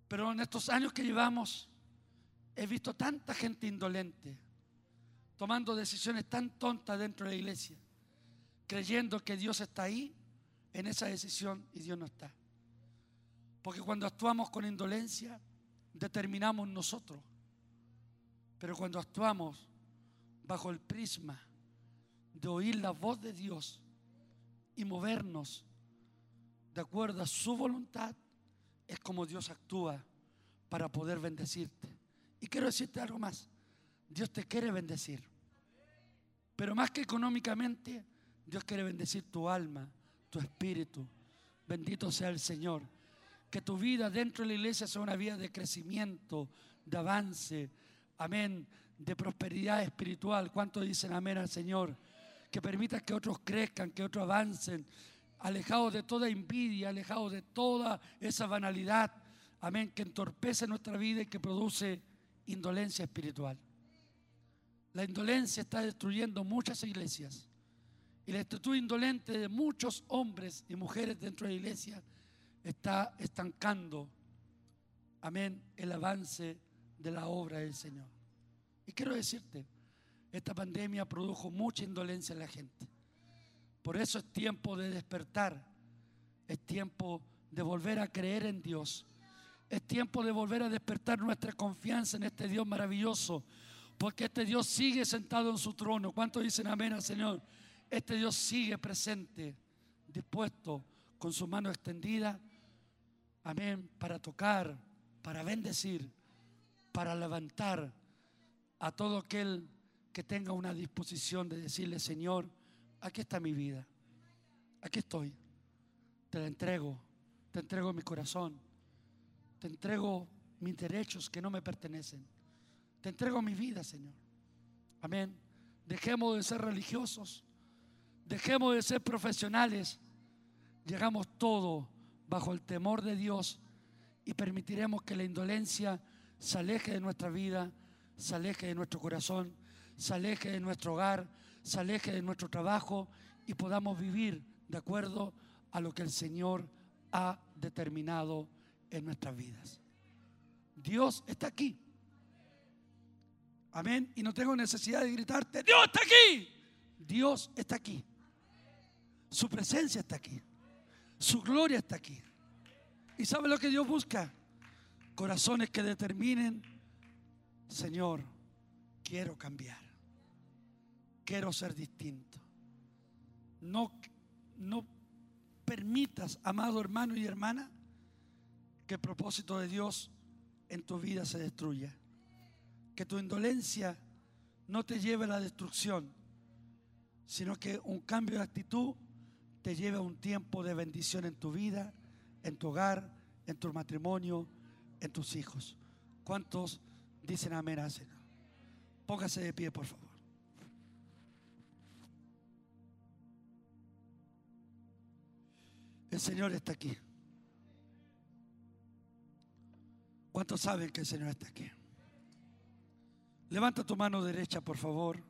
pero en estos años que llevamos, he visto tanta gente indolente, tomando decisiones tan tontas dentro de la iglesia, creyendo que Dios está ahí en esa decisión y Dios no está. Porque cuando actuamos con indolencia, determinamos nosotros. Pero cuando actuamos bajo el prisma de oír la voz de Dios y movernos de acuerdo a su voluntad, es como Dios actúa para poder bendecirte. Y quiero decirte algo más. Dios te quiere bendecir. Pero más que económicamente, Dios quiere bendecir tu alma, tu espíritu. Bendito sea el Señor. Que tu vida dentro de la iglesia sea una vida de crecimiento, de avance, amén, de prosperidad espiritual. ¿Cuántos dicen amén al Señor? Que permita que otros crezcan, que otros avancen, alejados de toda envidia, alejados de toda esa banalidad, amén, que entorpece nuestra vida y que produce indolencia espiritual. La indolencia está destruyendo muchas iglesias. Y la actitud indolente de muchos hombres y mujeres dentro de la iglesia está estancando, amén, el avance de la obra del Señor. Y quiero decirte, esta pandemia produjo mucha indolencia en la gente. Por eso es tiempo de despertar, es tiempo de volver a creer en Dios, es tiempo de volver a despertar nuestra confianza en este Dios maravilloso, porque este Dios sigue sentado en su trono. ¿Cuántos dicen amén al Señor? Este Dios sigue presente, dispuesto, con su mano extendida, amén, para tocar, para bendecir, para levantar a todo aquel que tenga una disposición de decirle, Señor, aquí está mi vida, aquí estoy, te la entrego, te entrego mi corazón, te entrego mis derechos que no me pertenecen, te entrego mi vida, Señor. Amén. Dejemos de ser religiosos, dejemos de ser profesionales, llegamos todo bajo el temor de Dios y permitiremos que la indolencia se aleje de nuestra vida, se aleje de nuestro corazón, se aleje de nuestro hogar, se aleje de nuestro trabajo y podamos vivir de acuerdo a lo que el Señor ha determinado en nuestras vidas. Dios está aquí. Amén. Y no tengo necesidad de gritarte, Dios está aquí. Dios está aquí. Su presencia está aquí. Su gloria está aquí. ¿Y sabe lo que Dios busca? Corazones que determinen, Señor, quiero cambiar. Quiero ser distinto. No, no permitas, amado hermano y hermana, que el propósito de Dios en tu vida se destruya. Que tu indolencia no te lleve a la destrucción, sino que un cambio de actitud te lleve a un tiempo de bendición en tu vida, en tu hogar, en tu matrimonio, en tus hijos. ¿Cuántos dicen amén al? Póngase de pie, por favor. El Señor está aquí. ¿Cuántos saben que el Señor está aquí? Levanta tu mano derecha, por favor.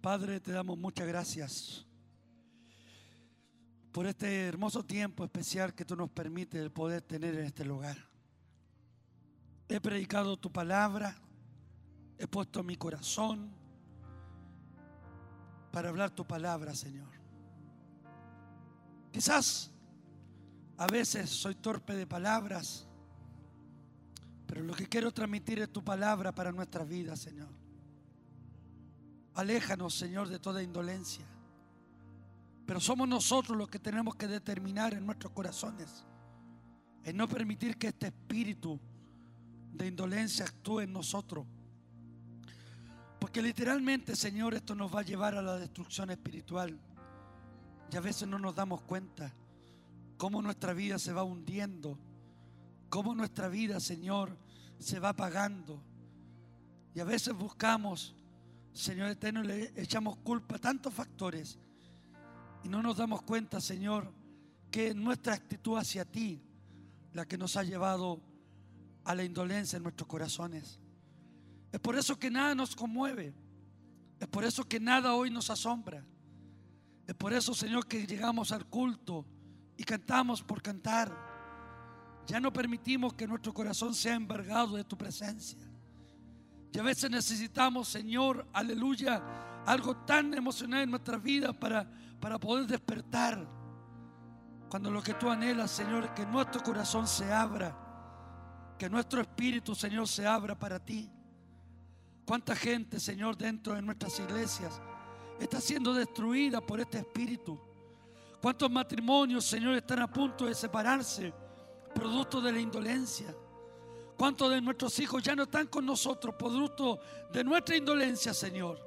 Padre, te damos muchas gracias por este hermoso tiempo especial que tú nos permites el poder tener en este lugar. he predicado tu palabra, he puesto mi corazón para hablar tu palabra, Señor. Quizás a veces soy torpe de palabras, pero lo que quiero transmitir es tu palabra para nuestras vidas, Señor. Aléjanos, Señor, de toda indolencia. Pero somos nosotros los que tenemos que determinar en nuestros corazones en no permitir que este espíritu de indolencia actúe en nosotros. Porque literalmente, Señor, esto nos va a llevar a la destrucción espiritual. Y a veces no nos damos cuenta cómo nuestra vida se va hundiendo, cómo nuestra vida, Señor, se va apagando. Y a veces buscamos, Señor eterno, le echamos culpa a tantos factores y no nos damos cuenta, Señor, que es nuestra actitud hacia ti la que nos ha llevado a la indolencia en nuestros corazones. Es por eso que nada nos conmueve. Es por eso que nada hoy nos asombra. Es por eso, Señor, que llegamos al culto y cantamos por cantar. Ya no permitimos que nuestro corazón sea embargado de tu presencia. Y a veces necesitamos, Señor, aleluya, algo tan emocional en nuestra vida para, para poder despertar. Cuando lo que tú anhelas, Señor, es que nuestro corazón se abra, que nuestro espíritu, Señor, se abra para ti. ¿Cuánta gente, Señor, dentro de nuestras iglesias está siendo destruida por este espíritu? ¿Cuántos matrimonios, Señor, están a punto de separarse, producto de la indolencia? ¿Cuántos de nuestros hijos ya no están con nosotros, producto de nuestra indolencia, Señor?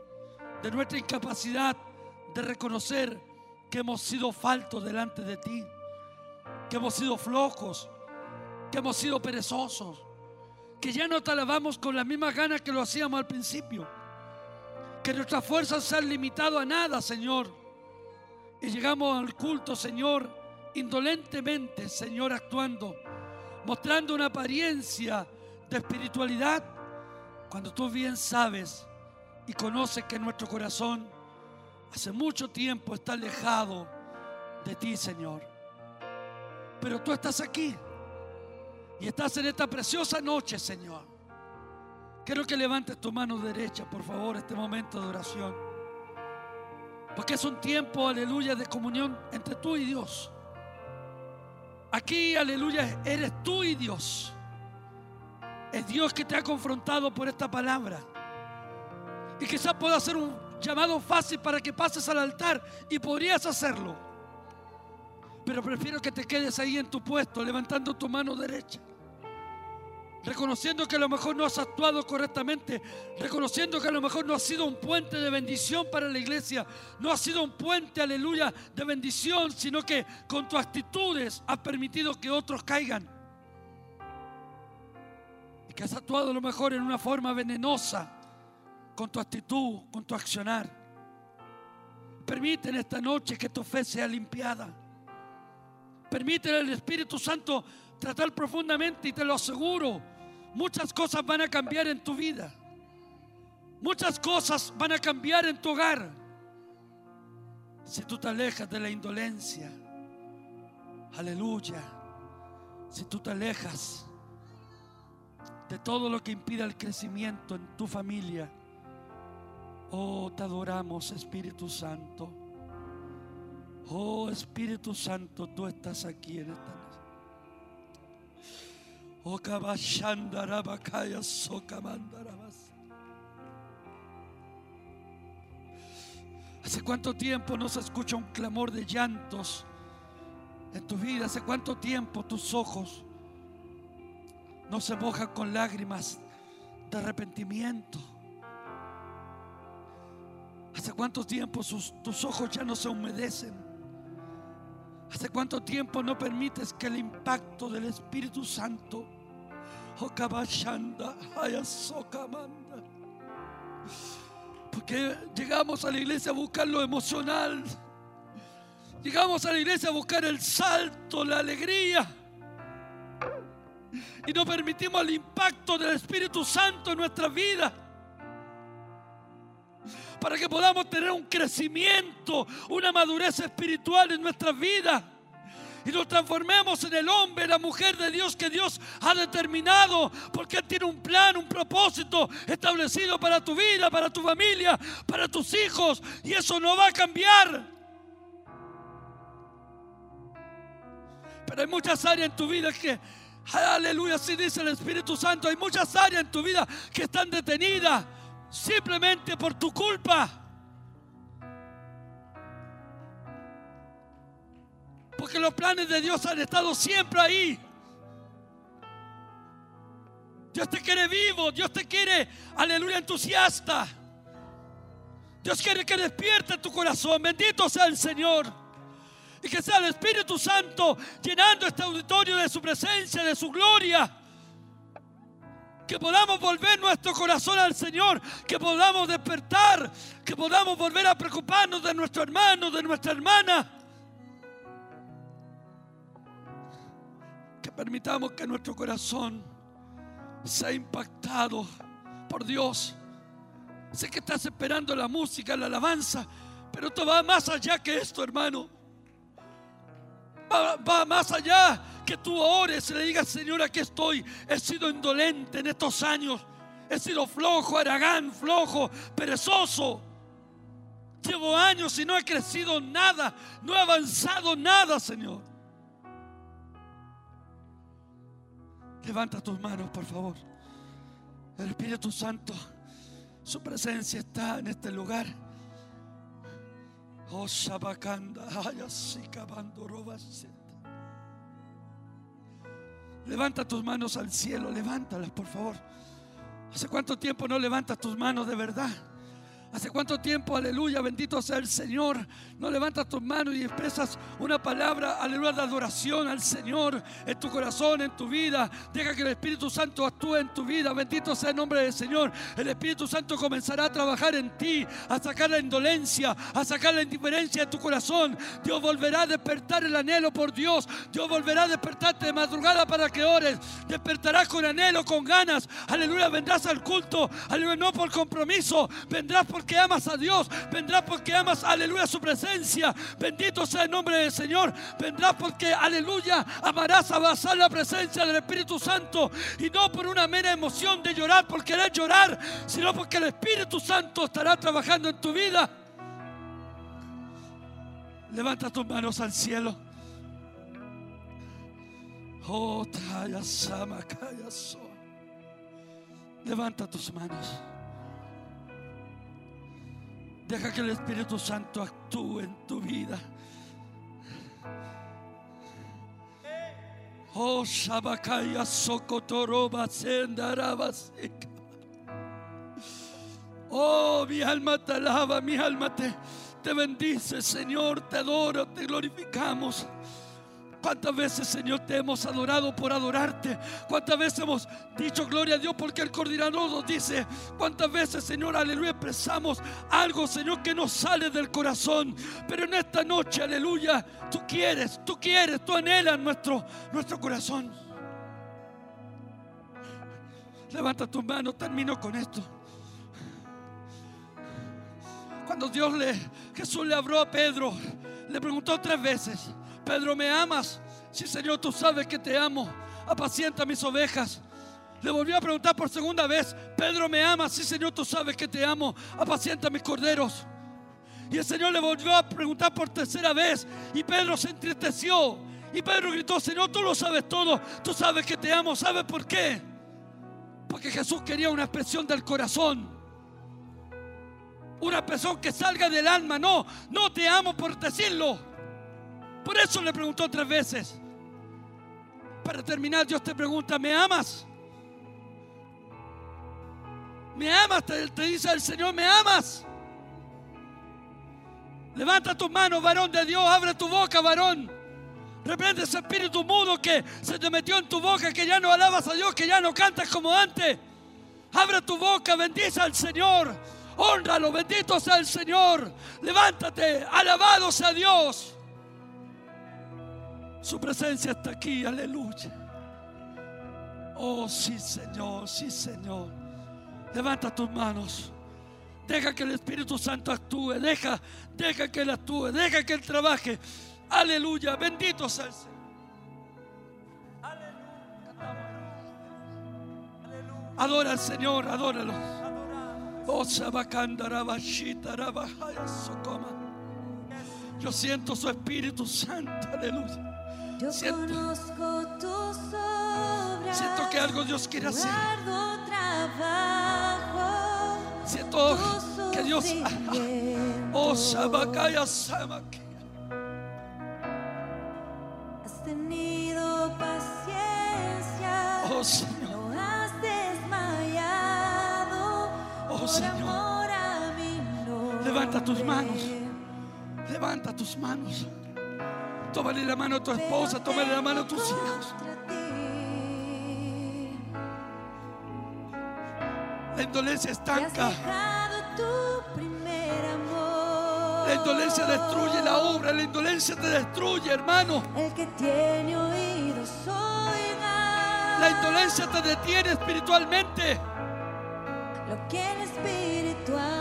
De nuestra incapacidad de reconocer que hemos sido faltos delante de ti, que hemos sido flojos, que hemos sido perezosos, que ya no te alabamos con las mismas ganas que lo hacíamos al principio, que nuestras fuerzas se han limitado a nada, Señor. Llegamos al culto, Señor, indolentemente, Señor, actuando, mostrando una apariencia de espiritualidad, cuando tú bien sabes y conoces que nuestro corazón hace mucho tiempo está alejado de ti, Señor. Pero tú estás aquí y estás en esta preciosa noche, Señor. Quiero que levantes tu mano derecha, por favor, este momento de oración. Porque es un tiempo, aleluya, de comunión entre tú y Dios. Aquí, aleluya, eres tú y Dios. Es Dios que te ha confrontado por esta palabra. Y quizás pueda ser un llamado fácil para que pases al altar y podrías hacerlo. Pero prefiero que te quedes ahí en tu puesto, levantando tu mano derecha. Reconociendo que a lo mejor no has actuado correctamente. Reconociendo que a lo mejor no has sido un puente de bendición para la iglesia. No has sido un puente, aleluya, de bendición. Sino que con tus actitudes has permitido que otros caigan. Y que has actuado a lo mejor en una forma venenosa. Con tu actitud, con tu accionar. Permite en esta noche que tu fe sea limpiada. Permítele al Espíritu Santo tratar profundamente y te lo aseguro, muchas cosas van a cambiar en tu vida. Muchas cosas van a cambiar en tu hogar. Si tú te alejas de la indolencia, aleluya. Si tú te alejas de todo lo que impida el crecimiento en tu familia, oh, te adoramos, Espíritu Santo. Oh Espíritu Santo, tú estás aquí en esta ¿Hace cuánto tiempo no se escucha un clamor de llantos en tu vida? ¿Hace cuánto tiempo tus ojos no se mojan con lágrimas de arrepentimiento? ¿Hace cuánto tiempo tus ojos ya no se humedecen? ¿Hace cuánto tiempo no permites que el impacto del Espíritu Santo porque llegamos a la iglesia a buscar lo emocional. Llegamos a la iglesia a buscar el salto, la alegría. Y no permitimos el impacto del Espíritu Santo en nuestra vida para que podamos tener un crecimiento, una madurez espiritual en nuestras vidas. Y nos transformemos en el hombre, la mujer de Dios que Dios ha determinado, porque Él tiene un plan, un propósito establecido para tu vida, para tu familia, para tus hijos, y eso no va a cambiar. Pero hay muchas áreas en tu vida que, aleluya, así dice el Espíritu Santo, hay muchas áreas en tu vida que están detenidas simplemente por tu culpa. Porque los planes de Dios han estado siempre ahí. Dios te quiere vivo, Dios te quiere, aleluya, entusiasta. Dios quiere que despierte tu corazón. Bendito sea el Señor. Y que sea el Espíritu Santo llenando este auditorio de su presencia, de su gloria. Que podamos volver nuestro corazón al Señor, que podamos despertar, que podamos volver a preocuparnos de nuestro hermano, de nuestra hermana. Permitamos que nuestro corazón sea impactado por Dios. Sé que estás esperando la música, la alabanza, pero esto va más allá que esto, hermano. Va, va más allá que tú ores y le digas, Señor, aquí estoy. He sido indolente en estos años. He sido flojo, aragán, flojo, perezoso. Llevo años y no he crecido nada. No he avanzado nada, Señor. Levanta tus manos, por favor. El Espíritu Santo, su presencia está en este lugar. Oh, Shabakanda. Levanta tus manos al cielo, levántalas, por favor. ¿Hace cuánto tiempo no levantas tus manos de verdad? ¿Hace cuánto tiempo, aleluya, bendito sea el Señor? No levantas tus manos y expresas una palabra, aleluya, de adoración al Señor en tu corazón, en tu vida. Deja que el Espíritu Santo actúe en tu vida. Bendito sea el nombre del Señor. El Espíritu Santo comenzará a trabajar en ti, a sacar la indolencia, a sacar la indiferencia de tu corazón. Dios volverá a despertar el anhelo por Dios. Dios volverá a despertarte de madrugada para que ores. Despertarás con anhelo, con ganas. Aleluya, vendrás al culto. Aleluya, no por compromiso. Vendrás porque amas a Dios. Vendrás porque amas, aleluya, su presencia. Bendito sea el nombre del Señor. Vendrás porque, aleluya, amarás abrazar la presencia del Espíritu Santo. Y no por una mera emoción de llorar por querer llorar, sino porque el Espíritu Santo estará trabajando en tu vida. Levanta tus manos al cielo. Oh. Levanta tus manos. Deja que el Espíritu Santo actúe en tu vida. Oh, Shabakaya Sokotoroba Sendarabasika. Oh, mi alma te alaba, mi alma te, te bendice, Señor, te adoro, te glorificamos. ¿Cuántas veces, Señor, te hemos adorado por adorarte? ¿Cuántas veces hemos dicho gloria a Dios porque el coordinador nos dice? ¿Cuántas veces, Señor, aleluya, expresamos algo, Señor, que nos sale del corazón? Pero en esta noche, aleluya, tú quieres, tú quieres, tú anhelas nuestro, nuestro corazón. Levanta tus manos, termino con esto. Cuando Dios le, Jesús le habló a Pedro, le preguntó tres veces, Pedro, ¿me amas? Sí, Señor, tú sabes que te amo. Apacienta mis ovejas. Le volvió a preguntar por segunda vez, Pedro, ¿me amas? Sí, Señor, tú sabes que te amo. Apacienta mis corderos. Y el Señor le volvió a preguntar por tercera vez. Y Pedro se entristeció. Y Pedro gritó, Señor, tú lo sabes todo. Tú sabes que te amo. ¿Sabes por qué? Porque Jesús quería una expresión del corazón. Una expresión que salga del alma. No, no te amo por decirlo. Por eso le preguntó tres veces. Para terminar, Dios te pregunta, ¿me amas? ¿Me amas? Te, dice el Señor, ¿me amas? Levanta tus manos, varón de Dios, abre tu boca, varón. Reprende ese espíritu mudo que se te metió en tu boca, que ya no alabas a Dios, que ya no cantas como antes. Abre tu boca, bendice al Señor. Honralo, bendito sea el Señor. Levántate, alabado sea Dios. Su presencia está aquí, aleluya. Oh, sí, Señor, sí, Señor. Levanta tus manos. Deja que el Espíritu Santo actúe. Deja, deja que Él actúe. Deja que Él trabaje. Aleluya. Bendito sea el Señor. Adora al Señor, adóralo. Oh, Yo siento su Espíritu Santo, aleluya. Yo Siento- conozco tus obras. Siento que algo Dios quiere hacer. Trabajo. Siento que Dios. sufrimiento. Oh, Shabakaya Samaki. Has tenido paciencia. Oh, Señor. No has desmayado. Oh, Por Señor. amor a mi nombre. Levanta tus manos. Levanta tus manos. Tómale la mano a tu esposa, tómale la mano a tus hijos. La indolencia estanca. La indolencia destruye la obra. La indolencia te destruye, hermano. El que tiene oídos. La indolencia te detiene espiritualmente. Lo que el hoy.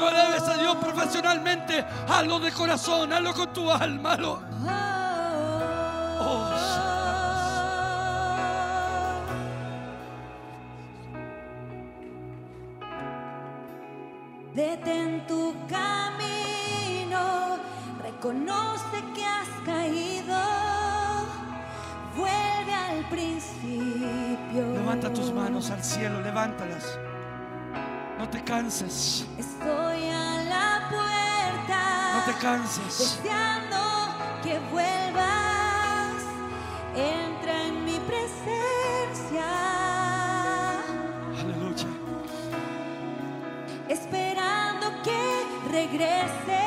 No alabes a Dios profesionalmente. Hazlo de corazón, hazlo con tu alma. hazlo. Oh, Detén tu camino, reconoce que has caído, vuelve al principio. Levanta tus manos al cielo, levántalas. No te canses, Estoy a la puerta. no te canses. deseando que vuelvas. Entra en mi presencia, Aleluya. esperando que regreses.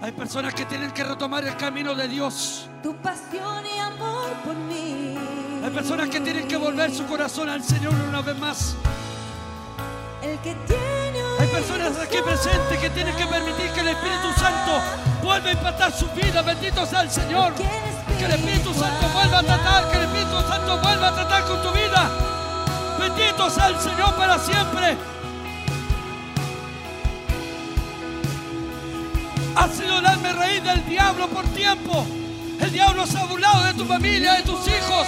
Hay personas que tienen que retomar el camino de Dios. Tu pasión y amor por mí. Hay personas que tienen que volver su corazón al Señor una vez más. Hay personas aquí presentes que tienen que permitir que el Espíritu Santo vuelva a impactar su vida. Bendito sea el Señor. Que el Espíritu Santo vuelva a tratar, que el Espíritu Santo vuelva a tratar con tu vida. Bendito sea el Señor para siempre. Ha sido el alma raíz del diablo por tiempo. El diablo se ha burlado de tu familia, de tus hijos,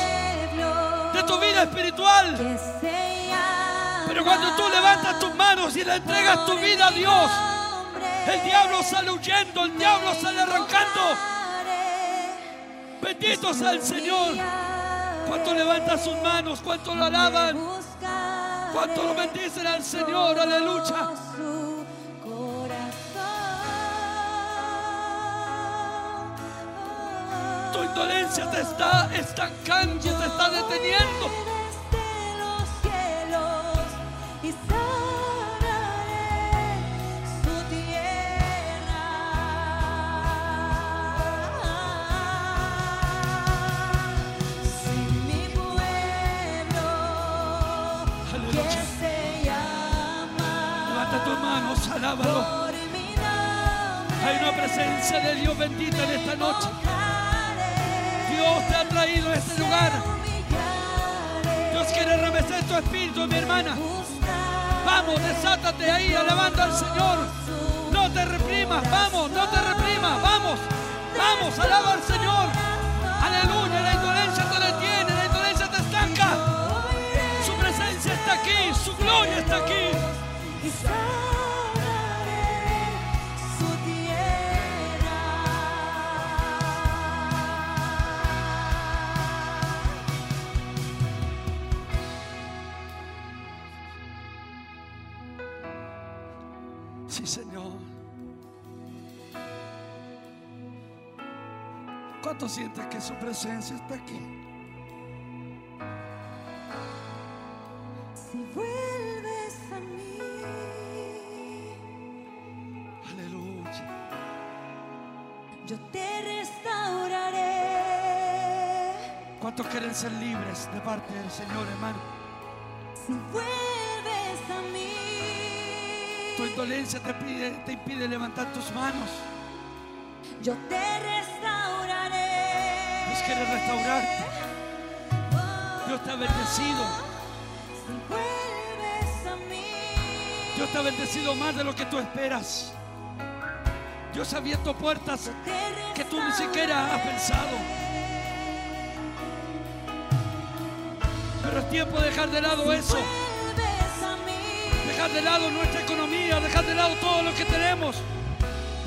de tu vida espiritual. Cuando tú levantas tus manos y le entregas tu vida a Dios, el diablo sale huyendo, el diablo sale arrancando. Bendito sea el Señor. Cuánto levantan sus manos, cuánto lo alaban, cuánto lo bendicen al Señor, aleluya. Tu indolencia te está estancando, te está deteniendo. De Dios bendita en esta noche. Dios te ha traído a este lugar. Dios quiere remecer tu espíritu, mi hermana. Vamos, desátate ahí alabando al Señor. No te reprimas, vamos, no te reprimas, vamos, vamos, alaba al Señor. Aleluya, la indolencia te detiene, la indolencia te estanca. Su presencia está aquí, su gloria está aquí. Que su presencia está aquí? Si vuelves a mí, Aleluya. yo te restauraré. ¿Cuántos quieren ser libres de parte del Señor, hermano? Si vuelves a mí, Tu indolencia te, pide, te impide levantar tus manos. yo te restauraré. Dios quiere restaurarte. Dios te ha bendecido. Dios te ha bendecido más de lo que tú esperas. Dios ha abierto puertas que tú ni siquiera has pensado. Pero es tiempo de dejar de lado eso. Dejar de lado nuestra economía, dejar de lado todo lo que tenemos.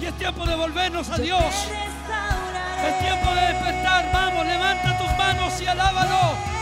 Y es tiempo de volvernos a Dios. Es tiempo de despertar. Vamos, levanta tus manos y alábalo.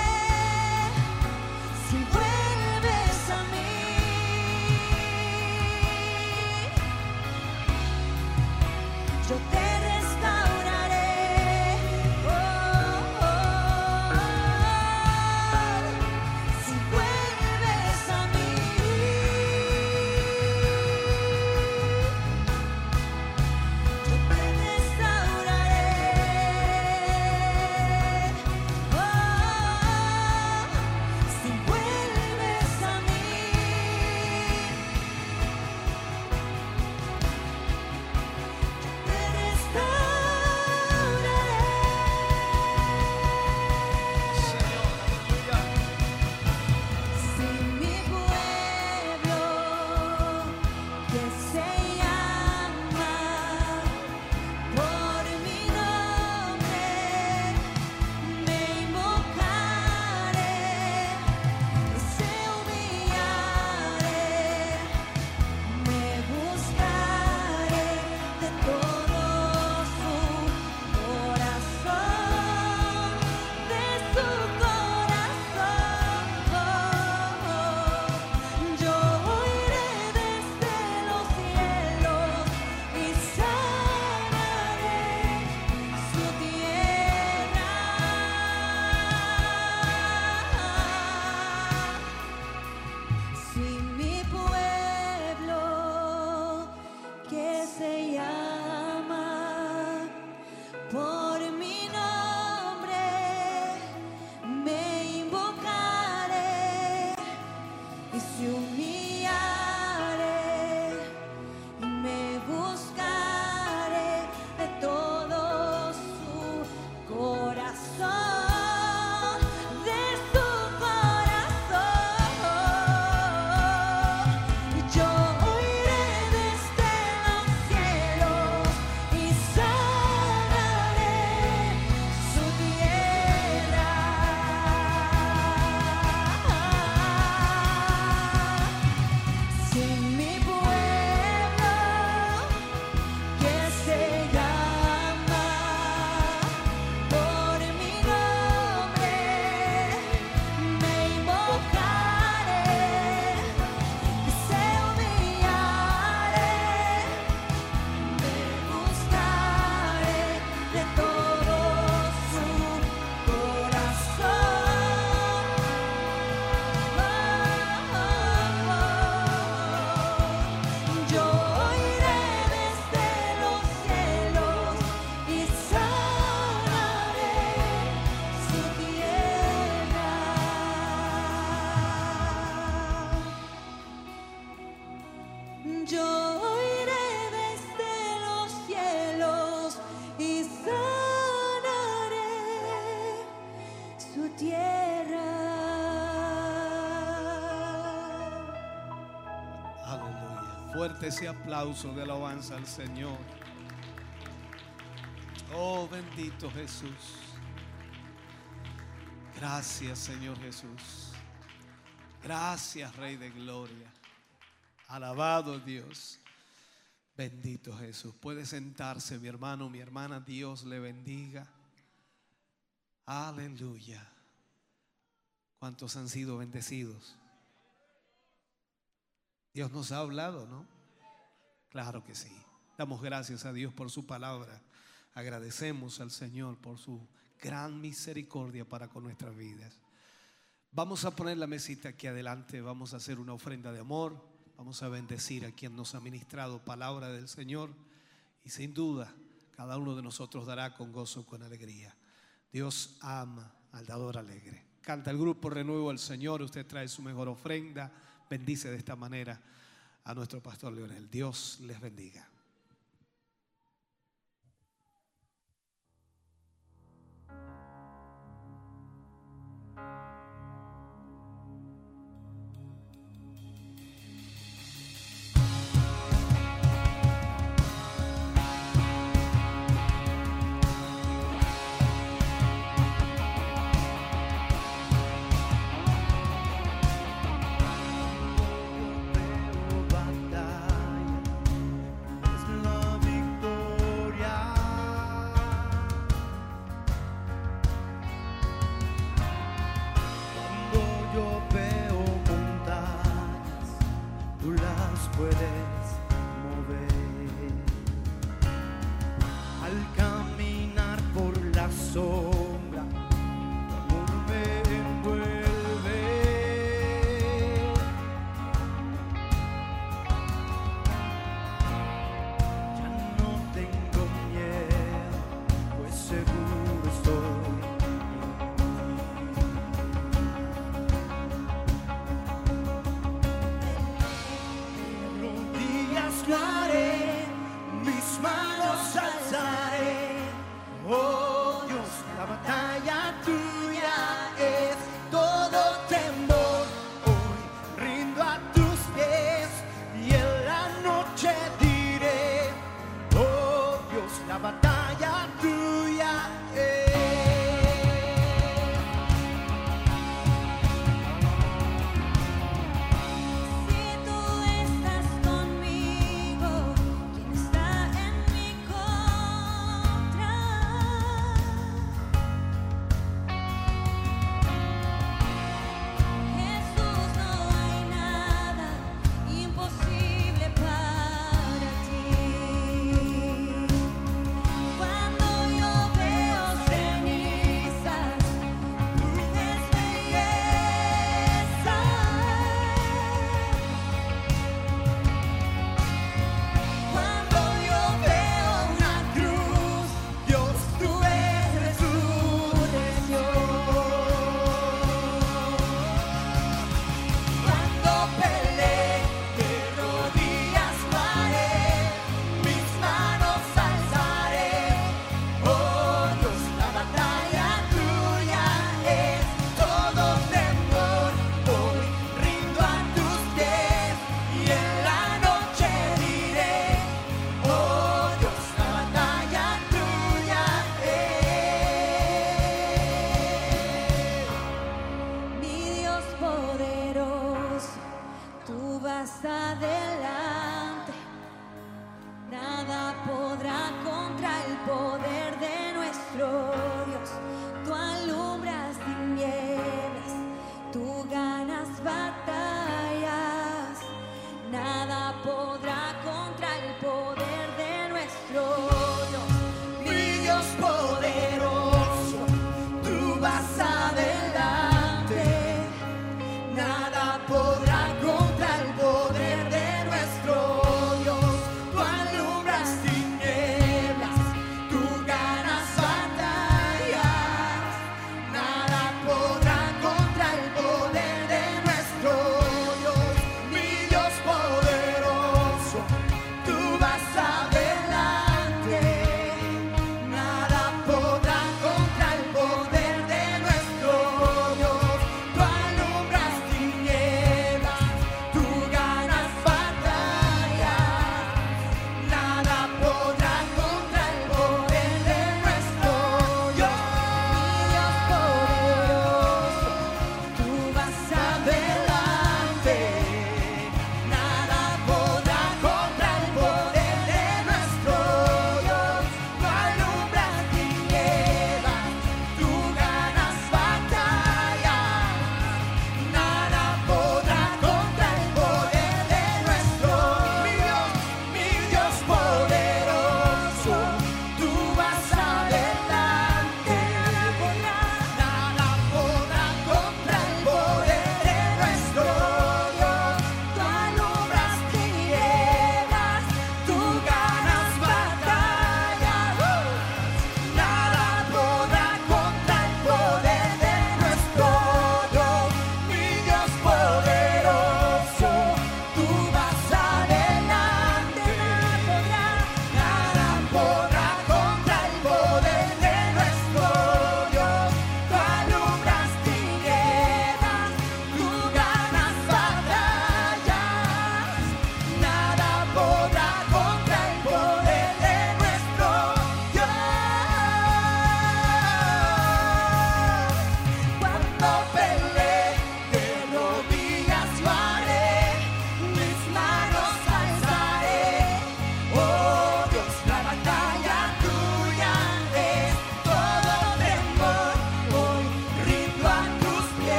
Ese aplauso de alabanza al Señor. Oh, bendito Jesús. Gracias, Señor Jesús. Gracias, Rey de Gloria. Alabado Dios. Bendito Jesús. Puede sentarse, mi hermano, mi hermana. Dios le bendiga. Aleluya. ¿Cuántos han sido bendecidos? Dios nos ha hablado, ¿no? Claro que sí. Damos gracias a Dios por su palabra. Agradecemos al Señor por su gran misericordia para con nuestras vidas. Vamos a poner la mesita aquí adelante, vamos a hacer una ofrenda de amor, vamos a bendecir a quien nos ha ministrado palabra del Señor y sin duda cada uno de nosotros dará con gozo, con alegría. Dios ama al dador alegre. Canta el grupo Renuevo al Señor, usted trae su mejor ofrenda, bendice de esta manera a nuestro pastor Leonel. Dios les bendiga.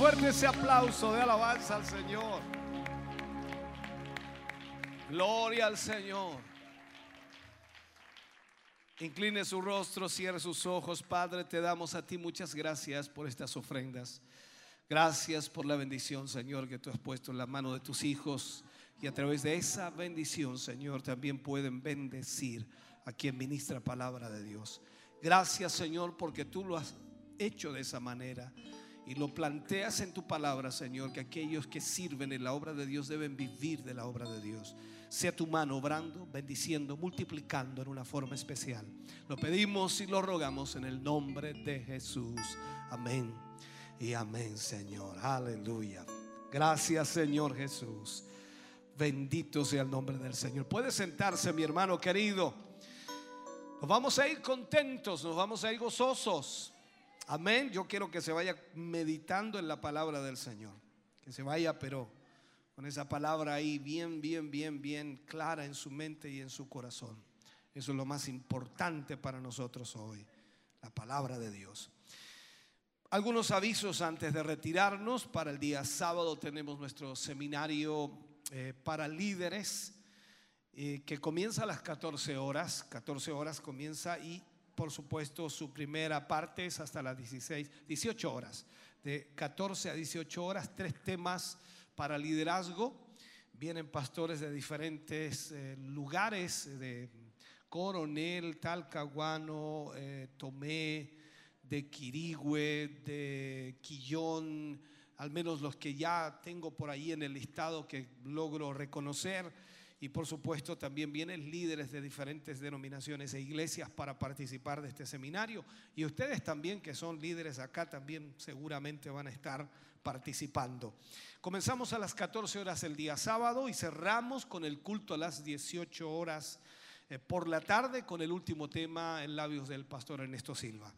Fuerte, ese aplauso de alabanza al Señor. Gloria al Señor. Incline su rostro, cierre sus ojos. Padre, te damos a ti muchas gracias por estas ofrendas. Gracias por la bendición, Señor, que tú has puesto en la mano de tus hijos. Y a través de esa bendición, Señor, también pueden bendecir a quien ministra palabra de Dios. Gracias, Señor, porque tú lo has hecho de esa manera. Y lo planteas en tu palabra, Señor, que aquellos que sirven en la obra de Dios deben vivir de la obra de Dios. Sea tu mano obrando, bendiciendo, multiplicando en una forma especial. Lo pedimos y lo rogamos en el nombre de Jesús. Amén. Y amén, Señor. Aleluya. Gracias, Señor Jesús. Bendito sea el nombre del Señor. Puede sentarse, mi hermano querido. Nos vamos a ir contentos, nos vamos a ir gozosos. Amén. Yo quiero que se vaya meditando en la palabra del Señor. Que se vaya, pero con esa palabra ahí bien, bien, bien, bien clara en su mente y en su corazón. Eso es lo más importante para nosotros hoy, la palabra de Dios. Algunos avisos antes de retirarnos. Para el día sábado tenemos nuestro seminario eh, para líderes eh, que comienza a las 14 horas. 14 horas comienza y por supuesto su primera parte es hasta las 16, 18 horas. De 14 a 18 horas, tres temas para liderazgo. Vienen pastores de diferentes eh, lugares, de Coronel, Talcahuano, eh, Tomé, de Quirigüe, de Quillón, al menos los que ya tengo por ahí en el listado que logro reconocer. Y por supuesto también vienen líderes de diferentes denominaciones e iglesias para participar de este seminario. Y ustedes también que son líderes acá también seguramente van a estar participando. Comenzamos a las 14 horas el día sábado y cerramos con el culto a las 18 horas eh, por la tarde con el último tema en labios del pastor Ernesto Silva.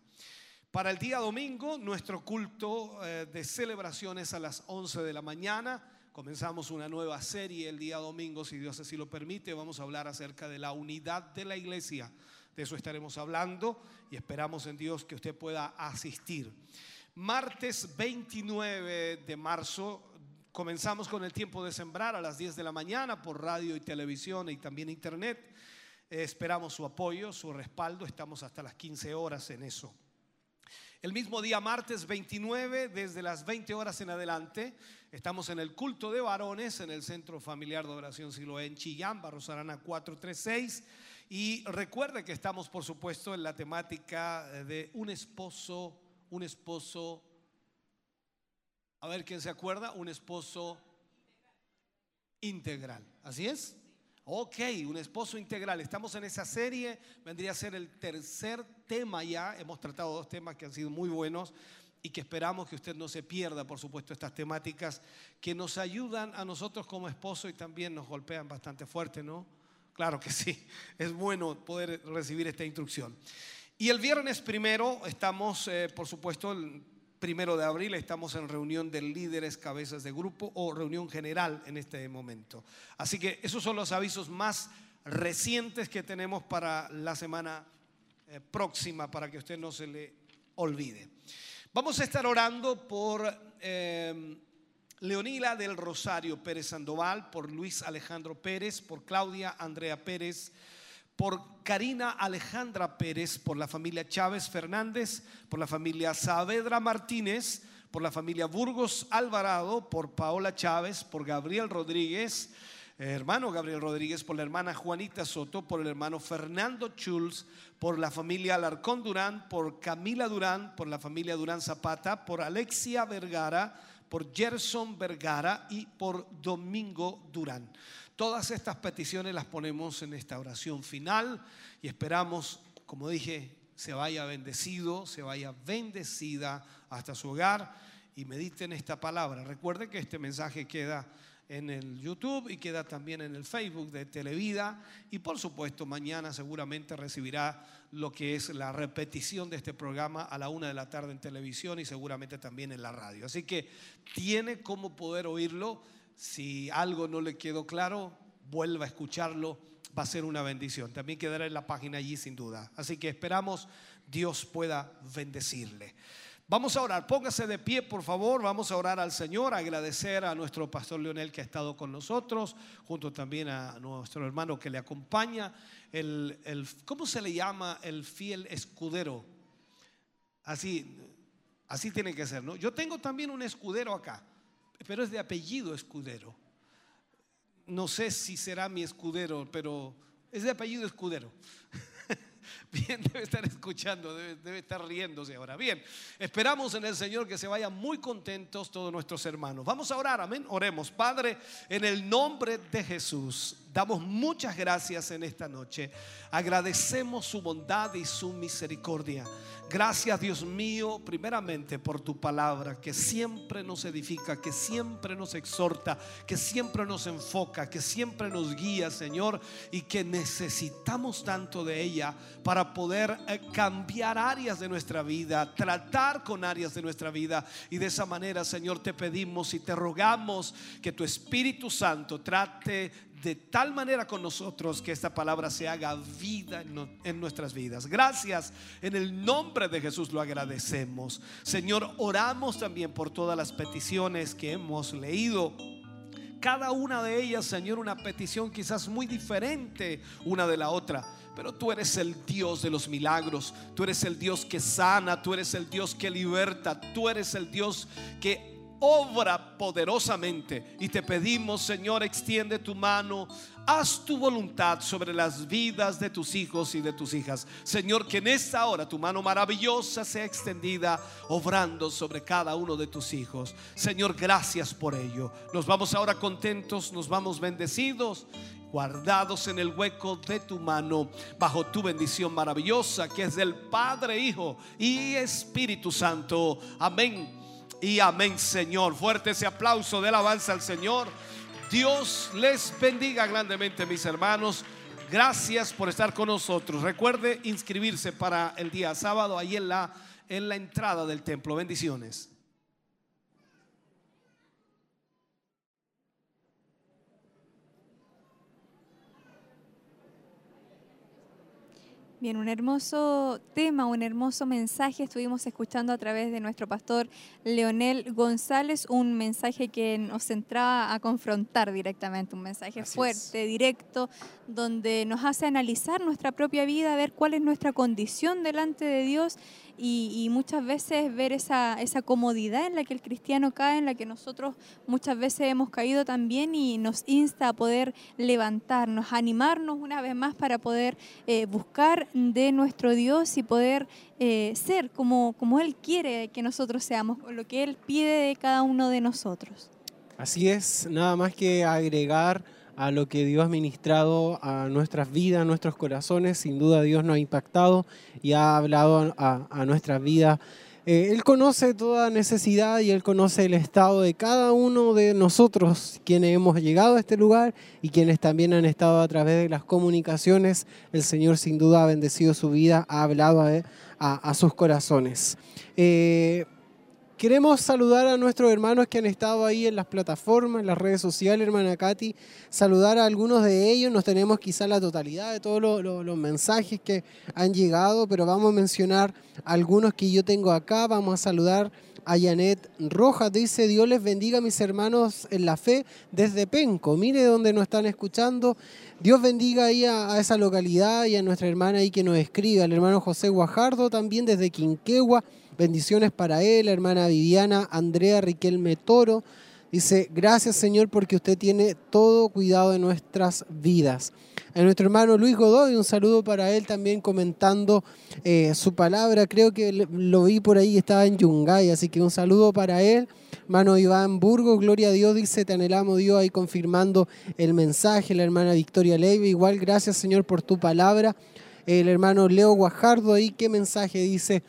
Para el día domingo, nuestro culto eh, de celebraciones a las 11 de la mañana. Comenzamos una nueva serie el día domingo, si Dios así lo permite. Vamos a hablar acerca de la unidad de la iglesia. De eso estaremos hablando y esperamos en Dios que usted pueda asistir. Martes 29 de marzo comenzamos con el tiempo de sembrar a las 10 de la mañana por radio y televisión y también internet. Esperamos su apoyo, su respaldo. Estamos hasta las 15 horas en eso. El mismo día, martes 29, desde las 20 horas en adelante, estamos en el culto de varones en el Centro Familiar de Oración Siloé en Chillán, Barros Arana 436. Y recuerde que estamos, por supuesto, en la temática de un esposo, un esposo, a ver quién se acuerda, un esposo integral. ¿Así es? Ok, un esposo integral. Estamos en esa serie, vendría a ser el tercer tema ya. Hemos tratado dos temas que han sido muy buenos y que esperamos que usted no se pierda, por supuesto, estas temáticas que nos ayudan a nosotros como esposo y también nos golpean bastante fuerte, ¿no? Claro que sí, es bueno poder recibir esta instrucción. Y el viernes primero estamos, eh, por supuesto, primero de abril estamos en reunión de líderes, cabezas de grupo o reunión general en este momento. Así que esos son los avisos más recientes que tenemos para la semana eh, próxima, para que usted no se le olvide. Vamos a estar orando por eh, Leonila del Rosario Pérez Sandoval, por Luis Alejandro Pérez, por Claudia Andrea Pérez, por Karina Alejandra Pérez, por la familia Chávez Fernández, por la familia Saavedra Martínez, por la familia Burgos Alvarado, por Paola Chávez, por Gabriel Rodríguez, hermano Gabriel Rodríguez, por la hermana Juanita Soto, por el hermano Fernando Schulz, por la familia Alarcón Durán, por Camila Durán, por la familia Durán Zapata, por Alexia Vergara, por Gerson Vergara y por Domingo Durán. Todas estas peticiones las ponemos en esta oración final y esperamos, como dije, se vaya bendecido, se vaya bendecida hasta su hogar y mediten esta palabra. Recuerde que este mensaje queda en el YouTube y queda también en el Facebook de Televida y por supuesto mañana seguramente recibirá lo que es la repetición de este programa a la una de la tarde en televisión y seguramente también en la radio. Así que tiene cómo poder oírlo si algo no le quedó claro, vuelva a escucharlo, va a ser una bendición. También quedará en la página allí sin duda. Así que esperamos Dios pueda bendecirle. Vamos a orar, póngase de pie por favor, vamos a orar al Señor, agradecer a nuestro pastor Leonel que ha estado con nosotros, junto también a nuestro hermano que le acompaña, el, ¿cómo se le llama el fiel escudero? Así, así tiene que ser, ¿no? Yo tengo también un escudero acá, pero es de apellido escudero. No sé si será mi escudero, pero es de apellido escudero. Bien, debe estar escuchando, debe, estar riéndose ahora. Bien, esperamos en el Señor que se vayan muy contentos todos nuestros hermanos. Vamos a orar, amén. Oremos, Padre, en el nombre de Jesús. Damos muchas gracias en esta noche. Agradecemos su bondad y su misericordia. Gracias Dios mío, primeramente por tu palabra que siempre nos edifica, que siempre nos exhorta, que siempre nos enfoca, que siempre nos guía, Señor, y que necesitamos tanto de ella para poder eh, cambiar áreas de nuestra vida, tratar con áreas de nuestra vida. Y de esa manera, Señor, te pedimos y te rogamos que tu Espíritu Santo trate de tal manera con nosotros que esta palabra se haga vida en, nuestras vidas. Gracias, en el nombre de Jesús lo agradecemos. Señor, oramos también por todas las peticiones que hemos leído. Cada una de ellas, Señor, una petición quizás muy diferente una de la otra. Pero tú eres el Dios de los milagros, tú eres el Dios que sana, tú eres el Dios que liberta, tú eres el Dios que obra poderosamente. Y te pedimos, Señor, extiende tu mano, haz tu voluntad sobre las vidas de tus hijos y de tus hijas. Señor, que en esta hora tu mano maravillosa sea extendida, obrando sobre cada uno de tus hijos. Señor, gracias por ello. Nos vamos ahora contentos, nos vamos bendecidos guardados en el hueco de tu mano, bajo tu bendición maravillosa, que es del Padre, Hijo y Espíritu Santo. Amén y amén, Señor. Fuerte ese aplauso de alabanza al Señor. Dios les bendiga grandemente, mis hermanos. Gracias por estar con nosotros. Recuerde inscribirse para el día sábado ahí en la, en la entrada del templo. Bendiciones. Bien, un hermoso tema, un hermoso mensaje estuvimos escuchando a través de nuestro pastor Leonel González, un mensaje que nos entraba a confrontar directamente, un mensaje Así fuerte, directo, donde nos hace analizar nuestra propia vida, ver cuál es nuestra condición delante de Dios y, y muchas veces ver esa, esa comodidad en la que el cristiano cae, en la que nosotros muchas veces hemos caído también y nos insta a poder levantarnos, animarnos una vez más para poder eh, buscar de nuestro Dios y poder eh, ser como, como Él quiere que nosotros seamos, lo que Él pide de cada uno de nosotros. Así es, nada más que agregar a lo que Dios ha ministrado a nuestras vidas, a nuestros corazones. Sin duda Dios nos ha impactado y ha hablado a, a nuestras vidas. Eh, él conoce toda necesidad y Él conoce el estado de cada uno de nosotros, quienes hemos llegado a este lugar y quienes también han estado a través de las comunicaciones. El Señor sin duda ha bendecido su vida, ha hablado a, sus corazones. Eh, Queremos saludar a nuestros hermanos que han estado ahí en las plataformas, en las redes sociales, hermana Katy. Saludar a algunos de ellos. No tenemos quizá la totalidad de todos los mensajes que han llegado, pero vamos a mencionar algunos que yo tengo acá. Vamos a saludar a Janet Rojas. Dice, Dios les bendiga a mis hermanos en la fe desde Penco. Mire dónde nos están escuchando. Dios bendiga ahí a, a esa localidad y a nuestra hermana ahí que nos escribe, al hermano José Guajardo también desde Quinquegua. Bendiciones para él, hermana Viviana Andrea Riquelme Toro. Dice, gracias Señor porque usted tiene todo cuidado de nuestras vidas. A nuestro hermano Luis Godoy, un saludo para él también comentando eh, su palabra. Creo que lo vi por ahí, estaba en Yungay, así que un saludo para él. Hermano Iván Burgo, gloria a Dios, dice, te anhelamos Dios ahí confirmando el mensaje. La hermana Victoria Leiva, igual gracias Señor por tu palabra. El hermano Leo Guajardo ahí, qué mensaje dice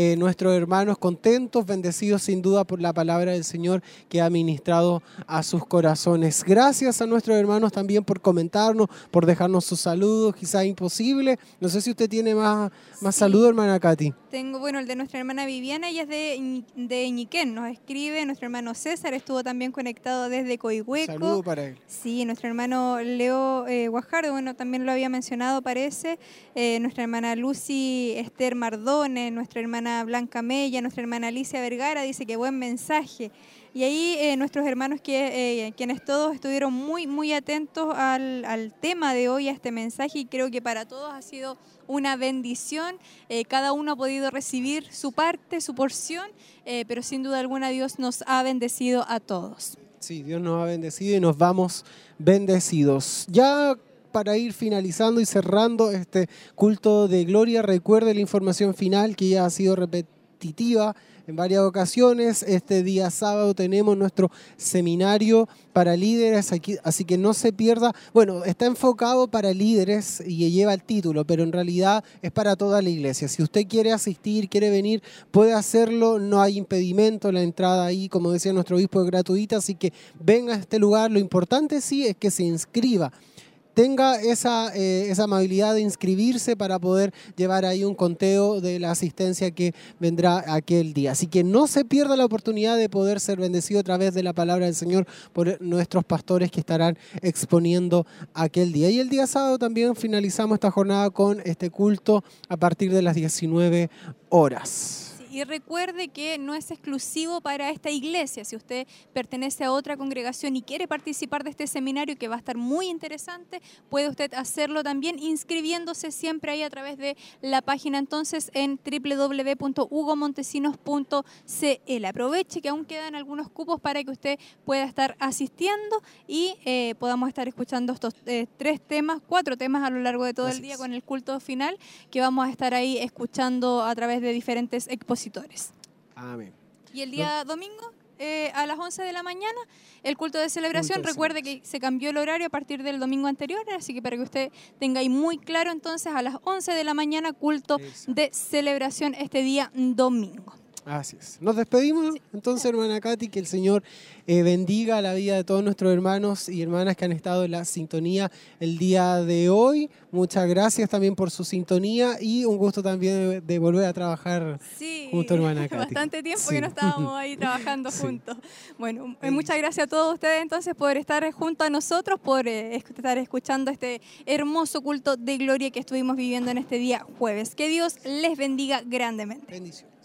eh, nuestros hermanos contentos, bendecidos sin duda por la palabra del Señor que ha ministrado a sus corazones. Gracias a nuestros hermanos también por comentarnos, por dejarnos sus saludos, quizás imposible. No sé si usted tiene más, más Sí. saludos, hermana Katy. Tengo, bueno, el de nuestra hermana Viviana, ella es de, de Iñiquén, nos escribe, nuestro hermano César estuvo también conectado desde Coihueco. Saludo para él. Sí, nuestro hermano Leo eh, Guajardo, bueno, también lo había mencionado, parece. Eh, nuestra hermana Lucy Esther Mardone, nuestra hermana Blanca Mella, nuestra hermana Alicia Vergara, dice que buen mensaje. Y ahí eh, nuestros hermanos, que, eh, quienes todos estuvieron muy, muy atentos al, al tema de hoy, a este mensaje, y creo que para todos ha sido una bendición. Eh, cada uno ha podido recibir su parte, su porción, pero sin duda alguna Dios nos ha bendecido a todos. Sí, Dios nos ha bendecido y nos vamos bendecidos. Ya para ir finalizando y cerrando este culto de gloria, recuerde la información final que ya ha sido repetitiva en varias ocasiones. Este día sábado tenemos nuestro seminario para líderes, así que no se pierda. Bueno, está enfocado para líderes y lleva el título, pero en realidad es para toda la iglesia. Si usted quiere asistir, quiere venir, puede hacerlo, no hay impedimento, la entrada ahí, como decía nuestro obispo, es gratuita, así que venga a este lugar. Lo importante sí es que se inscriba tenga esa, eh, esa amabilidad de inscribirse para poder llevar ahí un conteo de la asistencia que vendrá aquel día. Así que no se pierda la oportunidad de poder ser bendecido a través de la palabra del Señor por nuestros pastores que estarán exponiendo aquel día. Y el día sábado también finalizamos esta jornada con este culto a partir de las 19 horas. Y recuerde que no es exclusivo para esta iglesia. Si usted pertenece a otra congregación y quiere participar de este seminario que va a estar muy interesante, puede usted hacerlo también inscribiéndose siempre ahí a través de la página entonces en www.hugomontesinos.cl. Aproveche que aún quedan algunos cupos para que usted pueda estar asistiendo y eh, podamos estar escuchando estos eh, tres temas, cuatro temas a lo largo de todo el día con el culto final que vamos a estar ahí escuchando a través de diferentes expositores. Amén. Y el día domingo, eh, a las 11 de la mañana, el culto de celebración. Recuerde que se cambió el horario a partir del domingo anterior, así que para que usted tenga ahí muy claro, entonces a las 11 de la mañana, culto Exacto. de celebración este día domingo. Así es. Nos despedimos entonces, hermana Katy, que el Señor eh, bendiga la vida de todos nuestros hermanos y hermanas que han estado en la sintonía el día de hoy. Muchas gracias también por su sintonía y un gusto también de, de volver a trabajar. Sí, Junto, hermana Katy. bastante tiempo Sí. que no estábamos ahí trabajando juntos. Bueno, eh, muchas gracias a todos ustedes entonces por estar junto a nosotros, por eh, estar escuchando este hermoso culto de gloria que estuvimos viviendo en este día jueves. Que Dios les bendiga grandemente. Bendiciones.